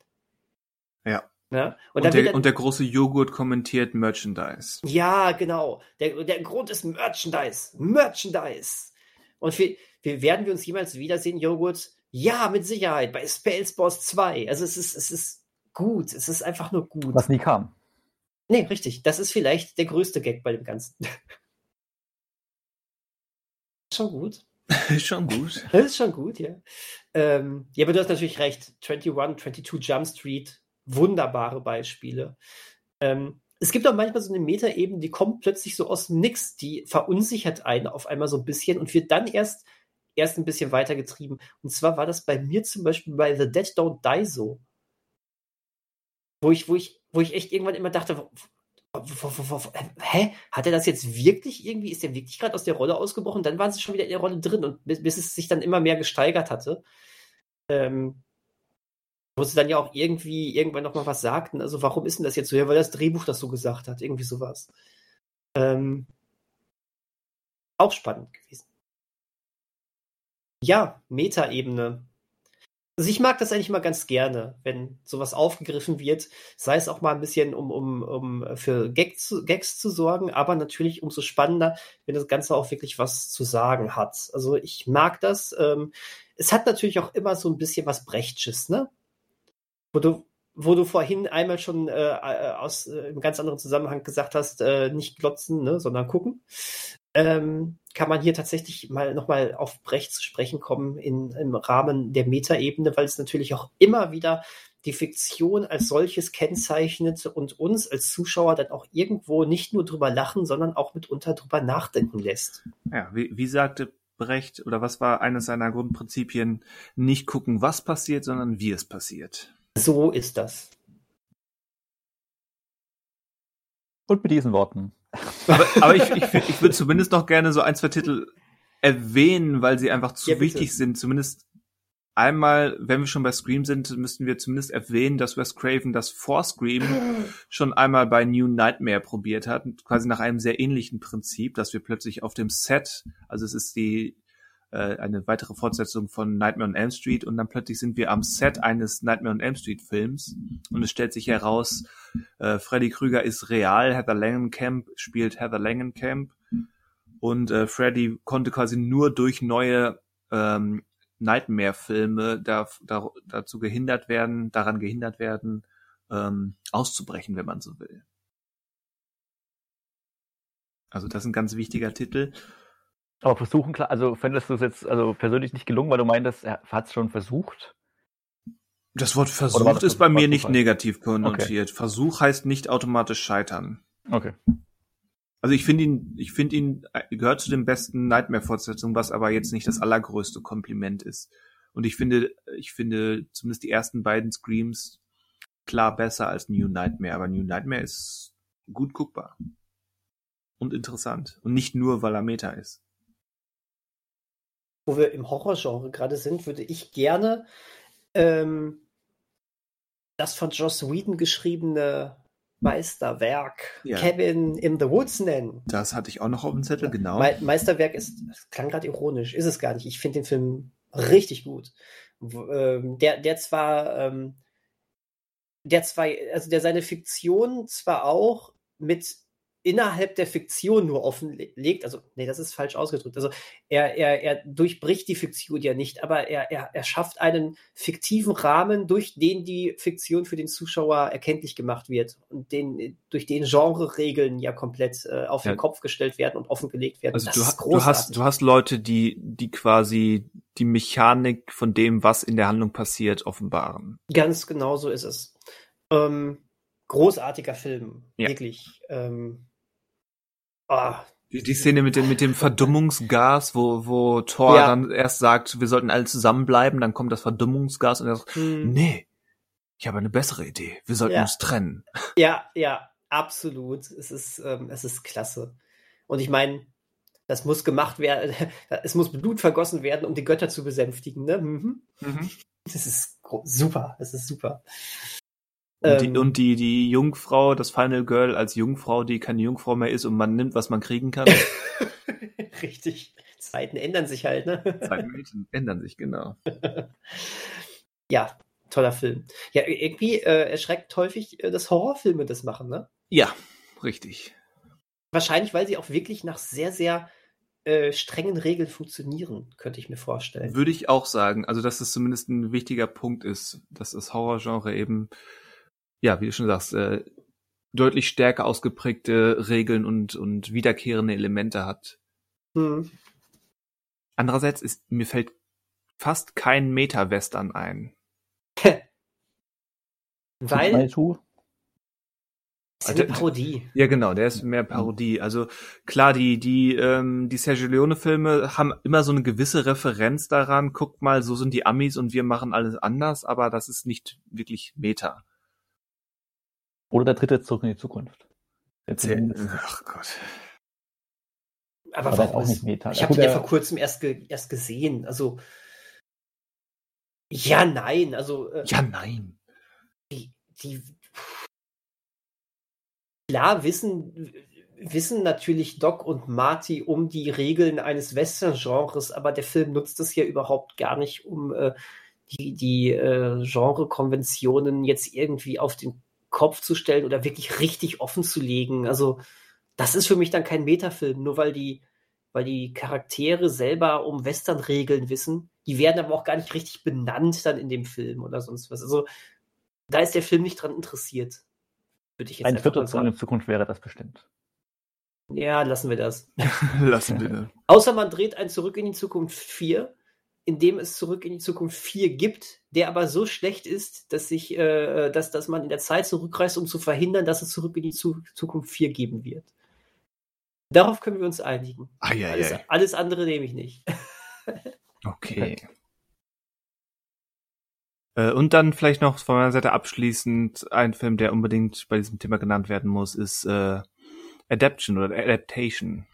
Ja. Ne? Und, und, der, dann, und, der, große Joghurt kommentiert Merchandise. Ja, genau. Der, der Grund ist Merchandise. Merchandise. Und wir, wir werden wir uns jemals wiedersehen, Joghurt? Ja, mit Sicherheit. Bei Spellsboss 2. Also es ist, es ist gut. Es ist einfach nur gut. Was nie kam. Nee, richtig. Das ist vielleicht der größte Gag bei dem Ganzen. Schon gut. schon gut. Das ist schon gut, ja. Ähm, ja, aber du hast natürlich recht. 21, 22 Jump Street, wunderbare Beispiele. Ähm, es gibt auch manchmal so eine Metaebene, die kommt plötzlich so aus dem Nix, die verunsichert einen auf einmal so ein bisschen und wird dann erst, erst ein bisschen weitergetrieben. Und zwar war das bei mir zum Beispiel bei The Dead Don't Die so. Wo ich, wo ich, wo ich echt irgendwann immer dachte, hä? Hat er das jetzt wirklich irgendwie, ist er wirklich gerade aus der Rolle ausgebrochen? Dann waren sie schon wieder in der Rolle drin und bis, bis es sich dann immer mehr gesteigert hatte. Ähm, wo sie dann ja auch irgendwie irgendwann nochmal was sagten. Also, warum ist denn das jetzt so? Ja, weil das Drehbuch das so gesagt hat. Irgendwie sowas. Ähm, auch spannend gewesen. Ja, Metaebene. Also ich mag das eigentlich mal ganz gerne, wenn sowas aufgegriffen wird, sei es auch mal ein bisschen, um, um, um für Gags zu, Gags zu sorgen, aber natürlich umso spannender, wenn das Ganze auch wirklich was zu sagen hat. Also ich mag das. Ähm, es hat natürlich auch immer so ein bisschen was Brechtsches, ne? Wo du, wo du vorhin einmal schon äh, äh aus äh, einem ganz anderen Zusammenhang gesagt hast, äh, nicht glotzen, ne, sondern gucken ähm, kann man hier tatsächlich mal nochmal auf Brecht zu sprechen kommen in, im Rahmen der Metaebene, weil es natürlich auch immer wieder die Fiktion als solches kennzeichnet und uns als Zuschauer dann auch irgendwo nicht nur drüber lachen, sondern auch mitunter drüber nachdenken lässt. Ja, wie, wie sagte Brecht oder was war eines seiner Grundprinzipien? Nicht gucken, was passiert, sondern wie es passiert. So ist das. Und mit diesen Worten aber, aber ich, ich, ich würde zumindest noch gerne so ein, zwei Titel erwähnen, weil sie einfach zu ja, wichtig sind. Zumindest einmal, wenn wir schon bei Scream sind, müssten wir zumindest erwähnen, dass Wes Craven das vor Scream schon einmal bei New Nightmare probiert hat, quasi nach einem sehr ähnlichen Prinzip, dass wir plötzlich auf dem Set, also es ist die äh, eine weitere Fortsetzung von Nightmare on Elm Street und dann plötzlich sind wir am Set eines Nightmare on Elm Street Films und es stellt sich heraus, äh, Freddy Krüger ist real, Heather Langenkamp spielt Heather Langenkamp und äh, Freddy konnte quasi nur durch neue ähm, Nightmare-Filme da, da, dazu gehindert werden, daran gehindert werden, ähm, auszubrechen, wenn man so will. Also das ist ein ganz wichtiger Titel. Aber versuchen, klar, also fändest du es jetzt also persönlich nicht gelungen, weil du meintest, er hat es schon versucht? Das Wort versucht ist bei mir nicht negativ konnotiert. Okay. Versuch heißt nicht automatisch scheitern. Okay. Also ich finde ihn, ich finde ihn äh, gehört zu den besten Nightmare-Fortsetzungen, was aber jetzt nicht das allergrößte Kompliment ist. Und ich finde, ich finde zumindest die ersten beiden Screams klar besser als New Nightmare. Aber New Nightmare ist gut guckbar und interessant und nicht nur, weil er Meta ist wo wir im Horrorgenre gerade sind, würde ich gerne ähm, das von Joss Whedon geschriebene Meisterwerk ja. Cabin in the Woods nennen. Das hatte ich auch noch auf dem Zettel, genau. Me Meisterwerk ist, das klang gerade ironisch, ist es gar nicht. Ich finde den Film richtig gut. Ähm, der, der zwar, ähm, der zwar, also der seine Fiktion zwar auch mit innerhalb der Fiktion nur offenlegt, also nee, das ist falsch ausgedrückt. Also er, er, er durchbricht die Fiktion ja nicht, aber er, er, er schafft einen fiktiven Rahmen, durch den die Fiktion für den Zuschauer erkenntlich gemacht wird und den, durch den Genre-Regeln ja komplett äh, auf ja. den Kopf gestellt werden und offengelegt werden. Also du, du, hast, du hast Leute, die, die quasi die Mechanik von dem, was in der Handlung passiert, offenbaren. Ganz genau so ist es. Ähm, großartiger Film, ja. wirklich. Ähm, Oh. Die, die Szene mit dem, mit dem Verdummungsgas, wo, wo Thor ja. dann erst sagt, wir sollten alle zusammenbleiben, dann kommt das Verdummungsgas und er sagt, hm. nee, ich habe eine bessere Idee. Wir sollten ja. uns trennen. Ja, ja, absolut. Es ist, ähm, es ist klasse. Und ich meine, das muss gemacht werden, es muss Blut vergossen werden, um die Götter zu besänftigen. Ne? Mhm. Mhm. Das ist super, das ist super. Und, die, ähm. und die, die Jungfrau, das Final Girl als Jungfrau, die keine Jungfrau mehr ist und man nimmt, was man kriegen kann. Richtig. Zeiten ändern sich halt, ne? Zeiten ändern sich, genau. ja, toller Film. Ja, irgendwie äh, erschreckt häufig, äh, dass Horrorfilme das machen, ne? Ja, richtig. Wahrscheinlich, weil sie auch wirklich nach sehr, sehr äh, strengen Regeln funktionieren, könnte ich mir vorstellen. Würde ich auch sagen. Also, dass es zumindest ein wichtiger Punkt ist, dass das Horrorgenre eben ja, wie du schon sagst, äh, deutlich stärker ausgeprägte Regeln und, und wiederkehrende Elemente hat. Mhm. Andererseits ist, mir fällt fast kein Meta-Western ein. Weil. ist eine Parodie. Ja, genau, der ist mehr Parodie. Also klar, die die ähm, die Sergio Leone Filme haben immer so eine gewisse Referenz daran. Guckt mal, so sind die Amis und wir machen alles anders, aber das ist nicht wirklich Meta. Oder der dritte zurück in die Zukunft. Ach Gott. Aber, Aber auch nicht Meta. Ich habe den ja vor kurzem erst, ge erst gesehen. Also ja, nein. Also äh, ja, nein. Die, die klar wissen wissen natürlich Doc und Marty um die Regeln eines Western-Genres, aber der Film nutzt es ja überhaupt gar nicht, um äh, die, die äh, Genre-Konventionen jetzt irgendwie auf den Kopf zu stellen oder wirklich richtig offen zu legen. Also, das ist für mich dann kein Metafilm, nur weil die, weil die Charaktere selber um Western-Regeln wissen. Die werden aber auch gar nicht richtig benannt dann in dem Film oder sonst was. Also, da ist der Film nicht dran interessiert. Würde ich jetzt Ein Viertel in der Zukunft wäre das bestimmt. Ja, lassen wir das. lassen wir das. Außer man dreht ein Zurück in die Zukunft 4, in dem es Zurück in die Zukunft 4 gibt, der aber so schlecht ist, dass sich, äh, dass, dass man in der Zeit zurückreist, um zu verhindern, dass es Zurück in die Zu Zukunft 4 geben wird. Darauf können wir uns einigen. Ah, ja, alles, ja. alles andere nehme ich nicht. okay. Äh, und dann vielleicht noch von meiner Seite abschließend ein Film, der unbedingt bei diesem Thema genannt werden muss, ist äh, Adaption oder Adaptation.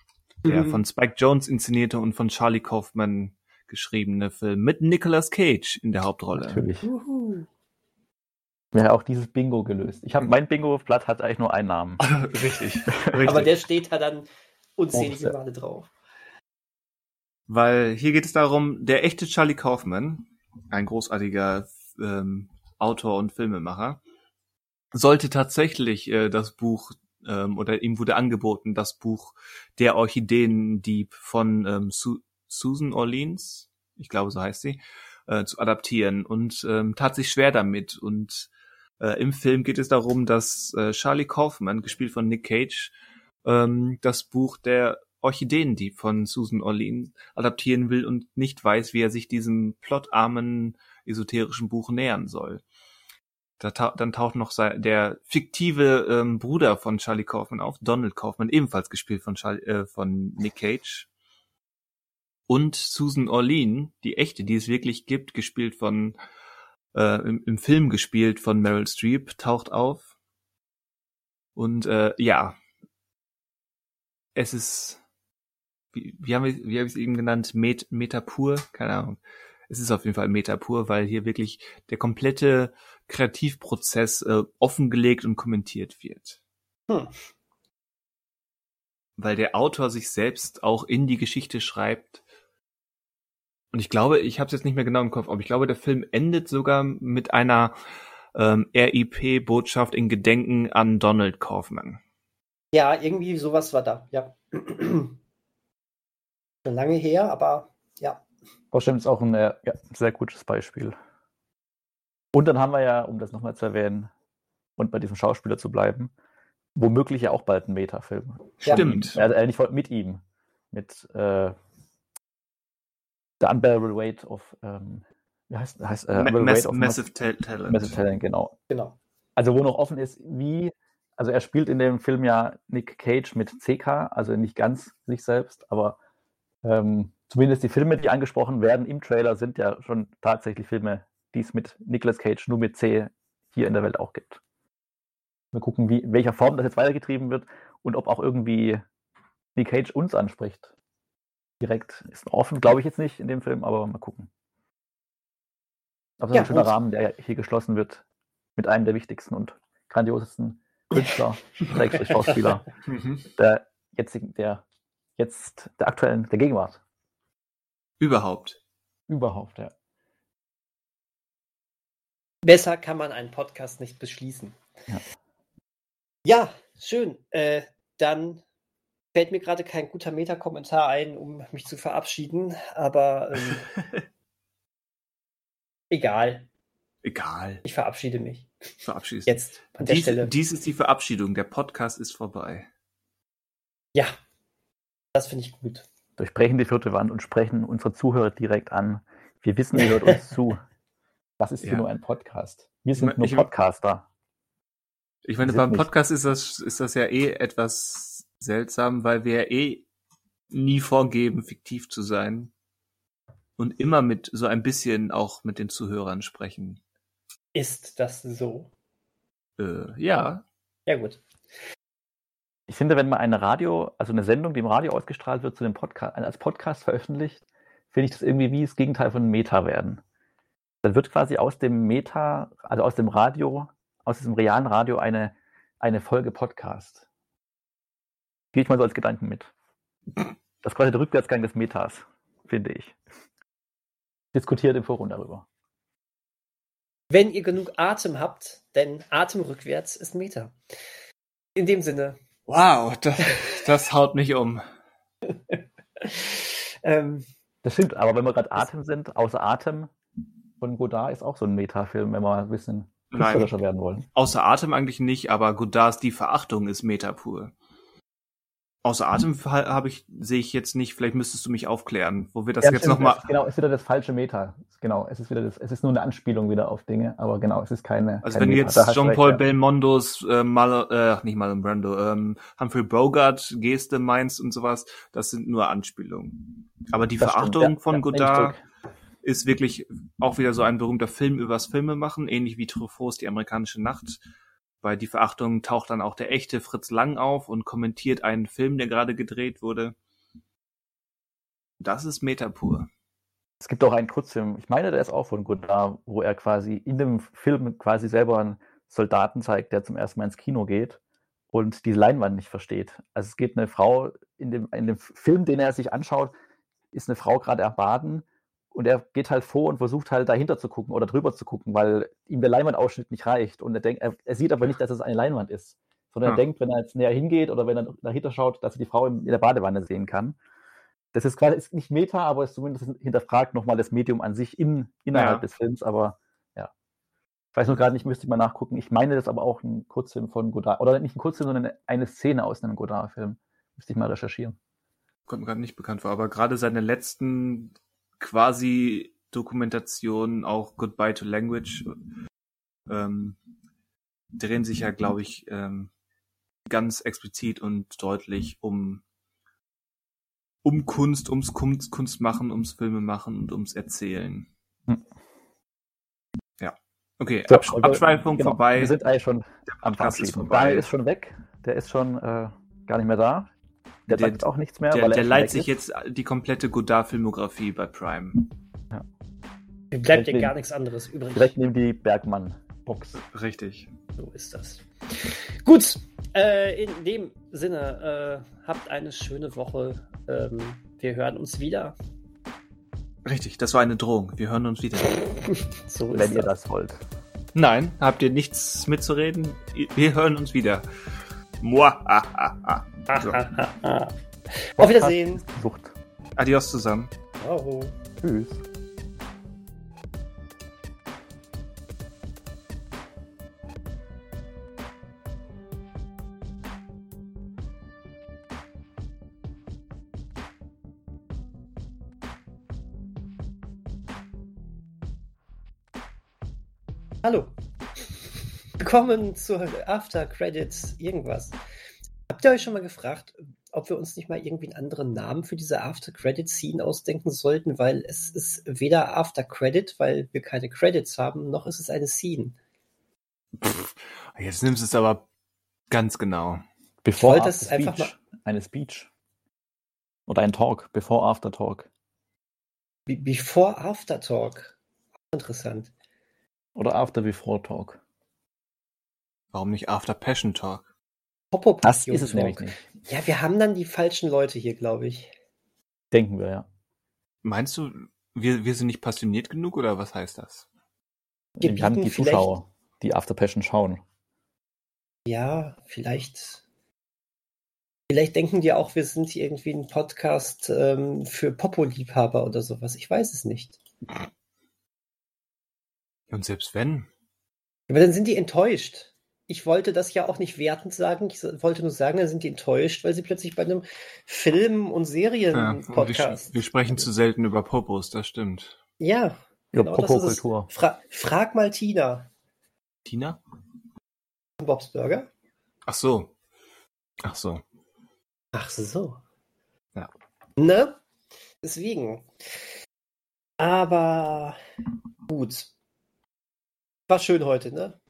Der mhm. von Spike Jones inszenierte und von Charlie Kaufman geschriebene Film mit Nicolas Cage in der Hauptrolle. Natürlich. Ja, auch dieses Bingo gelöst. Ich habe mein Bingo-Blatt hat eigentlich nur einen Namen. richtig, richtig. Aber der steht da dann unzählige oh, Male drauf. Weil hier geht es darum, der echte Charlie Kaufman, ein großartiger ähm, Autor und Filmemacher, sollte tatsächlich äh, das Buch ähm, oder ihm wurde angeboten, das Buch Der Orchideendieb von ähm, Su Susan Orleans, ich glaube so heißt sie, äh, zu adaptieren und ähm, tat sich schwer damit. Und äh, im Film geht es darum, dass äh, Charlie Kaufman, gespielt von Nick Cage, ähm, das Buch Der Orchideendieb von Susan Orleans adaptieren will und nicht weiß, wie er sich diesem plotarmen esoterischen Buch nähern soll. Da ta dann taucht noch der fiktive ähm, Bruder von Charlie Kaufman auf, Donald Kaufman, ebenfalls gespielt von, Charlie, äh, von Nick Cage. Und Susan Orlean, die echte, die es wirklich gibt, gespielt von, äh, im, im Film gespielt von Meryl Streep, taucht auf. Und äh, ja, es ist, wie, wie haben wir, wie habe ich es eben genannt, Met, Metapur, keine Ahnung es ist auf jeden Fall Meta pur, weil hier wirklich der komplette Kreativprozess äh, offengelegt und kommentiert wird. Hm. Weil der Autor sich selbst auch in die Geschichte schreibt. Und ich glaube, ich habe es jetzt nicht mehr genau im Kopf, aber ich glaube, der Film endet sogar mit einer ähm, RIP-Botschaft in Gedenken an Donald Kaufman. Ja, irgendwie sowas war da, ja. Schon lange her, aber ja. Außerdem ist auch ein äh, ja, sehr gutes Beispiel. Und dann haben wir ja, um das nochmal zu erwähnen und bei diesem Schauspieler zu bleiben, womöglich ja auch bald ein Metafilm. Stimmt. Also äh, nicht mit ihm. Mit äh, The Unbearable Weight of ähm, wie heißt, heißt äh, Ma Mass of Massive Talent. Massive Talent, genau. Genau. Also wo noch offen ist, wie, also er spielt in dem Film ja Nick Cage mit CK, also nicht ganz sich selbst, aber ähm, zumindest die Filme, die angesprochen werden im Trailer, sind ja schon tatsächlich Filme, die es mit Nicolas Cage nur mit C hier in der Welt auch gibt. Wir gucken, wie, in welcher Form das jetzt weitergetrieben wird und ob auch irgendwie Nick Cage uns anspricht. Direkt ist offen, glaube ich jetzt nicht in dem Film, aber mal gucken. Aber es ist ja, ein schöner Rahmen, der hier geschlossen wird mit einem der wichtigsten und grandiosesten Künstler, Schauspieler mhm. der jetzigen, der jetzt der aktuellen, der Gegenwart. Überhaupt. Überhaupt, ja. Besser kann man einen Podcast nicht beschließen. Ja, ja schön. Äh, dann fällt mir gerade kein guter Meta-Kommentar ein, um mich zu verabschieden, aber ähm, egal. Egal. Ich verabschiede mich. Verabschiedest. Jetzt an der dies, Stelle. Dies ist die Verabschiedung. Der Podcast ist vorbei. Ja, das finde ich gut durchbrechen die vierte Wand und sprechen unsere Zuhörer direkt an. Wir wissen, ihr hört uns zu. Das ist ja. hier nur ein Podcast. Wir sind ich, nur Podcaster. Ich meine, beim Podcast ist das, ist das ja eh etwas seltsam, weil wir eh nie vorgeben, fiktiv zu sein. Und immer mit so ein bisschen auch mit den Zuhörern sprechen. Ist das so? Äh, ja. Ja, gut ich finde, wenn man eine Radio, also eine Sendung, die im Radio ausgestrahlt wird, zu dem Podcast, als Podcast veröffentlicht, finde ich das irgendwie wie das Gegenteil von Meta werden. Dann wird quasi aus dem Meta, also aus dem Radio, aus diesem realen Radio eine, eine Folge Podcast. Gehe ich mal so als Gedanken mit. Das ist quasi der Rückwärtsgang des Metas, finde ich. Diskutiert im Forum darüber. Wenn ihr genug Atem habt, denn Atem rückwärts ist Meta. In dem Sinne. Wow, das, das haut mich um. ähm, das stimmt, aber wenn wir gerade Atem sind, außer Atem von Godard ist auch so ein Metafilm, wenn wir ein bisschen künstlerischer werden wollen. Außer Atem eigentlich nicht, aber Godards Die Verachtung ist Meta pur. Außer Atem habe ich, sehe ich jetzt nicht, vielleicht müsstest du mich aufklären, wo wir das ja, jetzt nochmal. Genau, es ist wieder das falsche Meta. Genau, es ist wieder das, es ist nur eine Anspielung wieder auf Dinge, aber genau, es ist keine. Also kein wenn du jetzt Jean-Paul ja. Belmondos, äh, Mal, äh, nicht Marlon Brando, ähm, Humphrey Bogart, Geste meinst und sowas, das sind nur Anspielungen. Aber die das Verachtung stimmt, ja, von Godard ist wirklich auch wieder so ein berühmter Film übers Filme machen, ähnlich wie Truffauts Die amerikanische Nacht bei Die Verachtung taucht dann auch der echte Fritz Lang auf und kommentiert einen Film, der gerade gedreht wurde. Das ist Metapur. Es gibt auch einen Kurzfilm, ich meine, der ist auch von Godard, wo er quasi in dem Film quasi selber einen Soldaten zeigt, der zum ersten Mal ins Kino geht und die Leinwand nicht versteht. Also es geht eine Frau, in dem, in dem Film, den er sich anschaut, ist eine Frau gerade erbaden und er geht halt vor und versucht halt dahinter zu gucken oder drüber zu gucken, weil ihm der Leinwandausschnitt nicht reicht. Und er denkt, er, er sieht aber nicht, dass es eine Leinwand ist, sondern ja. er denkt, wenn er jetzt näher hingeht oder wenn er dahinter schaut, dass er die Frau in der Badewanne sehen kann. Das ist quasi ist nicht Meta, aber ist zumindest hinterfragt nochmal das Medium an sich in, innerhalb ja. des Films. Aber ja, ich weiß nur gerade nicht, müsste ich mal nachgucken. Ich meine, das aber auch ein Kurzfilm von Godard. Oder nicht ein Kurzfilm, sondern eine Szene aus einem Godard-Film. Müsste ich mal recherchieren. Kommt mir gerade nicht bekannt vor, aber gerade seine letzten quasi Dokumentation, auch Goodbye to Language, ähm, drehen sich ja, glaube ich, ähm, ganz explizit und deutlich um um Kunst, ums Kunst, Kunst machen, ums Filme machen und ums Erzählen. Hm. Ja. Okay, so, Absch Abschweifung genau, vorbei. Wir sind eigentlich schon am Verabschieden. Daniel ist schon weg. Der ist schon äh, gar nicht mehr da. Der, der sagt auch nichts mehr. Der, der leiht sich jetzt die komplette Godard-Filmografie bei Prime. Ja. Bleibt dir gar nichts anderes übrig. Direkt neben die Bergmann-Box. Richtig. So ist das. Gut, äh, in dem Sinne, äh, habt eine schöne Woche. Ähm, wir hören uns wieder. Richtig, das war eine Drohung. Wir hören uns wieder. so Wenn ihr das wollt. Nein, habt ihr nichts mitzureden? Wir hören uns wieder. Muah, so. Auf Wiedersehen. Sucht. Adios zusammen. Ciao. Tschüss. Hallo. Willkommen zur After Credits irgendwas. Habt ihr euch schon mal gefragt, ob wir uns nicht mal irgendwie einen anderen Namen für diese After-Credit-Scene ausdenken sollten, weil es ist weder After-Credit, weil wir keine Credits haben, noch ist es eine Scene. Pff, jetzt nimmst du es aber ganz genau. Bevor After Speech. Einfach mal eine Speech. Oder ein Talk. Before After Talk. Before After Talk. Interessant. Oder After Before Talk. Warum nicht After Passion Talk? Popo Das ist es nämlich nicht. Ja, wir haben dann die falschen Leute hier, glaube ich. Denken wir, ja. Meinst du, wir, wir sind nicht passioniert genug oder was heißt das? Wir, wir haben die Zuschauer, die After Passion schauen. Ja, vielleicht. Vielleicht denken die auch, wir sind irgendwie ein Podcast ähm, für Popo-Liebhaber oder sowas. Ich weiß es nicht. Und selbst wenn. Aber dann sind die enttäuscht ich wollte das ja auch nicht wertend sagen. Ich wollte nur sagen, da sind die enttäuscht, weil sie plötzlich bei einem Film- und Serien-Podcast. Ja, wir, wir, sprechen zu selten über Popos, das stimmt. Ja. Genau, Popo-Kultur. Fra frag mal Tina. Tina? Bob's Burger? Ach so. Ach so. Ach so. Ja. Ne? Deswegen. Aber gut. War schön heute, ne?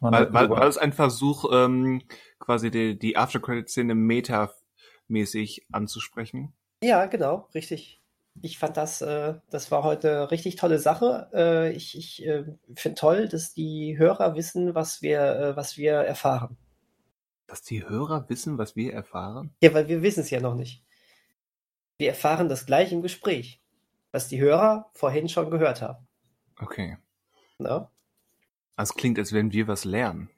War, war, war das ein Versuch, ähm, quasi die, die After-Credit-Szene meta-mäßig anzusprechen? Ja, genau, richtig. Ich fand das, äh, das war heute eine richtig tolle Sache. Äh, ich ich äh, finde toll, dass die Hörer wissen, was wir, äh, was wir erfahren. Dass die Hörer wissen, was wir erfahren? Ja, weil wir wissen es ja noch nicht. Wir erfahren das gleich im Gespräch, was die Hörer vorhin schon gehört haben. Okay. Na? Also klingt, als wenn wir was lernen.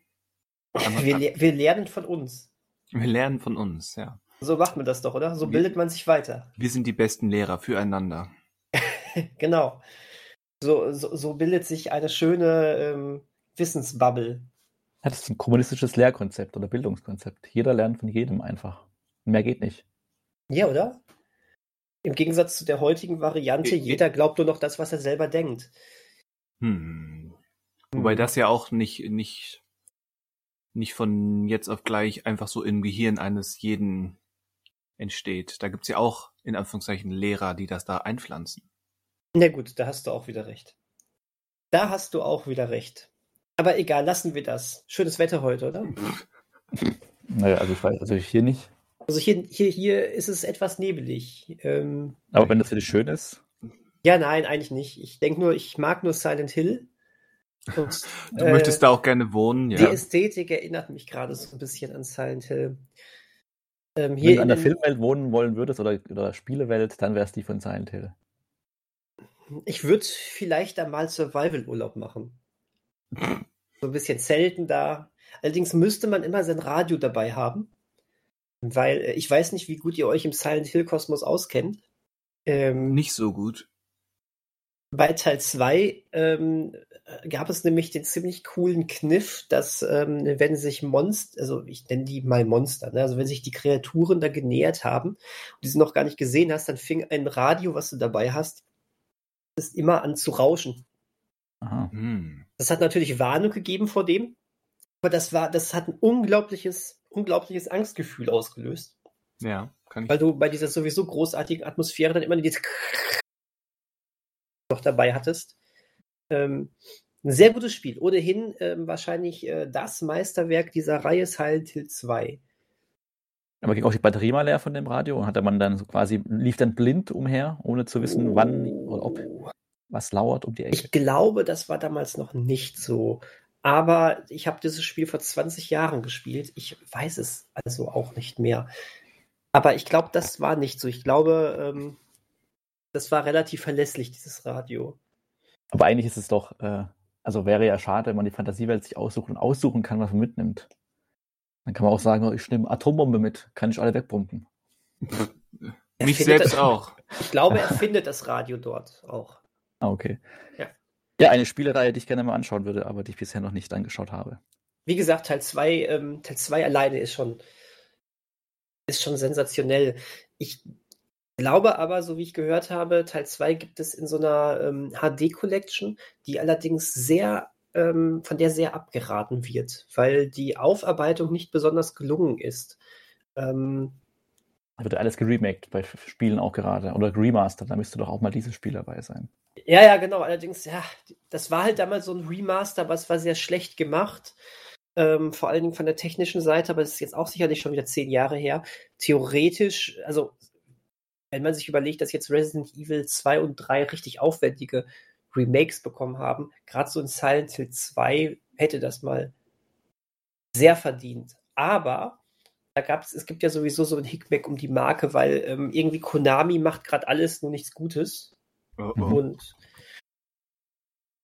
Wir, le wir lernen von uns. Wir lernen von uns, ja. So macht man das doch, oder? So Wir- bildet man sich weiter. Wir sind die besten Lehrer füreinander. Genau. So, so, so bildet sich eine schöne ähm, Wissensbubble. Ja, das ist ein kommunistisches Lehrkonzept oder Bildungskonzept. Jeder lernt von jedem einfach. Mehr geht nicht. Ja, oder? Im Gegensatz zu der heutigen Variante, Ich- jeder glaubt nur noch das, was er selber denkt. Hm. Wobei das ja auch nicht, nicht, nicht von jetzt auf gleich einfach so im Gehirn eines jeden entsteht. Da gibt's ja auch in Anführungszeichen Lehrer, die das da einpflanzen. Na gut, da hast du auch wieder recht. Da hast du auch wieder recht. Aber egal, lassen wir das. Schönes Wetter heute, oder? Naja, also ich weiß, also hier nicht. Also hier, hier, hier ist es etwas nebelig. Ähm, Aber wenn das für dich schön ist, ja, nein, eigentlich nicht. Ich denke nur, ich mag nur Silent Hill. Und, Du äh, möchtest da auch gerne wohnen, Die ja. Ästhetik erinnert mich gerade so ein bisschen an Silent Hill. Ähm, wenn hier du an der in- Filmwelt wohnen wollen würdest oder, oder Spielewelt, dann wäre es die von Silent Hill. Ich würde vielleicht da mal Survival-Urlaub machen. So ein bisschen Zelten da. Allerdings müsste man immer sein Radio dabei haben. Weil äh, ich weiß nicht, wie gut ihr euch im Silent Hill-Kosmos auskennt. Ähm, Nicht so gut. Bei Teil 2 ähm, gab es nämlich den ziemlich coolen Kniff, dass ähm, wenn sich Monster, also ich nenne die mal Monster, ne? also wenn sich die Kreaturen da genähert haben und die sie noch gar nicht gesehen hast, dann fing ein Radio, was du dabei hast, ist immer an zu rauschen. Aha. Hm. Das hat natürlich Warnung gegeben vor dem, aber das war, das hat ein unglaubliches, unglaubliches Angstgefühl ausgelöst, Ja, kann ich. weil du bei dieser sowieso großartigen Atmosphäre dann immer dieses noch dabei hattest. Ähm, ein sehr gutes Spiel. Ohnehin ähm, wahrscheinlich äh, das Meisterwerk dieser Reihe Silent Hill 2. Aber ging auch die Batterie mal leer von dem Radio und hatte man dann so quasi, lief dann blind umher, ohne zu wissen, wann oder ob was lauert um die Ecke. Ich glaube, das war damals noch nicht so. Aber ich habe dieses Spiel vor 20 Jahren gespielt. Ich weiß es also auch nicht mehr. Aber ich glaube, das war nicht so. Ich glaube, ähm, das war relativ verlässlich, dieses Radio. Aber eigentlich ist es doch, äh, also wäre ja schade, wenn man die Fantasiewelt sich aussucht und aussuchen kann, was man mitnimmt. Dann kann man auch sagen, ich nehme Atombombe mit, kann ich alle wegpumpen. Mich selbst das- auch. Ich glaube, er findet das Radio dort auch. Ah, okay. Ja. Ja, eine Spielereihe, die ich gerne mal anschauen würde, aber die ich bisher noch nicht angeschaut habe. Wie gesagt, Teil 2, ähm, Teil 2 alleine ist schon, ist schon sensationell. Ich glaube aber, so wie ich gehört habe, Teil 2 gibt es in so einer ähm, HD-Collection, die allerdings sehr, ähm, von der sehr abgeraten wird, weil die Aufarbeitung nicht besonders gelungen ist. Ähm, Da wird alles geremaked bei Spielen auch gerade oder remastert, da müsste doch auch mal dieses Spiel dabei sein. Ja, ja, genau. Allerdings, ja, das war halt damals so ein Remaster, aber es war sehr schlecht gemacht. Ähm, vor allen Dingen von der technischen Seite, aber das ist jetzt auch sicherlich schon wieder zehn Jahre her. Theoretisch, also wenn man sich überlegt, dass jetzt Resident Evil 2 und 3 richtig aufwendige Remakes bekommen haben, gerade so in Silent Hill 2 hätte das mal sehr verdient. Aber da gab's, es gibt ja sowieso so ein Hickback um die Marke, weil ähm, irgendwie Konami macht gerade alles, nur nichts Gutes. Oh, oh. Und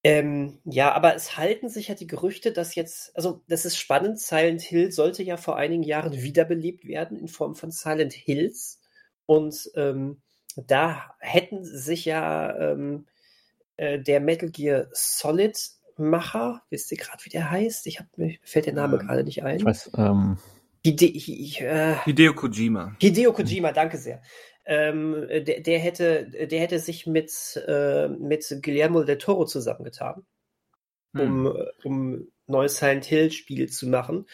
ähm, ja, aber es halten sich ja die Gerüchte, dass jetzt, also das ist spannend, Silent Hill sollte ja vor einigen Jahren wiederbelebt werden in Form von Silent Hills. Und ähm, da hätten sich ja ähm, äh, der Metal Gear Solid Macher, wisst ihr gerade, wie der heißt? Ich hab, mir fällt der Name Ähm, gerade nicht ein. Ich weiß, ähm, Hide, Hi- äh, Hideo Kojima. Hideo Kojima, danke sehr. Ähm, der, der, hätte, der hätte sich mit, äh, mit Guillermo del Toro zusammengetan, Hm. um, äh, um neues Silent Hill Spiel zu machen.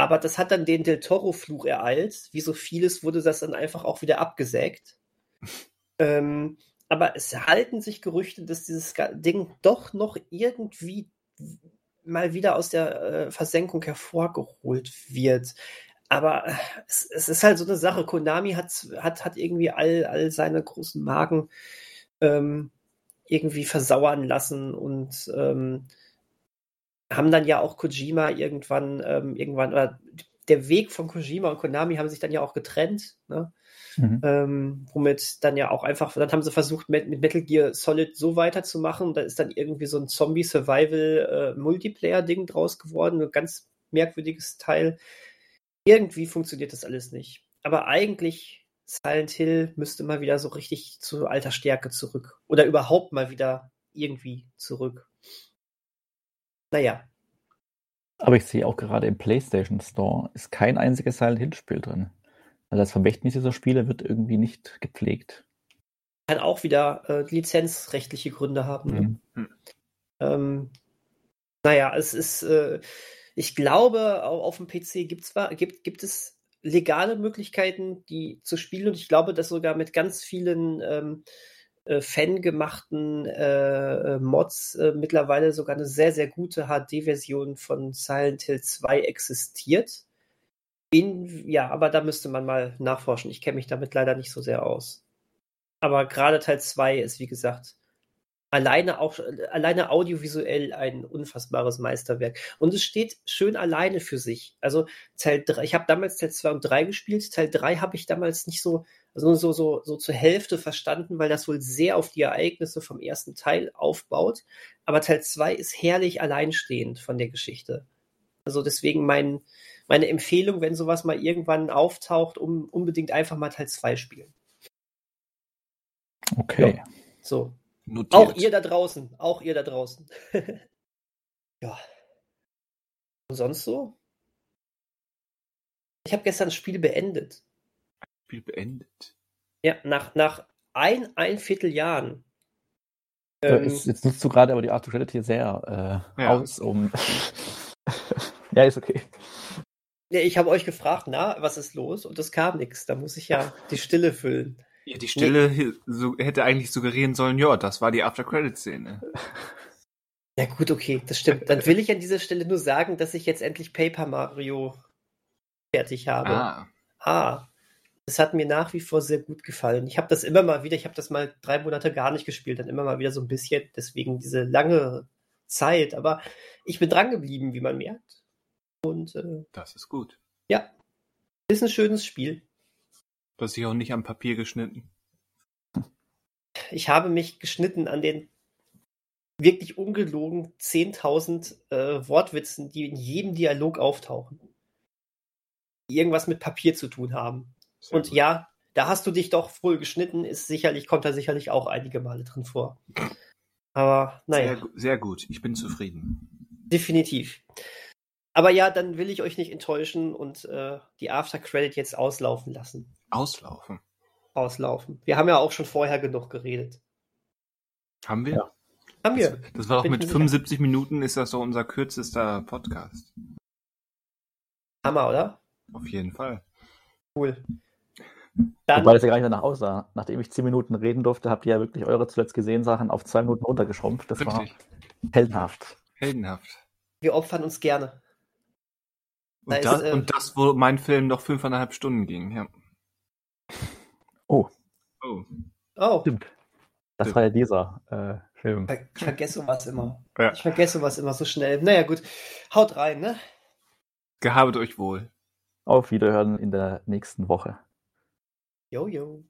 Aber das hat dann den Del Toro-Fluch ereilt. Wie so vieles wurde das dann einfach auch wieder abgesägt. ähm, aber es halten sich Gerüchte, dass dieses Ding doch noch irgendwie mal wieder aus der äh, Versenkung hervorgeholt wird. Aber äh, es, es ist halt so eine Sache. Konami hat, hat, hat irgendwie all, all seine großen Marken ähm, irgendwie versauern lassen und ähm, haben dann ja auch Kojima irgendwann, ähm, irgendwann, oder der Weg von Kojima und Konami haben sich dann ja auch getrennt. Ne? Mhm. Ähm, womit dann ja auch einfach, dann haben sie versucht, mit, mit, Metal Gear Solid so weiterzumachen. Da ist dann irgendwie so ein Zombie-Survival-Multiplayer-Ding äh, draus geworden. Ein ganz merkwürdiges Teil. Irgendwie funktioniert das alles nicht. Aber eigentlich Silent Hill müsste mal wieder so richtig zu alter Stärke zurück. Oder überhaupt mal wieder irgendwie zurück. Naja. Aber ich sehe auch gerade im PlayStation Store ist kein einziges Silent Hill Spiel drin. Also das Vermächtnis dieser Spiele wird irgendwie nicht gepflegt. Kann auch wieder äh, lizenzrechtliche Gründe haben. Ne? Mhm. Hm. Ähm, naja, es ist, äh, ich glaube, auf dem PC gibt's, gibt, gibt es legale Möglichkeiten, die zu spielen. Und ich glaube, dass sogar mit ganz vielen ähm, äh, fangemachten äh, Mods äh, mittlerweile sogar eine sehr, sehr gute HD-Version von Silent Hill 2 existiert. In, ja, aber da müsste man mal nachforschen. Ich kenne mich damit leider nicht so sehr aus. Aber gerade Teil 2 ist, wie gesagt, alleine auch alleine audiovisuell ein unfassbares Meisterwerk und es steht schön alleine für sich. Also Teil 3, ich habe damals Teil 2 und 3 gespielt, Teil 3 habe ich damals nicht so also so so so zur Hälfte verstanden, weil das wohl sehr auf die Ereignisse vom ersten Teil aufbaut, aber Teil 2 ist herrlich alleinstehend von der Geschichte. Also deswegen mein meine Empfehlung, wenn sowas mal irgendwann auftaucht, um unbedingt einfach mal Teil 2 spielen. Okay. Ja, so, Notiert. Auch ihr da draußen, auch ihr da draußen. ja. Und sonst so? Ich habe gestern das Spiel beendet. Spiel beendet? Ja, nach, nach ein, ein Vierteljahren. Ähm, jetzt, jetzt, nutzt du gerade aber die Art Reality sehr äh, ja. aus, um. ja, ist okay. Ja, ich habe euch gefragt, na, was ist los? Und es kam nichts. Da muss ich ja die Stille füllen. Ja, die Stille nee. so, hätte eigentlich suggerieren sollen, ja, das war die After-Credit-Szene. Ja gut, okay, das stimmt. Dann will ich an dieser Stelle nur sagen, dass ich jetzt endlich Paper Mario fertig habe. Ah. Ah. Das hat mir nach wie vor sehr gut gefallen. Ich habe das immer mal wieder, ich habe das mal drei Monate gar nicht gespielt, dann immer mal wieder so ein bisschen, deswegen diese lange Zeit. Aber ich bin dran geblieben, wie man merkt. Und äh, das ist gut. Ja, ist ein schönes Spiel. Du hast dich auch nicht am Papier geschnitten. Ich habe mich geschnitten an den wirklich ungelogen 10.000 äh, Wortwitzen, die in jedem Dialog auftauchen. Die irgendwas mit Papier zu tun haben. Sehr Und gut. ja, da hast du dich doch wohl geschnitten, ist sicherlich, kommt da sicherlich auch einige Male drin vor. Aber naja. Sehr, sehr gut, ich bin zufrieden. Definitiv. Aber ja, dann will ich euch nicht enttäuschen und äh, die After Credit jetzt auslaufen lassen. Auslaufen. Auslaufen. Wir haben ja auch schon vorher genug geredet. Haben wir? Ja. Haben wir. Das, das war doch mit 75 sicher. Minuten ist das doch unser kürzester Podcast. Hammer, oder? Auf jeden Fall. Cool. Dann, Wobei das ja gar nicht danach aussah. Nachdem ich 10 Minuten reden durfte, habt ihr ja wirklich eure zuletzt gesehen Sachen auf zwei Minuten runtergeschrumpft. Das Richtig. war heldenhaft. Heldenhaft. Wir opfern uns gerne. Und, da das, ist, äh, und das, wo mein Film noch fünfeinhalb Stunden ging, ja. Oh. Oh. Oh. Stimmt. Das Stimmt. war ja dieser äh, Film. Ich vergesse was immer. Ja. Ich vergesse was immer so schnell. Naja, gut. Haut rein, ne? Gehabet euch wohl. Auf Wiederhören in der nächsten Woche. 有有。